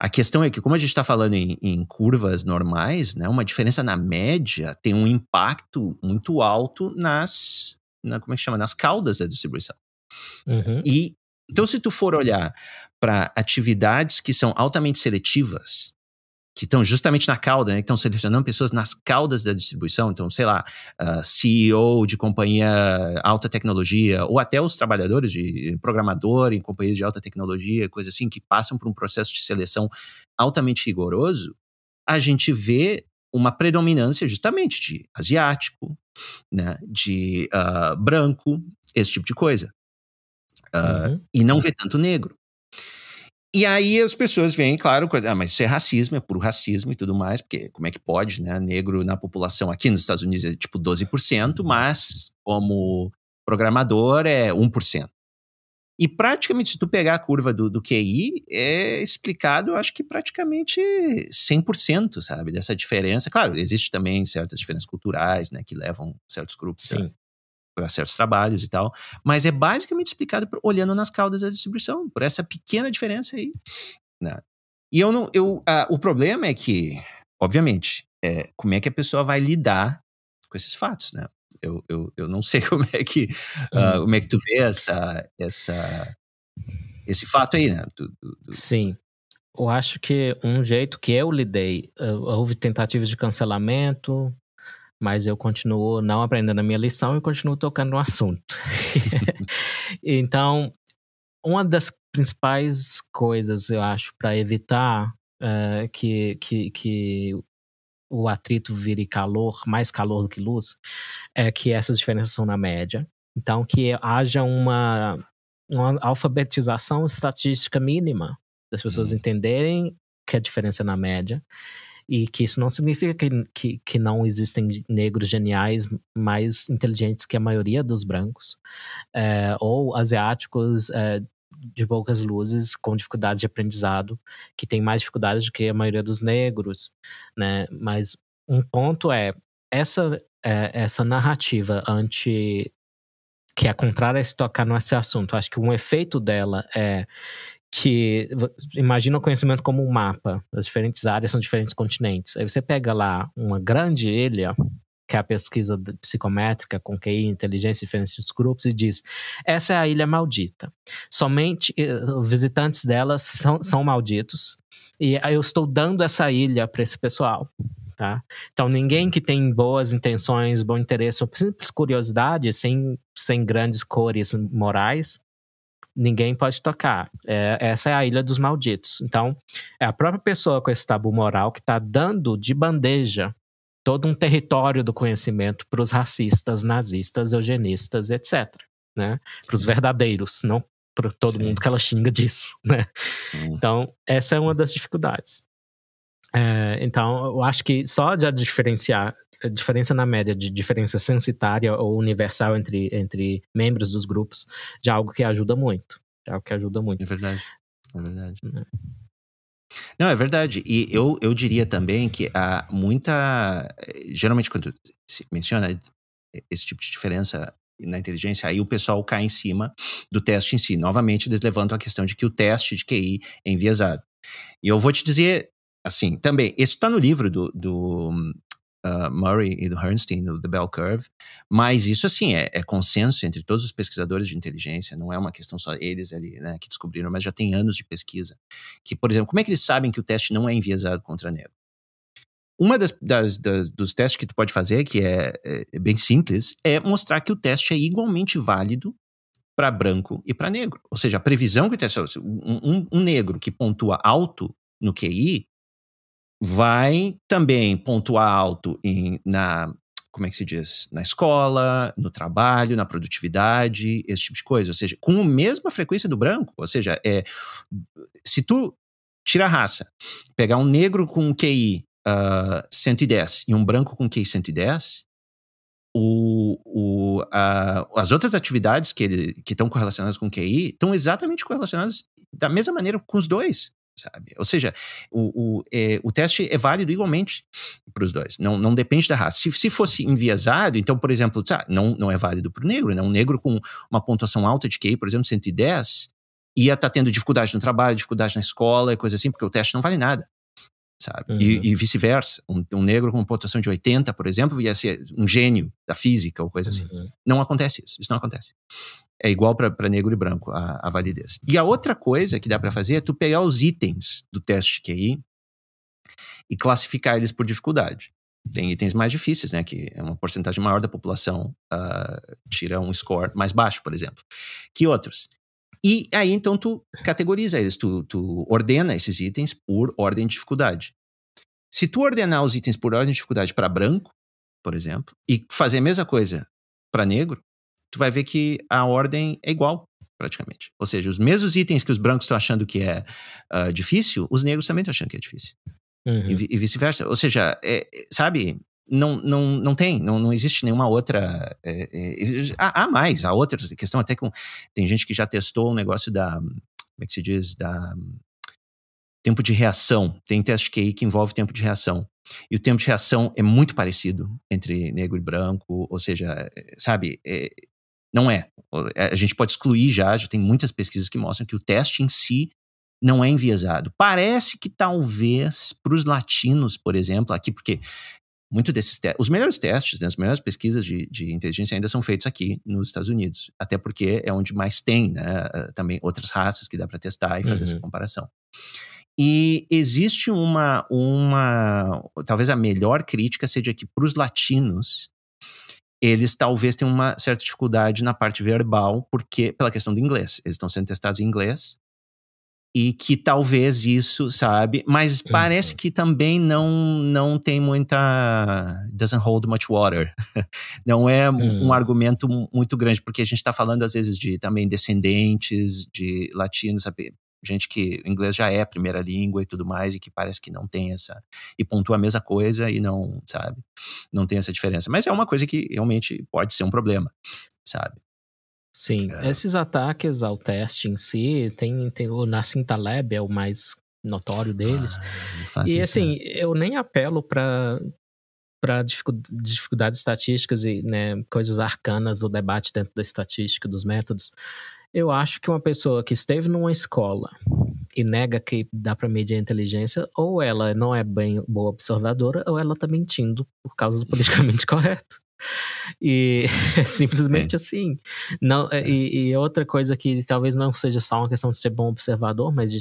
A questão é que, como a gente está falando em, em, curvas normais, né, uma diferença na média tem um impacto muito alto nas, na, como é que chama, nas caudas da distribuição. Uhum. E então, se tu for olhar para atividades que são altamente seletivas, que estão justamente na cauda, né, que estão selecionando pessoas nas caudas da distribuição. Então, sei lá, uh, CEO de companhia alta tecnologia, ou até os trabalhadores de programador em companhias de alta tecnologia, coisa assim, que passam por um processo de seleção altamente rigoroso, a gente vê uma predominância justamente de asiático, né, de uh, branco, esse tipo de coisa. Uh, uhum. E não vê tanto negro. E aí as pessoas veem, claro, ah, mas isso é racismo, é puro racismo e tudo mais, porque como é que pode, né? Negro na população aqui nos Estados Unidos é tipo 12%, mas como programador é 1%. E praticamente, se tu pegar a curva do, do QI, é explicado, eu acho que praticamente 100%, sabe? Dessa diferença. Claro, existe também certas diferenças culturais, né? Que levam certos grupos Sim para certos trabalhos e tal, mas é basicamente explicado por, olhando nas caudas da distribuição, por essa pequena diferença aí. Né? E eu não, eu, o problema é que, obviamente, é, como é que a pessoa vai lidar com esses fatos, né? Eu, eu, eu não sei como é que uh, como é que tu vê essa, essa esse fato aí, né? Do, do, do... Sim. Eu acho que um jeito que eu lidei, houve tentativas de cancelamento, mas eu continuo não aprendendo a minha lição e continuo tocando no assunto. então, uma das principais coisas, eu acho, para evitar uh, que, que, que o atrito vire calor, mais calor do que luz, é que essas diferenças são na média. Então, que haja uma, uma alfabetização estatística mínima das pessoas hum. entenderem que a diferença é na média. E que isso não significa que, que, que não existem negros geniais mais inteligentes que a maioria dos brancos, é, ou asiáticos é, de poucas luzes com dificuldades de aprendizado, que tem mais dificuldades do que a maioria dos negros, né? Mas um ponto é essa é, essa narrativa anti que é contrária a se tocar nesse assunto. Acho que um efeito dela é que imagina o conhecimento como um mapa. As diferentes áreas são diferentes continentes. Aí você pega lá uma grande ilha, que é a pesquisa psicométrica com QI, inteligência, diferentes grupos, e diz: essa é a ilha maldita. Somente uh, visitantes delas são, são malditos. E eu estou dando essa ilha para esse pessoal. Tá? Então, ninguém que tem boas intenções, bom interesse ou simples curiosidade, sem, sem grandes cores morais, ninguém pode tocar. É, essa é a ilha dos malditos. Então, é a própria pessoa com esse tabu moral que está dando de bandeja todo um território do conhecimento para os racistas, nazistas, eugenistas, etc. Né? Para os verdadeiros, não para todo Sim. mundo que ela xinga disso. Né? Hum. Então, essa é uma das dificuldades. É, então, eu acho que só de diferenciar a diferença na média de diferença censitária ou universal entre, entre membros dos grupos de algo que ajuda muito. É algo que ajuda muito. É verdade. É verdade. É. Não, é verdade. E eu, eu diria também que há muita. Geralmente, quando se menciona esse tipo de diferença na inteligência, aí o pessoal cai em cima do teste em si. Novamente, eles levantam a questão de que o teste de QI é enviesado. E eu vou te dizer, assim, também, isso está no livro do, do uh, Murray e do Herrnstein, do The Bell Curve, mas isso, assim, é, é, consenso entre todos os pesquisadores de inteligência, não é uma questão só eles ali, né, que descobriram, mas já tem anos de pesquisa. Que, por exemplo, como é que eles sabem que o teste não é enviesado contra negro? Uma das, das, das, dos testes que tu pode fazer, que é, é, bem simples, é mostrar que o teste é igualmente válido para branco e para negro. Ou seja, a previsão que o teste. Um, um, um negro que pontua alto no QI vai também pontuar alto em, na, como é que se diz? Na escola, no trabalho, na produtividade, esse tipo de coisa. Ou seja, com a mesma frequência do branco. Ou seja, é, se tu tira a raça, pegar um negro com QI uh, 110 e um branco com QI 110, o, o, as outras atividades que estão correlacionadas com QI estão exatamente correlacionadas da mesma maneira com os dois sabe? Ou seja, o, o, é, o teste é válido igualmente para os dois, não, não depende da raça. Se, se fosse enviesado, então, por exemplo, tá, não, não é válido para o negro, né? Um negro com uma pontuação alta de QI, por exemplo, 110, ia estar tá tendo dificuldade no trabalho, dificuldade na escola, coisa assim, porque o teste não vale nada sabe? Uhum. E, e vice-versa. Um, um, negro com uma pontuação de 80, por exemplo, ia ser um gênio da física ou coisa assim. Uhum. Não acontece isso. Isso não acontece é igual para negro e branco a, a, validez. E a outra coisa que dá para fazer é tu pegar os itens do teste QI e classificar eles por dificuldade. Tem itens mais difíceis, né? Que é uma porcentagem maior da população uh, tira um score mais baixo, por exemplo. Que outros? E aí, então, tu categoriza eles, tu, tu ordena esses itens por ordem de dificuldade. Se tu ordenar os itens por ordem de dificuldade para branco, por exemplo, e fazer a mesma coisa para negro, tu vai ver que a ordem é igual, praticamente. Ou seja, os mesmos itens que os brancos estão achando que é uh, difícil, os negros também estão achando que é difícil. Uhum. E, e vice-versa. Ou seja, é, sabe, não, não, não tem, não, não existe nenhuma outra. É, é, há, há, mais, há outras. Questão até com. Tem gente que já testou um negócio da. Como é que se diz? Da. Tempo de reação. Tem teste QI que envolve tempo de reação. E o tempo de reação é muito parecido entre negro e branco, ou seja, é, sabe, é, não é. A gente pode excluir já, já tem muitas pesquisas que mostram que o teste em si não é enviesado. Parece que talvez para os latinos, por exemplo, aqui, porque muito desses testes, os melhores testes, né, as melhores pesquisas de, de, inteligência ainda são feitos aqui nos Estados Unidos, até porque é onde mais tem, né, também outras raças que dá para testar e fazer uhum. essa comparação. E existe uma, uma, talvez a melhor crítica seja que para os latinos eles talvez tenham uma certa dificuldade na parte verbal, porque pela questão do inglês. Eles estão sendo testados em inglês. E que talvez isso, sabe? Mas uhum. parece que também não não tem muita. doesn't hold much water. não é um argumento muito grande, porque a gente está falando às vezes de também descendentes de latinos, sabe? Gente que o inglês já é a primeira língua e tudo mais, e que parece que não tem essa. e pontua a mesma coisa e não, sabe? Não tem essa diferença. Mas é uma coisa que realmente pode ser um problema, sabe? Sim, é. esses ataques ao teste em si, tem, tem o Nassim Taleb é o mais notório deles. Ah, e assim, eu nem apelo para para dificuldades estatísticas e né, coisas arcanas do debate dentro da estatística, dos métodos. Eu acho que uma pessoa que esteve numa escola e nega que dá para medir a inteligência, ou ela não é bem boa observadora, ou ela tá mentindo por causa do politicamente correto. E é simplesmente é. assim. Não, é. e, e, outra coisa que talvez não seja só uma questão de ser bom observador, mas de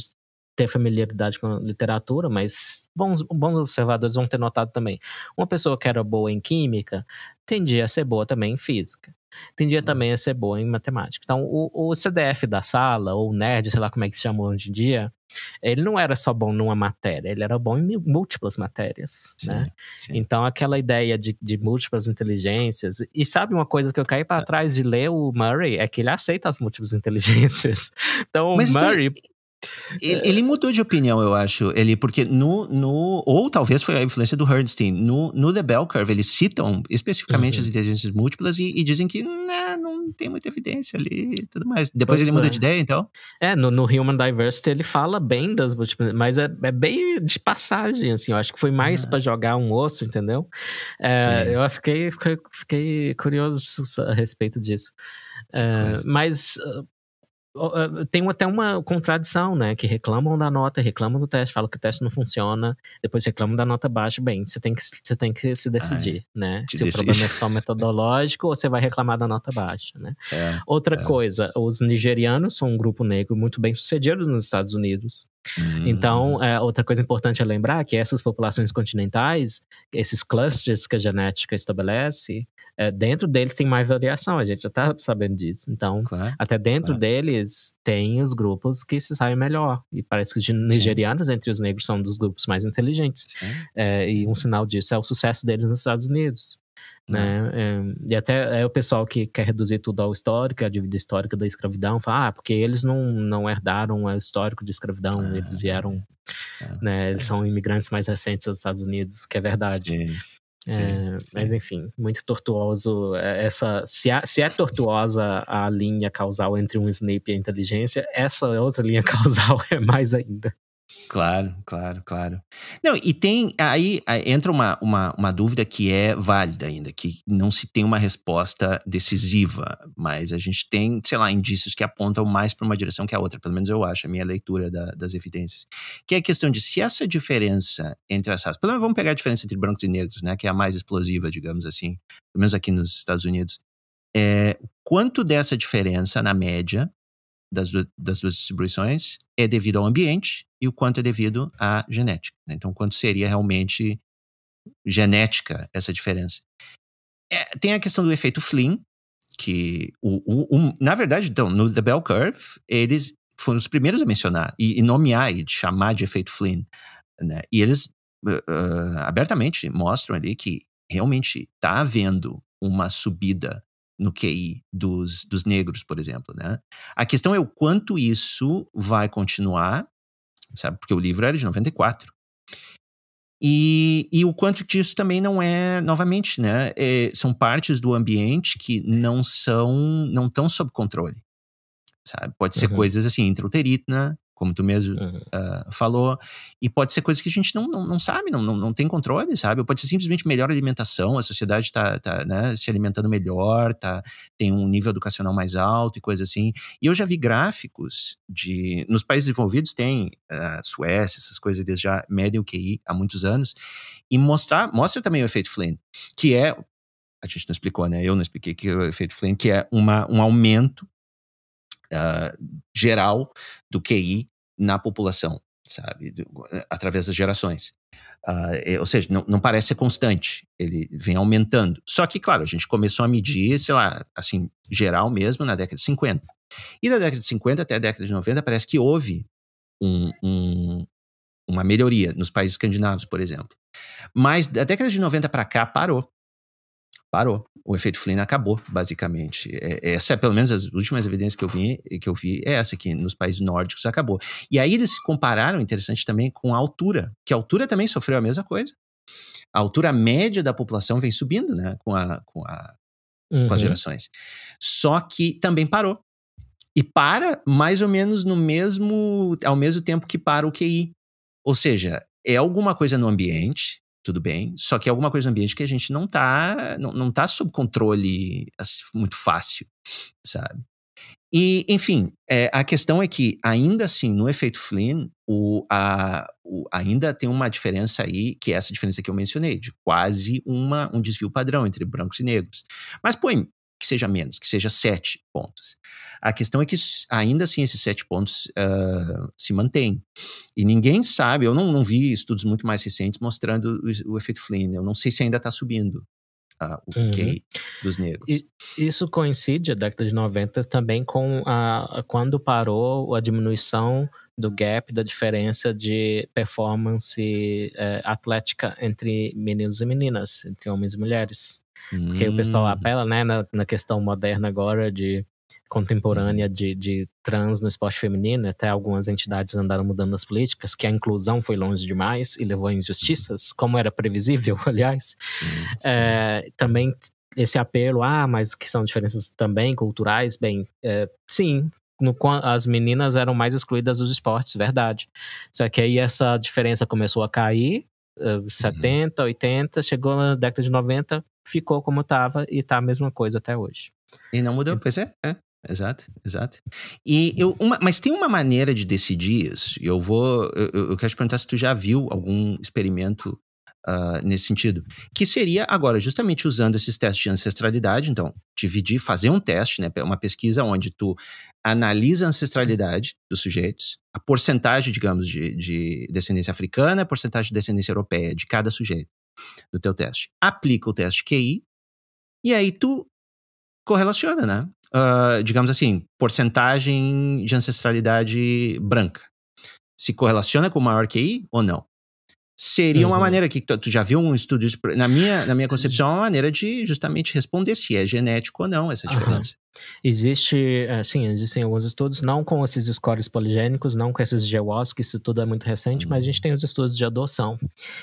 ter familiaridade com a literatura, mas bons, bons observadores vão ter notado também. Uma pessoa que era boa em química tendia a ser boa também em física. Tendia uhum. também a ser boa em matemática. Então, o, o CDF da sala, ou nerd, sei lá como é que se chama hoje em dia, ele não era só bom numa matéria, ele era bom em múltiplas matérias, sim, né? Sim. Então, aquela ideia de, de múltiplas inteligências. E sabe uma coisa que eu caí para é. trás de ler o Murray? É que ele aceita as múltiplas inteligências. Então, o Murray. Tu ele, ele, mudou de opinião, eu acho. Ele, porque no, no. Ou talvez foi a influência do Herdstein. No, no The Bell Curve, eles citam especificamente uhum. as inteligências múltiplas e, e dizem que né, não tem muita evidência ali e tudo mais. Depois pois ele é. muda de ideia, então. É, no, no, Human Diversity ele fala bem das múltiplas, mas é, é bem de passagem, assim. Eu acho que foi mais ah. para jogar um osso, entendeu? É, é. Eu fiquei, fiquei curioso a respeito disso. É, mas tem até uma contradição, né? Que reclamam da nota, reclamam do teste, falam que o teste não funciona, depois reclamam da nota baixa. Bem, você tem que, você tem que se decidir, ah, é. né? Se decide. o problema é só metodológico ou você vai reclamar da nota baixa, né? É, Outra é. coisa, os nigerianos são um grupo negro muito bem sucedido nos Estados Unidos. Hum. Então, é, outra coisa importante é lembrar que essas populações continentais, esses clusters que a genética estabelece, é, dentro deles tem mais variação, a gente já está sabendo disso. Então, claro, até dentro claro. deles tem os grupos que se sabem melhor. E parece que os nigerianos Sim. entre os negros são um dos grupos mais inteligentes. É, e um sinal disso é o sucesso deles nos Estados Unidos. Né? É, e até é o pessoal que quer reduzir tudo ao histórico, a dívida histórica da escravidão, fala, ah, porque eles não, não herdaram o histórico de escravidão, ah, eles vieram, é, né, eles são imigrantes mais recentes dos Estados Unidos, que é verdade. Sim. Sim, é, sim. Mas enfim, muito tortuoso. É, essa, se, há, se é tortuosa a linha causal entre um Snape e a inteligência, essa outra linha causal é mais ainda. Claro, claro, claro. Não, e tem. Aí, entra uma, uma, uma, dúvida que é válida ainda, que não se tem uma resposta decisiva, mas a gente tem, sei lá, indícios que apontam mais para uma direção que a outra, pelo menos eu acho, a minha leitura da, das evidências. Que é a questão de se essa diferença entre as raças. Pelo menos vamos pegar a diferença entre brancos e negros, né? Que é a mais explosiva, digamos assim, pelo menos aqui nos Estados Unidos. É, quanto dessa diferença, na média, das, das duas distribuições é devido ao ambiente e o quanto é devido à genética. Né? Então, quanto seria realmente genética essa diferença. É, tem a questão do efeito Flynn, que, o, o, o, na verdade, então, no The Bell Curve, eles foram os primeiros a mencionar e, e nomear e chamar de efeito Flynn. Né? E eles uh, abertamente mostram ali que realmente está havendo uma subida no QI dos, dos negros, por exemplo, né? A questão é o quanto isso vai continuar, sabe? Porque o livro era de 94. E, e o quanto disso também não é, novamente, né? É, são partes do ambiente que não são, não estão sob controle, sabe? Pode ser uhum. coisas assim, intrauterina, como tu mesmo uhum. uh, falou. E pode ser coisas que a gente não, não, não sabe, não, não, não tem controle, sabe? Ou pode ser simplesmente melhor alimentação, a sociedade está tá, né, se alimentando melhor, tá, tem um nível educacional mais alto e coisas assim. E eu já vi gráficos de. Nos países desenvolvidos tem uh, Suécia, essas coisas, eles já medem o QI há muitos anos. E mostrar, mostra também o efeito Flynn, que é. A gente não explicou, né? Eu não expliquei que é o efeito Flynn, que é uma, um aumento uh, geral do QI na população, sabe? Através das gerações. Uh, ou seja, não, não, parece ser constante, ele vem aumentando. Só que, claro, a gente começou a medir, sei lá, assim, geral mesmo na década de 50. E da década de 50 até a década de 90 parece que houve um, um, uma melhoria nos países escandinavos, por exemplo. Mas da década de 90 para cá parou. Parou. O efeito Flynn acabou, basicamente. É, essa é, pelo menos, as últimas evidências que eu vi, que eu vi é essa aqui, nos países nórdicos acabou. E aí eles compararam, interessante também, com a altura, que a altura também sofreu a mesma coisa. A altura média da população vem subindo, né, com, a, com, a, uhum. com as uhum. gerações. Só que também parou. E para mais ou menos no mesmo, ao mesmo tempo que para o QI. Ou seja, é alguma coisa no ambiente, tudo bem, só que é alguma coisa no ambiente que a gente não tá, não, não tá sob controle assim, muito fácil, sabe? E, enfim, é, a questão é que, ainda assim, no efeito Flynn, o, a, o, ainda tem uma diferença aí, que é essa diferença que eu mencionei, de quase uma, um desvio padrão entre brancos e negros. Mas põe que seja menos, que seja sete pontos. A questão é que, ainda assim, esses sete pontos uh, se mantêm. E ninguém sabe, eu não, não vi estudos muito mais recentes mostrando o, o efeito Flynn. Eu não sei se ainda está subindo o uhum. QI dos negros. E, isso coincide, a década de 90, também com a, quando parou a diminuição do gap, da diferença de performance é, atlética entre meninos e meninas, entre homens e mulheres. Porque hum. o pessoal hum. apela, né, na, na questão moderna agora de contemporânea uhum. de, de trans no esporte feminino, até algumas entidades andaram mudando as políticas, que a inclusão foi longe demais e levou a injustiças, como era previsível, aliás. Sim, sim. É, também esse apelo, ah, mas que são diferenças também culturais, bem, é, sim, no, as meninas eram mais excluídas dos esportes, verdade. Só que aí essa diferença começou a cair, uh, 70, uhum. 80, chegou na década de 90, ficou como estava e está a mesma coisa até hoje. E não mudou, pois é, é. Exato, exato. E eu, uma, mas tem uma maneira de decidir isso. Eu vou, eu, eu quero te perguntar se tu já viu algum experimento uh, nesse sentido, que seria agora justamente usando esses testes de ancestralidade. Então, dividir, fazer um teste, né, uma pesquisa onde tu analisa a ancestralidade dos sujeitos, a porcentagem, digamos, de, de descendência africana, a porcentagem de descendência europeia de cada sujeito no teu teste. Aplica o teste QI e aí tu correlaciona, né? Uh, digamos assim, porcentagem de ancestralidade branca. Se correlaciona com o maior QI ou não? Seria uhum. uma maneira que tu, tu, já viu um estudo na minha na minha concepção é uma maneira de justamente responder se é genético ou não essa diferença. Uhum. Existe, é, sim, existem alguns estudos, não com esses scores poligênicos, não com esses GWAS, que isso tudo é muito recente, mas a gente tem os estudos de adoção.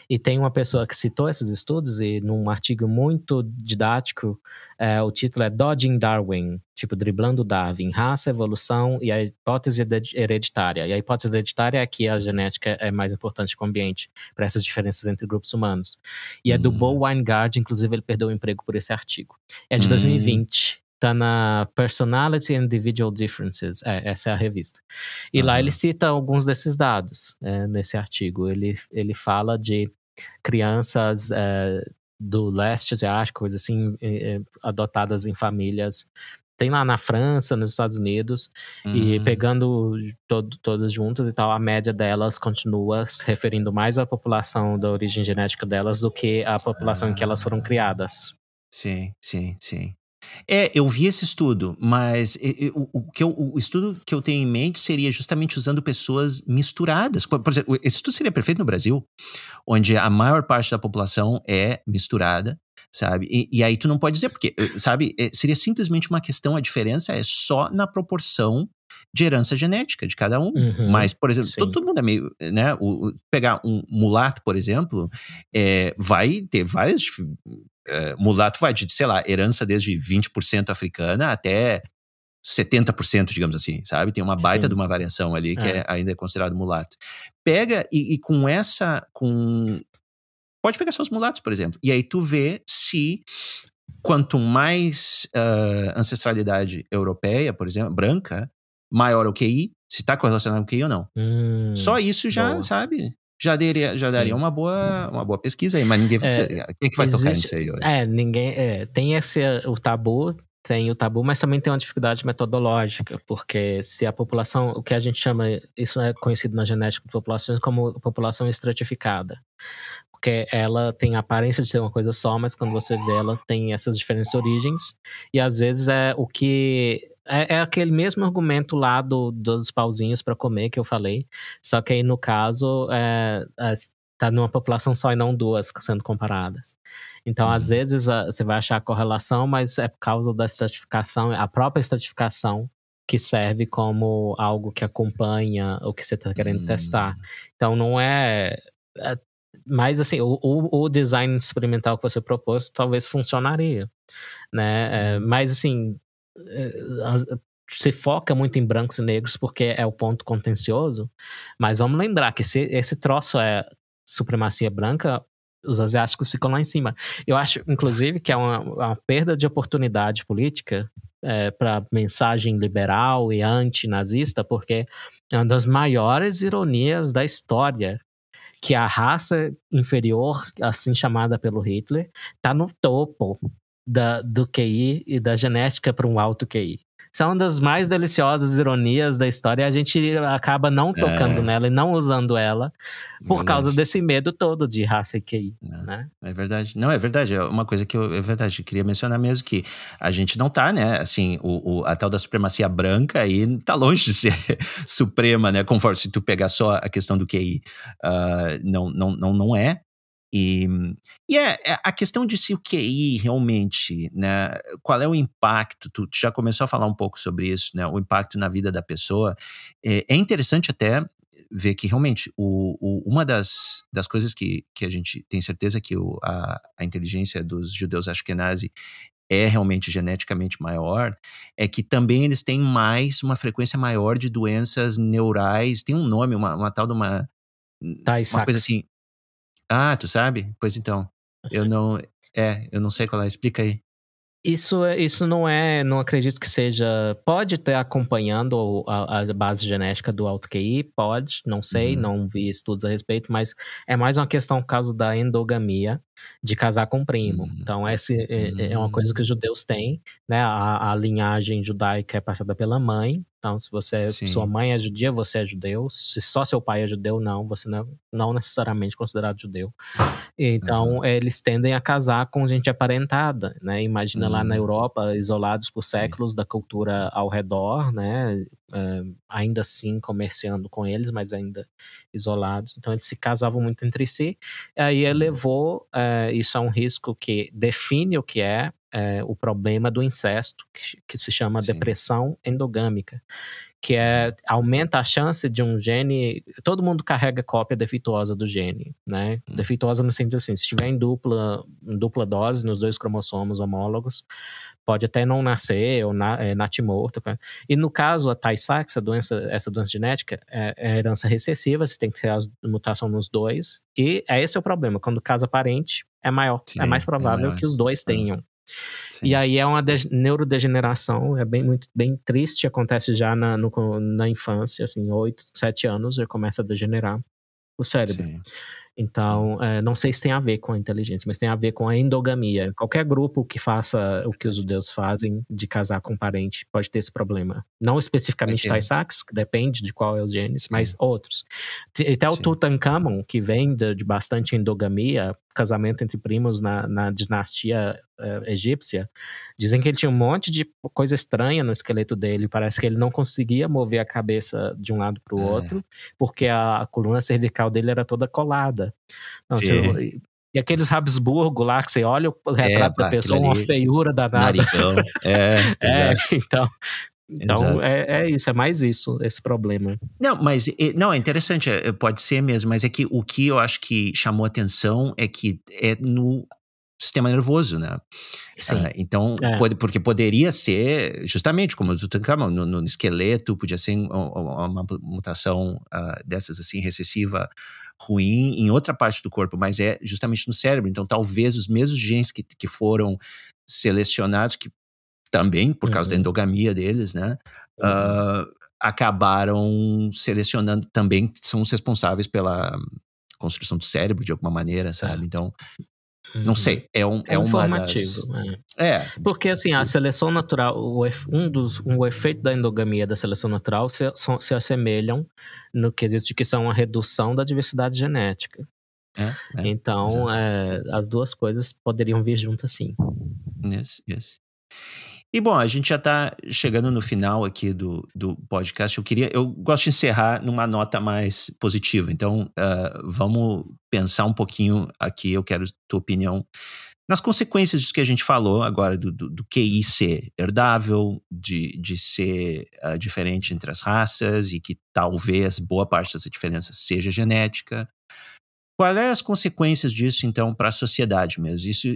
E tem uma pessoa que citou esses estudos, e num artigo muito didático, é, o título é Dodging Darwin, tipo, driblando Darwin, raça, evolução e a hipótese hereditária. E a hipótese hereditária é que a genética é mais importante que o ambiente, para essas diferenças entre grupos humanos. E é do hum. Bo Weingard, inclusive ele perdeu o emprego por esse artigo. É de hum. 2020. Tá na Personality and Individual Differences. É, essa é a revista. E uhum. lá ele cita alguns desses dados é, nesse artigo. Ele, ele fala de crianças é, do leste asiático, coisas assim, adotadas em famílias. Tem lá na França, nos Estados Unidos, uhum. e pegando todo, todas juntas e tal, a média delas continua se referindo mais à população da origem genética delas do que à população em que elas foram criadas. Sim, sim, sim. É, eu vi esse estudo, mas o, que eu, o estudo que eu tenho em mente seria justamente usando pessoas misturadas. Por exemplo, esse estudo seria perfeito no Brasil, onde a maior parte da população é misturada, sabe? E, e aí tu não pode dizer, porque, eh, sabe, eh, seria simplesmente uma questão, a diferença é só na proporção de herança genética de cada um. Uhum, Mas, por exemplo, todo, todo, mundo é meio, né? O, pegar um mulato, por exemplo, é, vai ter várias uh, mulato vai de, sei lá, herança desde 20% africana até 70%, digamos assim, sabe? Tem uma baita Sim. de uma variação ali que é. É, ainda é considerado mulato. Pega e, e, com essa. com Pode pegar só os mulatos, por exemplo. E aí tu vê se quanto mais uh, ancestralidade europeia, por exemplo, branca, maior o QI, se está correlacionado com o QI ou não. Hum, só isso já, boa. sabe? já daria, já daria uma, boa, uma boa pesquisa aí, mas ninguém vai, é, quem que vai existe, tocar nisso aí hoje? É, ninguém, é, tem esse, o tabu, tem o tabu, mas também tem uma dificuldade metodológica, porque se a população, o que a gente chama, isso é conhecido na genética de populações como população estratificada, porque ela tem a aparência de ser uma coisa só, mas quando você vê ela tem essas diferentes origens, e às vezes é o que é, é, aquele mesmo argumento lá do, dos pauzinhos para comer que eu falei. Só que aí, no caso, é, tá numa população só e não duas sendo comparadas. Então, uhum. às vezes, a, você vai achar a correlação, mas é por causa da estratificação, a própria estratificação que serve como algo que acompanha o que você está querendo uhum. testar. Então, não é, é mas assim, o, o, design experimental que você propôs talvez funcionaria, né? É, uhum. mas assim, é, se foca muito em brancos e negros porque é o ponto contencioso, mas vamos lembrar que se esse troço é supremacia branca, os asiáticos ficam lá em cima. Eu acho, inclusive, que é uma, uma perda de oportunidade política é, para mensagem liberal e antinazista, porque é uma das maiores ironias da história que a raça inferior, assim chamada pelo Hitler, está no topo da, do QI e da genética para um alto QI são uma das mais deliciosas ironias da história e a gente acaba não tocando é. nela e não usando ela por verdade. causa desse medo todo de raça e QI, é. né? É verdade. Não, é verdade. É uma coisa que eu, é verdade, eu queria mencionar mesmo que a gente não tá, né, assim, o, o, a tal da supremacia branca aí tá longe de ser suprema, né, conforme se tu pegar só a questão do QI. Uh, não, não, não, não é, e, e é, é, a questão de se o QI realmente, né, qual é o impacto, tu, tu, já começou a falar um pouco sobre isso, né, o impacto na vida da pessoa, é, é interessante até ver que realmente o, o, uma das, das coisas que, que a gente tem certeza que o, a, a inteligência dos judeus ashkenazi é realmente geneticamente maior, é que também eles têm mais, uma frequência maior de doenças neurais, tem um nome, uma, uma tal de uma, uma coisa assim, ah, tu sabe? Pois então. Eu não. É, eu não sei qual é. Explica aí. Isso, isso não é, não acredito que seja. Pode ter acompanhando a, a base genética do alto QI, pode, não sei, uhum. não vi estudos a respeito, mas é mais uma questão por causa da endogamia, de casar com primo. Uhum. Então, essa é, é, uma coisa que os judeus têm, né? A, a linhagem judaica é passada pela mãe, então, se você, sua mãe é judia, você é judeu. Se só seu pai é judeu, não, você não, não necessariamente considerado judeu. Então, uhum. eles tendem a casar com gente aparentada, né? Imagina uhum. lá na hum. Europa, isolados por séculos da cultura ao redor, né? É, ainda assim comerciando com eles, mas ainda isolados. Então, eles se casavam muito entre si. Aí elevou, é, isso é um risco que define o que é é, o problema do incesto, que, que se chama Sim. depressão endogâmica, que é aumenta a chance de um gene. Todo mundo carrega cópia defeituosa do gene, né? Hum. Defeituosa no sentido assim, se estiver em dupla, em dupla dose nos dois cromossomos homólogos, pode até não nascer ou na, é, natimorto. E no caso, a Tay-Sachs, doença, essa doença genética, é, é herança recessiva, você tem que ter a mutação nos dois. E é esse é o problema. Quando casa parente, é maior, Sim, é mais é provável que os dois tenham. Sim. E aí é uma neurodegeneração, é bem, muito, bem triste, acontece já na, no, na infância, assim, 8, 7 anos, já começa a degenerar o cérebro. Sim. Então, é, não sei se tem a ver com a inteligência, mas tem a ver com a endogamia. Qualquer grupo que faça o que os judeus fazem de casar com um parente pode ter esse problema. Não especificamente okay. Tay-Sachs, que depende de qual é os genes, mas outros. Até o Tutankhamon, que vem de, de bastante endogamia, casamento entre primos na, na dinastia uh, egípcia, dizem que ele tinha um monte de coisa estranha no esqueleto dele. Parece que ele não conseguia mover a cabeça de um lado para o é. outro, porque a coluna cervical dele era toda colada. Não, e aqueles Habsburgo lá, que você olha o retrato é, da pessoa, uma feiura danada. Narigão. É, é então, então é, é, isso, é mais isso, esse problema. Não, mas não, é interessante, é, pode ser mesmo, mas é que o que eu acho que chamou atenção é que é no sistema nervoso, né? Sim. Uh, então, é. pode, porque poderia ser, justamente como o Tutankhamon, no, no esqueleto, podia ser uma, uma mutação uh, dessas assim, recessiva ruim em outra parte do corpo, mas é justamente no cérebro. Então, talvez os mesmos genes que, que foram selecionados, que também por causa uhum. da endogamia deles, né? Uhum. Uh, acabaram selecionando também, são os responsáveis pela construção do cérebro de alguma maneira, sabe? Então, não uhum. sei, é um é, é informativo. Das... É. é. Porque assim, a seleção natural, um dos um efeito da endogamia da seleção natural se, se assemelham no quesito de que são uma redução da diversidade genética. É, é, então, é, as duas coisas poderiam vir juntas sim. Yes, yes. E bom, a gente já está chegando no final aqui do, do podcast. Eu queria, eu gosto de encerrar numa nota mais positiva. Então, uh, vamos pensar um pouquinho aqui. Eu quero tua opinião nas consequências disso que a gente falou agora do, do, do QI ser herdável, de, de ser uh, diferente entre as raças e que talvez boa parte dessa diferença seja genética. Quais é as consequências disso, então, para a sociedade mesmo? Isso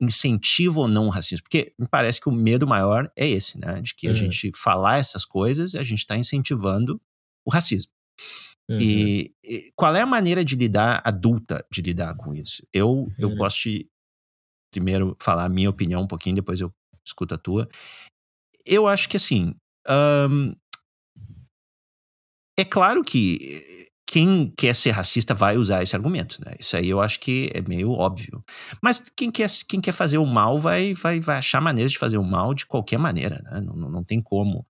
incentiva ou não o racismo? Porque me parece que o medo maior é esse, né? De que a uhum. gente falar essas coisas, a gente está incentivando o racismo. Uhum. E, e, qual é a maneira de lidar, adulta, de lidar com isso? Eu, uhum. eu gosto de primeiro falar a minha opinião um pouquinho, depois eu escuto a tua. Eu acho que assim. É claro que quem quer ser racista vai usar esse argumento, né? Isso aí eu acho que é meio óbvio. Mas quem quer, quem quer fazer o mal vai, vai, vai achar maneiras de fazer o mal de qualquer maneira, né? Não, não, não tem como.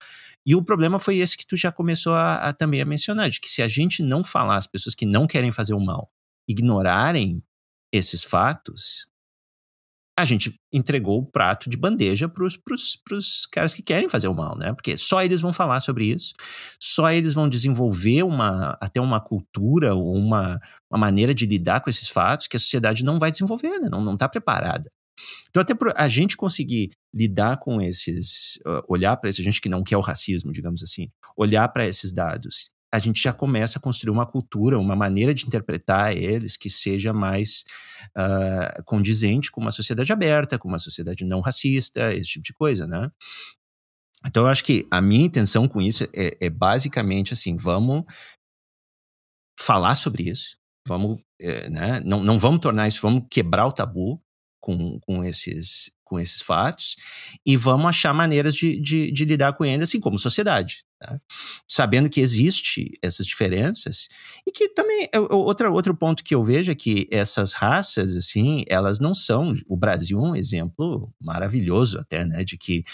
E o problema foi esse que tu já começou a, a também a mencionar, de que se a gente não falar, as pessoas que não querem fazer o mal ignorarem esses fatos, a gente entregou o prato de bandeja para os caras que querem fazer o mal, né? Porque só eles vão falar sobre isso, só eles vão desenvolver uma, até uma cultura ou uma, uma maneira de lidar com esses fatos que a sociedade não vai desenvolver, né? Não está preparada. Então, até a gente conseguir lidar com esses, olhar para esse, a gente que não quer o racismo, digamos assim, olhar para esses dados a gente já começa a construir uma cultura, uma maneira de interpretar eles que seja mais uh, condizente com uma sociedade aberta, com uma sociedade não racista, esse tipo de coisa, né? Então, eu acho que a minha intenção com isso é, é basicamente assim: vamos falar sobre isso, vamos, é, né? não, não vamos tornar isso, vamos quebrar o tabu com, com esses com esses fatos e vamos achar maneiras de, de, de lidar com eles, assim como sociedade. Tá? Sabendo que existe essas diferenças e que também é, outra, outro ponto que eu vejo é que essas raças assim elas não são o Brasil é um exemplo maravilhoso até né de que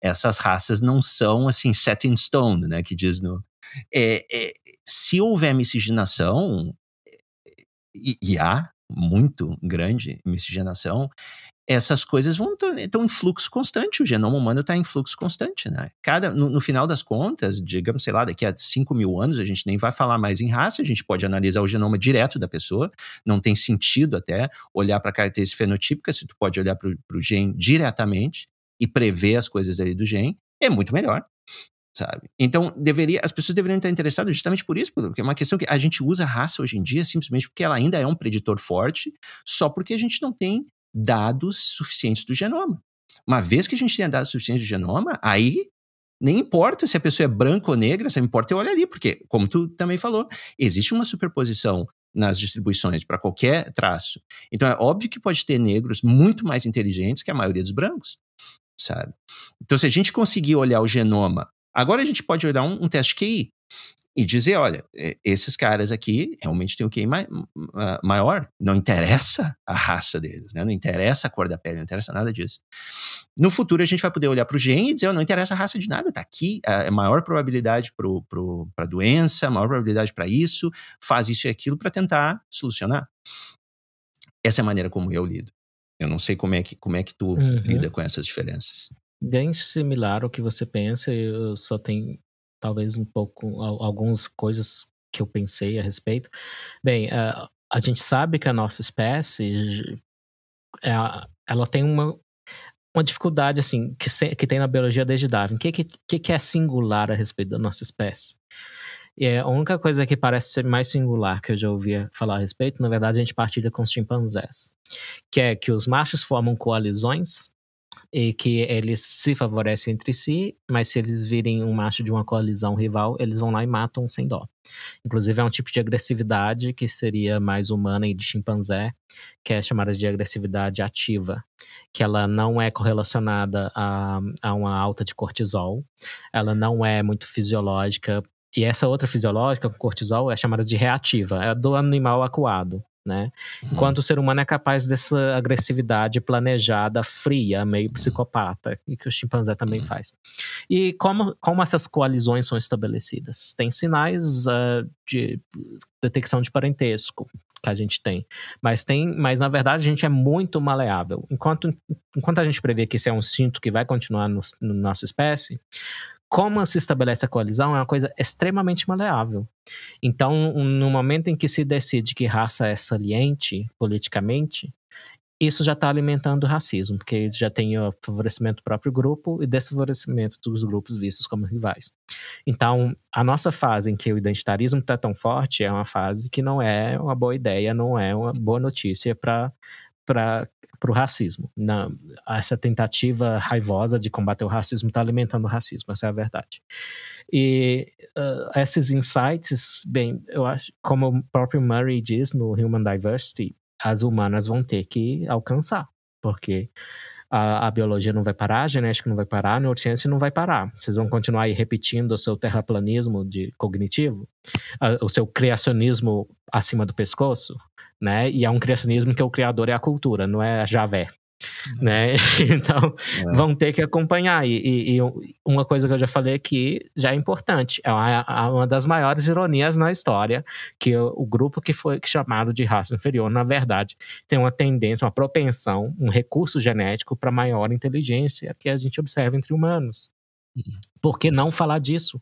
essas raças não são assim set in stone né que diz no é, é, se houver miscigenação e, e há muito grande miscigenação essas coisas estão em fluxo constante, o genoma humano está em fluxo constante, né? Cada, no, no, final das contas, digamos, sei lá, daqui a 5 mil anos, a gente nem vai falar mais em raça, a gente pode analisar o genoma direto da pessoa, não tem sentido até olhar para características fenotípicas, se tu pode olhar para o gene diretamente e prever as coisas ali do gene, é muito melhor. Sabe? Então, deveria, as pessoas deveriam estar interessadas justamente por isso, porque é uma questão que a gente usa raça hoje em dia simplesmente porque ela ainda é um preditor forte, só porque a gente não tem dados suficientes do genoma. Uma vez que a gente tenha dados suficientes do genoma, aí nem importa se a pessoa é branca ou negra, só importa eu olhar ali, porque, como tu também falou, existe uma superposição nas distribuições para qualquer traço. Então é óbvio que pode ter negros muito mais inteligentes que a maioria dos brancos, sabe? Então se a gente conseguir olhar o genoma, agora a gente pode olhar um, um teste QI e dizer, olha, esses caras aqui realmente têm o QI maior, não interessa a raça deles, né? não interessa a cor da pele, não interessa nada disso. No futuro a gente vai poder olhar para o gene e dizer, oh, não interessa a raça de nada, está aqui, é maior probabilidade para a doença, maior probabilidade para isso, faz isso e aquilo para tentar solucionar. Essa é a maneira como eu lido. Eu não sei como é que, como é que tu uhum. lida com essas diferenças. Bem similar ao que você pensa, eu só tenho talvez um pouco, algumas coisas que eu pensei a respeito. Bem, uh, a gente sabe que a nossa espécie é, ela tem uma, uma dificuldade assim que, se, que tem na biologia desde Darwin. O que, que, que é singular a respeito da nossa espécie? E a única coisa que parece ser mais singular que eu já ouvia falar a respeito, na verdade, a gente partilha com os chimpanzés, que é que os machos formam coalizões e que eles se favorecem entre si, mas se eles virem um macho de uma coalizão rival, eles vão lá e matam sem dó. Inclusive é um tipo de agressividade que seria mais humana e de chimpanzé, que é chamada de agressividade ativa, que ela não é correlacionada a, a uma alta de cortisol, ela não é muito fisiológica, e essa outra fisiológica, cortisol, é chamada de reativa, é do animal acuado né? Uhum. Enquanto o ser humano é capaz dessa agressividade planejada, fria, meio uhum. psicopata, e que o chimpanzé também uhum. faz. E como, como essas coalizões são estabelecidas? Tem sinais uh, de detecção de parentesco, que a gente tem. Mas tem, mas na verdade a gente é muito maleável. Enquanto, enquanto a gente prevê que esse é um cinto que vai continuar no, no nossa espécie, como se estabelece a coalizão é uma coisa extremamente maleável. Então, no momento em que se decide que raça é saliente politicamente, isso já está alimentando o racismo, porque já tem o favorecimento do próprio grupo e desfavorecimento dos grupos vistos como rivais. Então, a nossa fase em que o identitarismo está tão forte é uma fase que não é uma boa ideia, não é uma boa notícia para para o racismo. Na, essa tentativa raivosa de combater o racismo está alimentando o racismo, essa é a verdade. E uh, esses insights, bem, eu acho, como o próprio Murray diz no Human Diversity, as humanas vão ter que alcançar, porque a, a, biologia não vai parar, a genética não vai parar, a neurociência não vai parar. Vocês vão continuar aí repetindo o seu terraplanismo de cognitivo, a, o seu criacionismo acima do pescoço, né? E é um criacionismo que o criador é a cultura, não é a Javé né? Então, é. vão ter que acompanhar. E, e, e, uma coisa que eu já falei aqui já é importante. É uma, é uma das maiores ironias na história que o, o, grupo que foi chamado de raça inferior, na verdade, tem uma tendência, uma propensão, um recurso genético para maior inteligência que a gente observa entre humanos. Por que não falar disso?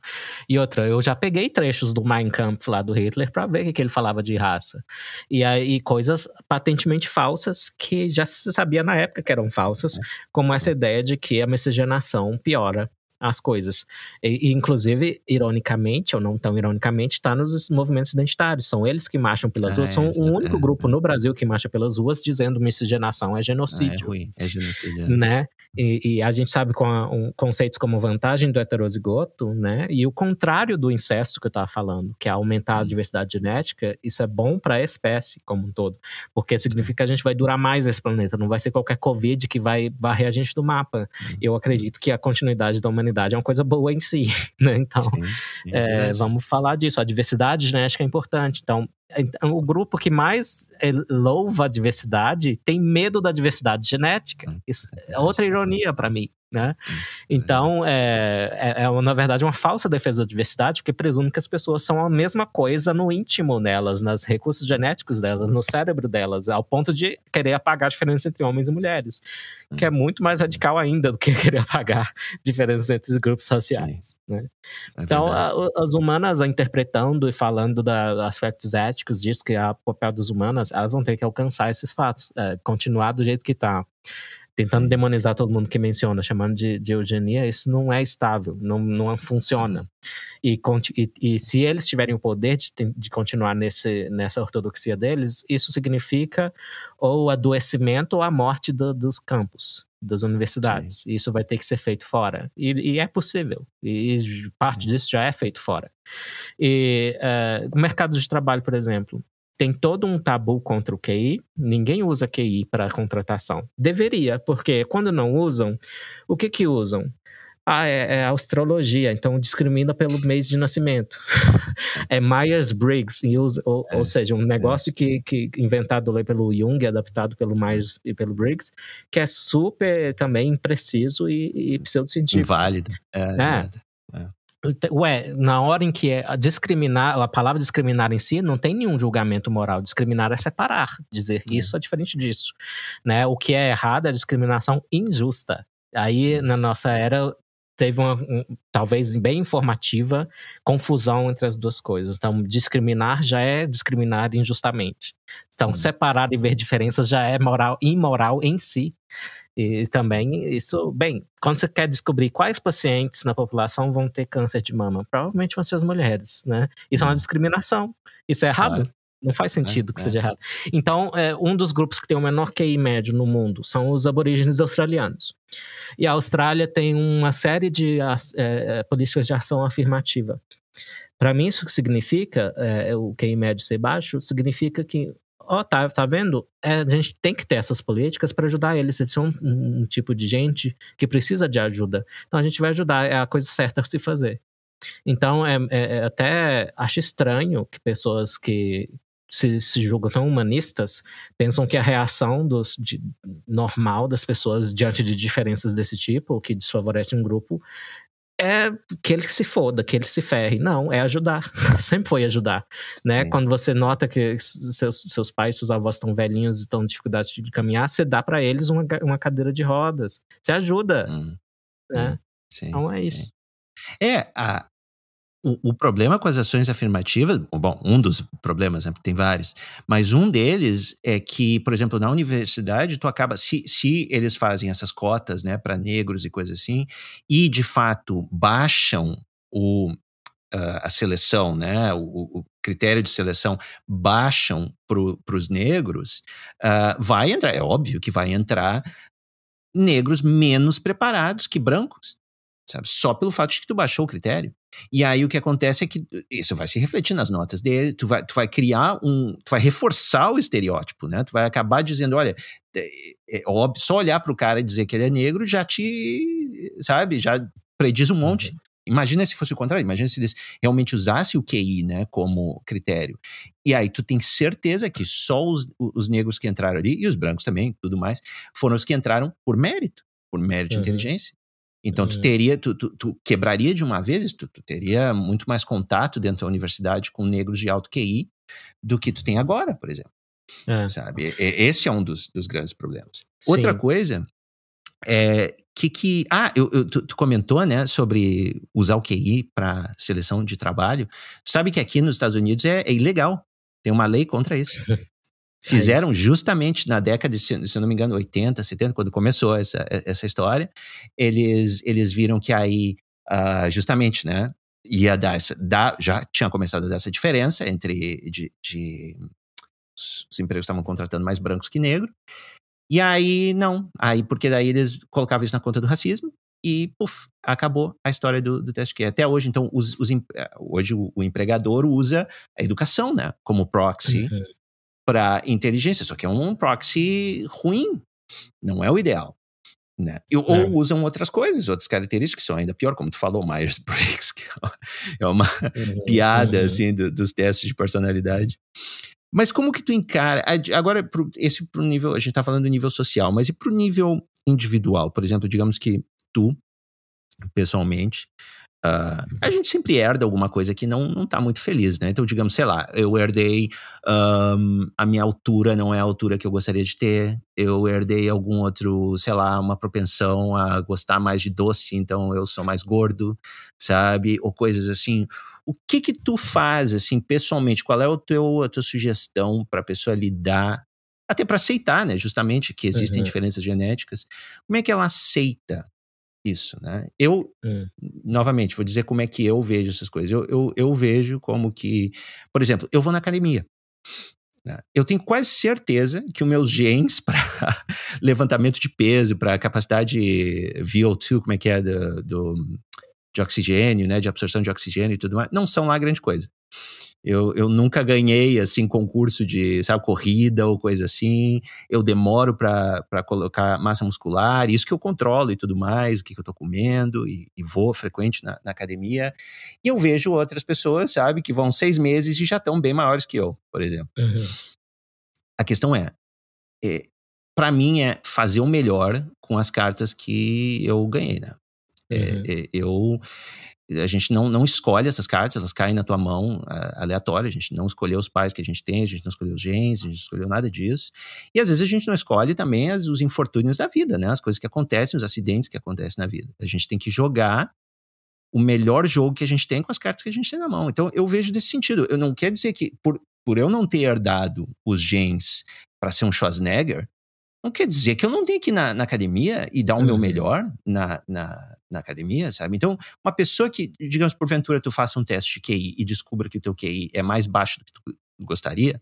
E outra, eu já peguei trechos do Mein Kampf lá do Hitler para ver o que ele falava de raça. E aí coisas patentemente falsas que já se sabia na época que eram falsas, como essa ideia de que a miscigenação piora as coisas. E, inclusive, ironicamente, ou não tão ironicamente, está nos movimentos identitários. São eles que marcham pelas ah, ruas. São o único grupo no Brasil que marcha pelas ruas dizendo miscigenação é genocídio. Ah, é ruim, é genocídio. É. Né? E, e, a gente sabe com a, um, conceitos como vantagem do heterozigoto, né? E o contrário do incesto que eu estava falando, que é aumentar a diversidade genética, isso é bom para a espécie como um todo. Porque significa que a gente vai durar mais nesse planeta. Não vai ser qualquer Covid que vai varrer a gente do mapa. Uhum. Eu acredito que a continuidade da humanidade humanidade é uma coisa boa em si, né? Então, sim, sim, é, vamos falar disso. A diversidade genética é importante. Então, então, o grupo que mais é, louva a diversidade tem medo da diversidade genética. Hum, Isso é outra ironia para mim. Né? Hum, então, é, é, é, na verdade uma falsa defesa da diversidade, porque presume que as pessoas são a mesma coisa no íntimo delas, nos recursos genéticos delas, no cérebro delas, ao ponto de querer apagar a diferença entre homens e mulheres, que é hum. muito mais radical ainda do que querer apagar diferenças entre grupos sociais. Né? É então, a, as humanas interpretando e falando da aspectos éticos disso, que é o papel das humanas, elas vão ter que alcançar esses fatos, é, continuar do jeito que está tentando demonizar todo mundo que menciona, chamando de, de eugenia, isso não é estável, não, não funciona. E, e, e se eles tiverem o poder de, de continuar nesse, nessa ortodoxia deles, isso significa ou adoecimento ou a morte do, dos campos, das universidades. Sim. Isso vai ter que ser feito fora. E, e é possível. E parte Sim. disso já é feito fora. E uh, o mercado de trabalho, por exemplo, tem todo um tabu contra o QI. Ninguém usa QI para contratação. Deveria, porque quando não usam, o que que usam? Ah, é, é astrologia, então discrimina pelo mês de nascimento. é Myers-Briggs, ou, é, ou, seja, um negócio é. que, que inventado pelo Jung, adaptado pelo Myers e pelo Briggs, que é super também impreciso e, e pseudocientífico. Inválido. É, é. é. Ué, na hora em que é discriminar, a palavra discriminar em si não tem nenhum julgamento moral. Discriminar é separar, dizer é. isso é diferente disso. Né? O que é errado é discriminação injusta. Aí, na nossa era, teve uma, um, talvez bem informativa, confusão entre as duas coisas. Então, discriminar já é discriminar injustamente. Então, hum. separar e ver diferenças já é moral, imoral em si. E também isso, bem, quando você quer descobrir quais pacientes na população vão ter câncer de mama, provavelmente vão ser as mulheres, né? Isso é uma hum. discriminação. Isso é errado? Claro. Não faz sentido é, que é. seja errado. Então, é, um dos grupos que tem o menor QI médio no mundo são os aborígenes australianos. E a Austrália tem uma série de é, é, políticas de ação afirmativa. Para mim, isso significa, é, o QI médio ser baixo, significa que ó, oh, tá, tá vendo? A gente tem que ter essas políticas para ajudar eles. Eles são um, um, tipo de gente que precisa de ajuda. Então a gente vai ajudar, é a coisa certa a se fazer. Então, é, é até acho estranho que pessoas que se, se julgam tão humanistas pensam que a reação dos, de, normal das pessoas diante de diferenças desse tipo, que desfavorece um grupo, é que ele se foda, que ele se ferre. Não, é ajudar. Sempre foi ajudar. Né? Quando você nota que seus, seus pais, seus avós estão velhinhos e estão com dificuldade de caminhar, você dá para eles uma, uma cadeira de rodas. Você ajuda. Hum. Né? Sim, então é isso. Sim. É, a, o, o, problema com as ações afirmativas, bom, um dos problemas, né, tem vários, mas um deles é que, por exemplo, na universidade, tu acaba, se, se eles fazem essas cotas, né, para negros e coisas assim, e de fato baixam o, uh, a seleção, né, o, o, critério de seleção, baixam para os negros, uh, vai entrar, é óbvio que vai entrar negros menos preparados que brancos sabe? Só pelo fato de que tu baixou o critério. E aí o que acontece é que isso vai se refletir nas notas dele, tu vai, tu vai criar um, tu vai reforçar o estereótipo, né? Tu vai acabar dizendo, olha, é, é óbvio, só olhar para o cara e dizer que ele é negro já te, sabe, já prediz um monte. Uhum. Imagina se fosse o contrário, imagina se eles realmente usassem o QI, né, como critério. E aí tu tem certeza que só os, os negros que entraram ali, e os brancos também, tudo mais, foram os que entraram por mérito, por mérito uhum. de inteligência. Então, tu uhum. teria, tu, tu, tu, quebraria de uma vez, tu, tu teria muito mais contato dentro da universidade com negros de alto QI do que tu tem agora, por exemplo. É. Sabe? Esse é um dos, dos grandes problemas. Sim. Outra coisa é que que ah eu, eu tu, tu, comentou né sobre usar o QI para seleção de trabalho tu sabe que aqui nos Estados Unidos é, é ilegal tem uma lei contra isso Fizeram justamente na década de, se eu não me engano, 80, 70, quando começou essa, essa história, eles, eles viram que aí, uh, justamente, né, ia dar essa, dar, já tinha começado a dar essa diferença entre de, de os empregos estavam contratando mais brancos que negros. E aí, não. Aí, porque daí eles colocavam isso na conta do racismo e, puf, acabou a história do, do teste que Até hoje, então, os, os, hoje o, o, empregador usa a educação, né, como proxy uhum para inteligência, só que é um proxy ruim, não é o ideal. Né? E, ou é. usam outras coisas, outras características que são ainda pior, como tu falou, Myers-Briggs, que é uma uhum, piada uhum. assim do, dos testes de personalidade. Mas como que tu encara? Agora, pro, esse pro nível, a gente tá falando do nível social, mas e pro nível individual? Por exemplo, digamos que tu, pessoalmente, Uh, a gente sempre herda alguma coisa que não, não tá muito feliz, né? Então, digamos, sei lá, eu herdei um, a minha altura não é a altura que eu gostaria de ter, eu herdei algum outro, sei lá, uma propensão a gostar mais de doce, então eu sou mais gordo, sabe? Ou coisas assim. O que que tu faz, assim, pessoalmente? Qual é o teu, a tua sugestão para a pessoa lidar, até para aceitar, né? Justamente que existem uhum. diferenças genéticas. Como é que ela aceita isso, né? Eu, hum. novamente, vou dizer como é que eu vejo essas coisas. Eu, eu, eu vejo como que, por exemplo, eu vou na academia. Né? Eu tenho quase certeza que os meus genes para levantamento de peso, para capacidade VO2, como é que é, do, do, de oxigênio, né, de absorção de oxigênio e tudo mais, não são lá grande coisa. Eu, eu nunca ganhei, assim, concurso de, sabe, corrida ou coisa assim. Eu demoro para colocar massa muscular, isso que eu controlo e tudo mais, o que, que eu tô comendo e, e vou frequente na, na, academia. E eu vejo outras pessoas, sabe, que vão seis meses e já estão bem maiores que eu, por exemplo. Uhum. A questão é, é para mim é fazer o melhor com as cartas que eu ganhei, né? É, uhum. É, eu a gente não, não escolhe essas cartas, elas caem na tua mão uh, aleatória, a gente não escolheu os pais que a gente tem, a gente não escolheu os genes, a gente não escolheu nada disso. E às vezes a gente não escolhe também as, os infortúnios da vida, né? As coisas que acontecem, os acidentes que acontecem na vida. A gente tem que jogar o melhor jogo que a gente tem com as cartas que a gente tem na mão. Então eu vejo desse sentido. Eu não quero dizer que por, por eu não ter herdado os genes para ser um Schwarzenegger, não quer dizer que eu não tenho que ir na, na academia e dar o uhum. meu melhor na, na, na, academia, sabe? Então, uma pessoa que, digamos, porventura, tu faça um teste de QI e descubra que o teu QI é mais baixo do que tu gostaria,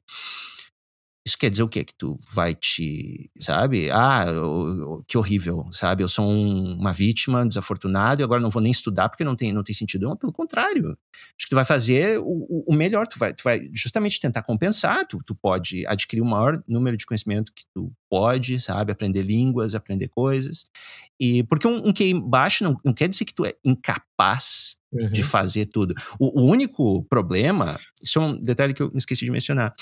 isso quer dizer o quê? Que tu vai te, sabe? Ah, que horrível, sabe? Eu sou um, uma vítima desafortunada e agora não vou nem estudar porque não tem, não tem sentido. Não, pelo contrário. Acho que tu vai fazer o, o melhor, tu vai, tu vai justamente tentar compensar. Tu, tu pode adquirir o maior número de conhecimento que tu pode, sabe? Aprender línguas, aprender coisas. E porque um, um QI baixo não, não quer dizer que tu é incapaz uhum. de fazer tudo. O, o único problema, isso é um detalhe que eu me esqueci de mencionar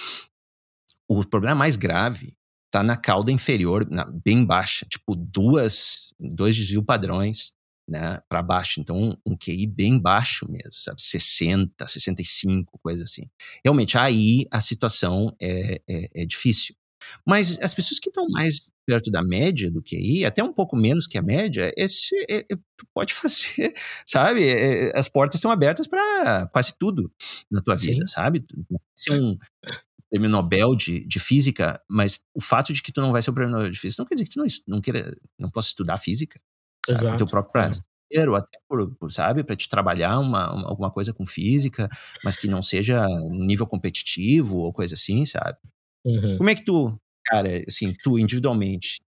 o problema mais grave está na cauda inferior, na, bem baixa, tipo duas, dois desvios padrões, né, para baixo. Então, um, um QI bem baixo mesmo, sabe? 60, 65, coisa assim. Realmente, aí a situação é, é, é difícil. Mas as pessoas que estão mais perto da média do QI, até um pouco menos que a média, esse, é, é, pode fazer, sabe? É, as portas estão abertas para quase tudo na tua Sim. vida, sabe? Ser um prêmio Nobel de, de física, mas o fato de que tu não vai ser o prêmio Nobel de física não quer dizer que tu não, não, queira, não possa estudar física sabe? Exato. Por teu próprio é. prazer, ou até por, por sabe, para te trabalhar uma, uma, alguma coisa com física, mas que não seja nível competitivo ou coisa assim, sabe? Uhum. Como é que tu, cara, assim, tu individualmente,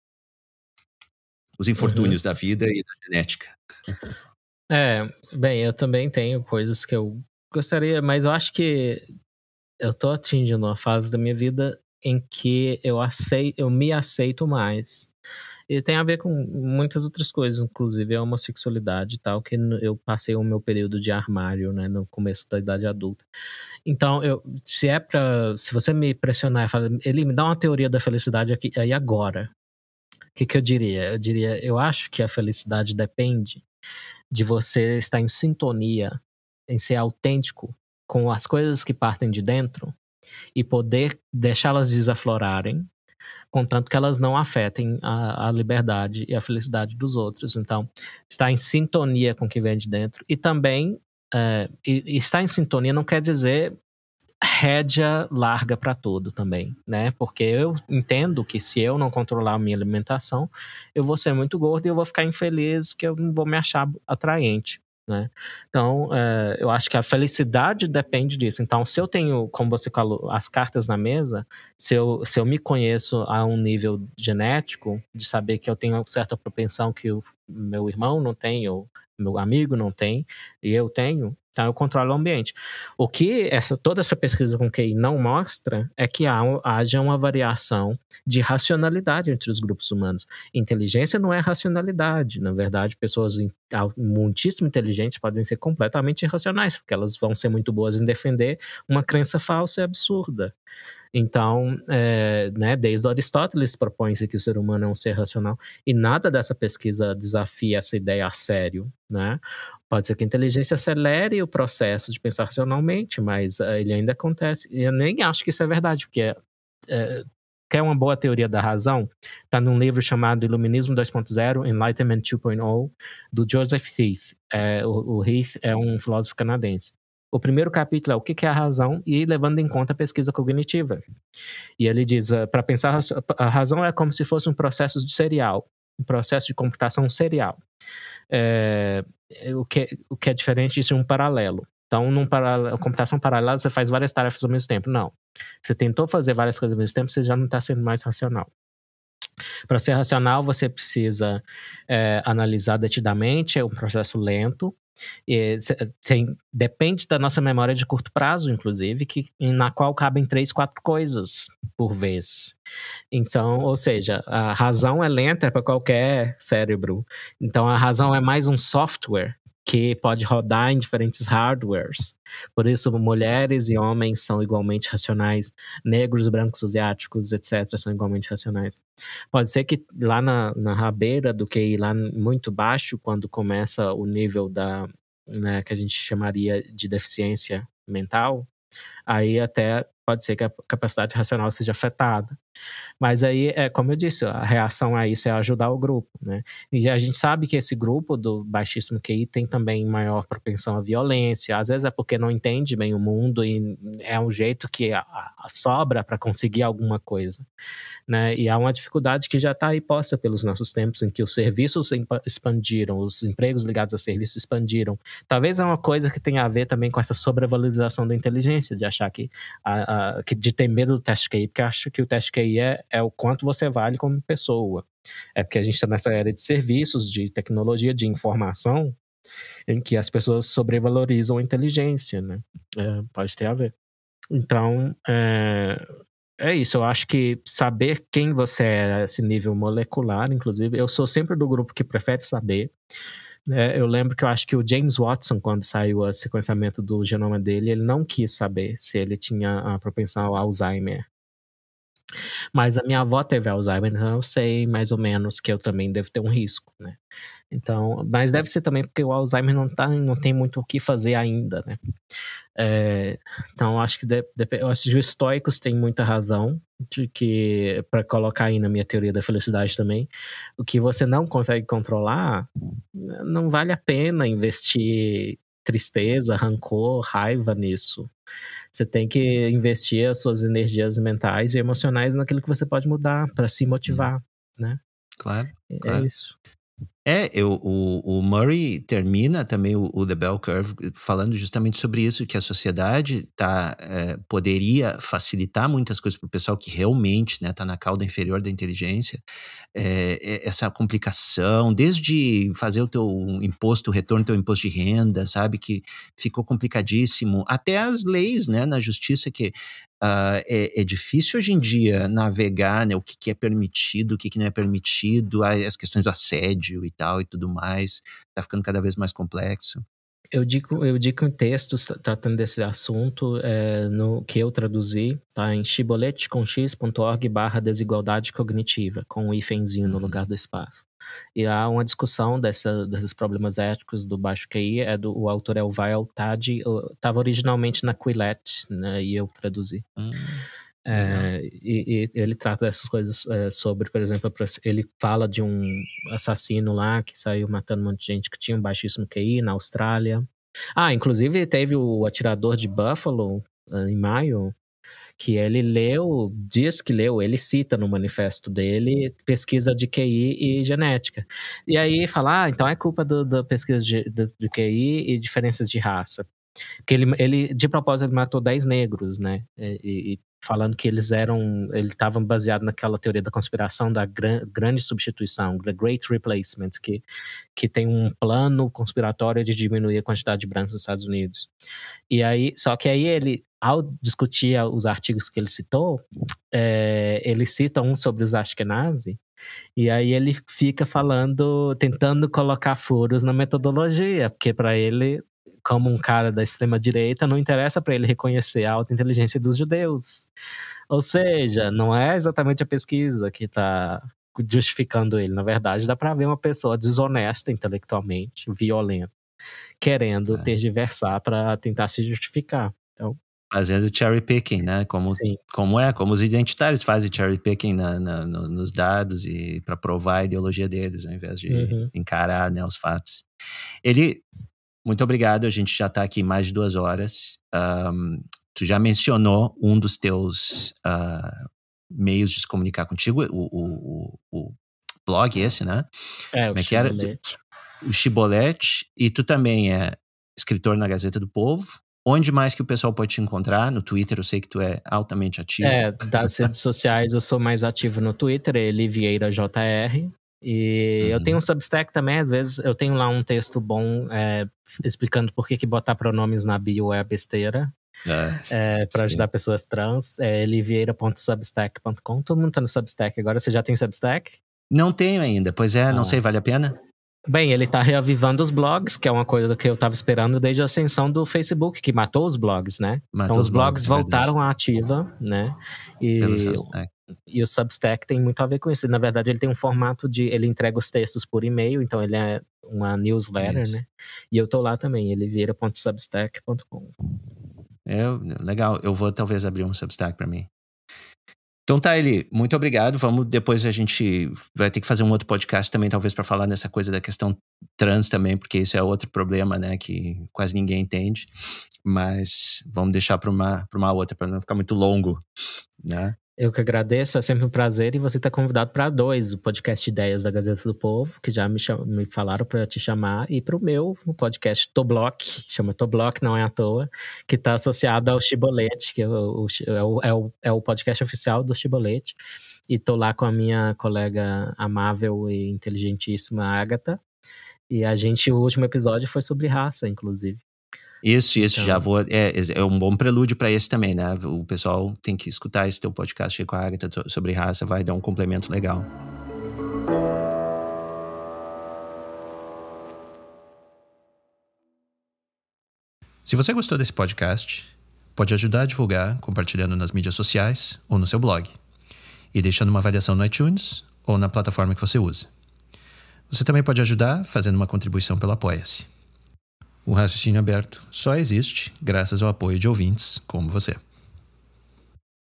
os infortúnios uhum. da vida e da genética? É, bem, eu também tenho coisas que eu gostaria, mas eu acho que eu tô atingindo uma fase da minha vida em que eu aceito, eu me aceito mais. E tem a ver com muitas outras coisas, inclusive a homossexualidade e tal, que eu passei o meu período de armário, né, no começo da idade adulta. Então, eu, se é para, se você me pressionar e falar, ele me dá uma teoria da felicidade aqui aí agora. O que, que eu diria? Eu diria, eu acho que a felicidade depende de você estar em sintonia, em ser autêntico com as coisas que partem de dentro e poder deixá-las desaflorarem contanto que elas não afetem a, a, liberdade e a felicidade dos outros. Então, estar em sintonia com o que vem de dentro e também é, estar em sintonia não quer dizer rédea larga para tudo também, né? Porque eu entendo que se eu não controlar a minha alimentação, eu vou ser muito gordo e eu vou ficar infeliz, que eu não vou me achar atraente. Né? Então, é, eu acho que a felicidade depende disso. Então, se eu tenho, como você falou, as cartas na mesa, se eu, se eu me conheço a um nível genético, de saber que eu tenho certa propensão que o meu irmão não tem, ou meu amigo não tem, e eu tenho, então eu controlo o ambiente. O que essa, toda essa pesquisa com QI não mostra é que há, haja uma variação de racionalidade entre os grupos humanos. Inteligência não é racionalidade. Na verdade, pessoas muitíssimo inteligentes podem ser completamente irracionais, porque elas vão ser muito boas em defender uma crença falsa e absurda. Então, é, né, desde Aristóteles propõe-se que o ser humano é um ser racional e nada dessa pesquisa desafia essa ideia a sério, né? Pode ser que a inteligência acelere o processo de pensar racionalmente, mas uh, ele ainda acontece. Eu nem acho que isso é verdade, porque é, quer uma boa teoria da razão? Está num livro chamado Iluminismo 2.0, Enlightenment 2.0, do Joseph Heath. É, o, o Heath é um filósofo canadense. O primeiro capítulo é o que é a razão e levando em conta a pesquisa cognitiva. E ele diz, uh, para pensar, a razão é como se fosse um processo de serial, um processo de computação serial. É, o, que, o que é diferente de ser um paralelo. Então, num paralelo, computação paralela, você faz várias tarefas ao mesmo tempo. Não. Você tentou fazer várias coisas ao mesmo tempo, você já não está sendo mais racional. Para ser racional, você precisa é, analisar detidamente, é um processo lento, e tem, depende da nossa memória de curto prazo, inclusive, que, na qual cabem três, quatro coisas por vez. Então, ou seja, a razão é lenta para qualquer cérebro. Então, a razão é mais um software que pode rodar em diferentes hardwares. Por isso, mulheres e homens são igualmente racionais, negros, brancos, asiáticos, etc., são igualmente racionais. Pode ser que lá na, na rabeira do QI, lá muito baixo, quando começa o nível da, né, que a gente chamaria de deficiência mental, aí até pode ser que a capacidade racional seja afetada. Mas aí, é como eu disse, a reação a isso é ajudar o grupo, né? E a gente sabe que esse grupo do baixíssimo QI tem também maior propensão à violência, às vezes é porque não entende bem o mundo e é um jeito que a, a sobra para conseguir alguma coisa, né? E há uma dificuldade que já está aí posta pelos nossos tempos, em que os serviços expandiram, os empregos ligados a serviços expandiram. Talvez é uma coisa que tenha a ver também com essa sobrevalorização da inteligência, de achar que, a, que de ter medo do teste QI, porque acho que o teste QI é, é o quanto você vale como pessoa. É porque a gente está nessa era de serviços, de tecnologia, de informação, em que as pessoas sobrevalorizam a inteligência, né? É, pode ter a ver. Então, é, é isso. Eu acho que saber quem você é, esse nível molecular, inclusive, eu sou sempre do grupo que prefere saber. É, eu lembro que eu acho que o James Watson, quando saiu o sequenciamento do genoma dele, ele não quis saber se ele tinha a propensão ao Alzheimer. Mas a minha avó teve Alzheimer, então eu sei mais ou menos que eu também devo ter um risco, né? Então, mas deve ser também porque o Alzheimer não, tá, não tem muito o que fazer ainda, né? É, então, acho que, de, de, eu acho que os estoicos têm muita razão de que, para colocar aí na minha teoria da felicidade também, o que você não consegue controlar, não vale a pena investir tristeza, rancor, raiva nisso. Você tem que investir as suas energias mentais e emocionais naquilo que você pode mudar para se motivar, né? Claro. É claro. isso. É, eu, o, o Murray termina também o, o, The Bell Curve falando justamente sobre isso, que a sociedade tá, é, poderia facilitar muitas coisas para o pessoal que realmente está né, tá na cauda inferior da inteligência, é, essa complicação, desde fazer o teu imposto, o retorno do teu imposto de renda, sabe, que ficou complicadíssimo, até as leis né, na justiça que Uh, é, é, difícil hoje em dia navegar né, o que, que é permitido, o que, que não é permitido, as questões do assédio e tal e tudo mais. Está ficando cada vez mais complexo. Eu digo, eu digo um texto tratando desse assunto é, no que eu traduzi, tá em chibolete.org barra desigualdade cognitiva, com um hífenzinho no uhum. lugar do espaço. E há uma discussão dessa, desses problemas éticos do baixo QI, é do, o autor é o Vail Tadi, estava originalmente na Quillette, né, e eu traduzi. Hum, é, e, e, ele trata dessas coisas é, sobre, por exemplo, ele fala de um assassino lá que saiu matando um monte de gente que tinha um baixíssimo QI na Austrália. Ah, inclusive teve o atirador de Buffalo ah, em maio, que ele leu, diz que leu, ele cita no manifesto dele pesquisa de QI e genética. E aí fala, ah, então é culpa da pesquisa de, de, de QI e diferenças de raça. Porque ele, ele, de propósito, ele matou 10 negros, né? E, e falando que eles eram, ele estava baseado naquela teoria da conspiração da gran, grande substituição, the Great Replacement, que, que tem um plano conspiratório de diminuir a quantidade de brancos nos Estados Unidos. E aí, só que aí ele, ao discutir os artigos que ele citou, é, ele cita um sobre os Ashkenazi, e aí ele fica falando, tentando colocar furos na metodologia, porque para ele como um cara da extrema direita, não interessa para ele reconhecer a alta inteligência dos judeus. Ou seja, não é exatamente a pesquisa que está justificando ele. Na verdade, dá para ver uma pessoa desonesta intelectualmente, violenta, querendo é. tergiversar para tentar se justificar. Então, fazendo cherry picking, né? Como, como é, como os identitários fazem cherry picking na, na, no, nos dados e para provar a ideologia deles, ao invés de uhum. encarar né, os fatos. Ele muito obrigado. A gente já está aqui mais de duas horas. Um, tu já mencionou um dos teus uh, meios de se comunicar contigo, o, o, o, blog esse, né? É, o é era? O Chibolete. E tu também é escritor na Gazeta do Povo. Onde mais que o pessoal pode te encontrar? No Twitter, eu sei que tu é altamente ativo. É, das redes sociais eu sou mais ativo no Twitter, Eli Vieira JR. E uhum. eu tenho um Substack também, às vezes eu tenho lá um texto bom é, explicando por que, que botar pronomes na bio é besteira. É, é, para ajudar pessoas trans. É livieira.substack.com. Todo mundo tá no Substack agora. Você já tem Substack? Não tenho ainda, pois é, ah. não sei, vale a pena? Bem, ele está reavivando os blogs, que é uma coisa que eu estava esperando desde a ascensão do Facebook, que matou os blogs, né? Matou então os blogs, blogs voltaram à ativa, né? E, e o Substack tem muito a ver com isso. Na verdade, ele tem um formato de. Ele entrega os textos por e-mail, então ele é uma newsletter, isso. né? E eu tô lá também, eliveira.substack.com. É, legal. Eu vou talvez abrir um Substack para mim. Então tá, Eli, muito obrigado. Vamos depois a gente vai ter que fazer um outro podcast também, talvez para falar nessa coisa da questão trans também, porque isso é outro problema, né, que quase ninguém entende. Mas vamos deixar para uma para uma outra para não ficar muito longo, né? Eu que agradeço, é sempre um prazer. E você está convidado para dois: o podcast Ideias da Gazeta do Povo, que já me, me falaram para te chamar, e para o meu, o podcast Toblock, chama Toblock, não é à toa, que está associado ao Chibolete, que é o, é, o, é, o, é o podcast oficial do Chibolete. E estou lá com a minha colega amável e inteligentíssima Agatha. E a gente, o último episódio foi sobre raça, inclusive. Isso, isso, então... já vou. É, é um bom prelúdio para esse também, né? O pessoal tem que escutar esse teu podcast com a Agatha sobre raça, vai dar um complemento legal. Se você gostou desse podcast, pode ajudar a divulgar compartilhando nas mídias sociais ou no seu blog. e deixando uma avaliação no iTunes ou na plataforma que você usa. Você também pode ajudar fazendo uma contribuição pelo Apoia-se. O raciocínio aberto só existe graças ao apoio de ouvintes como você.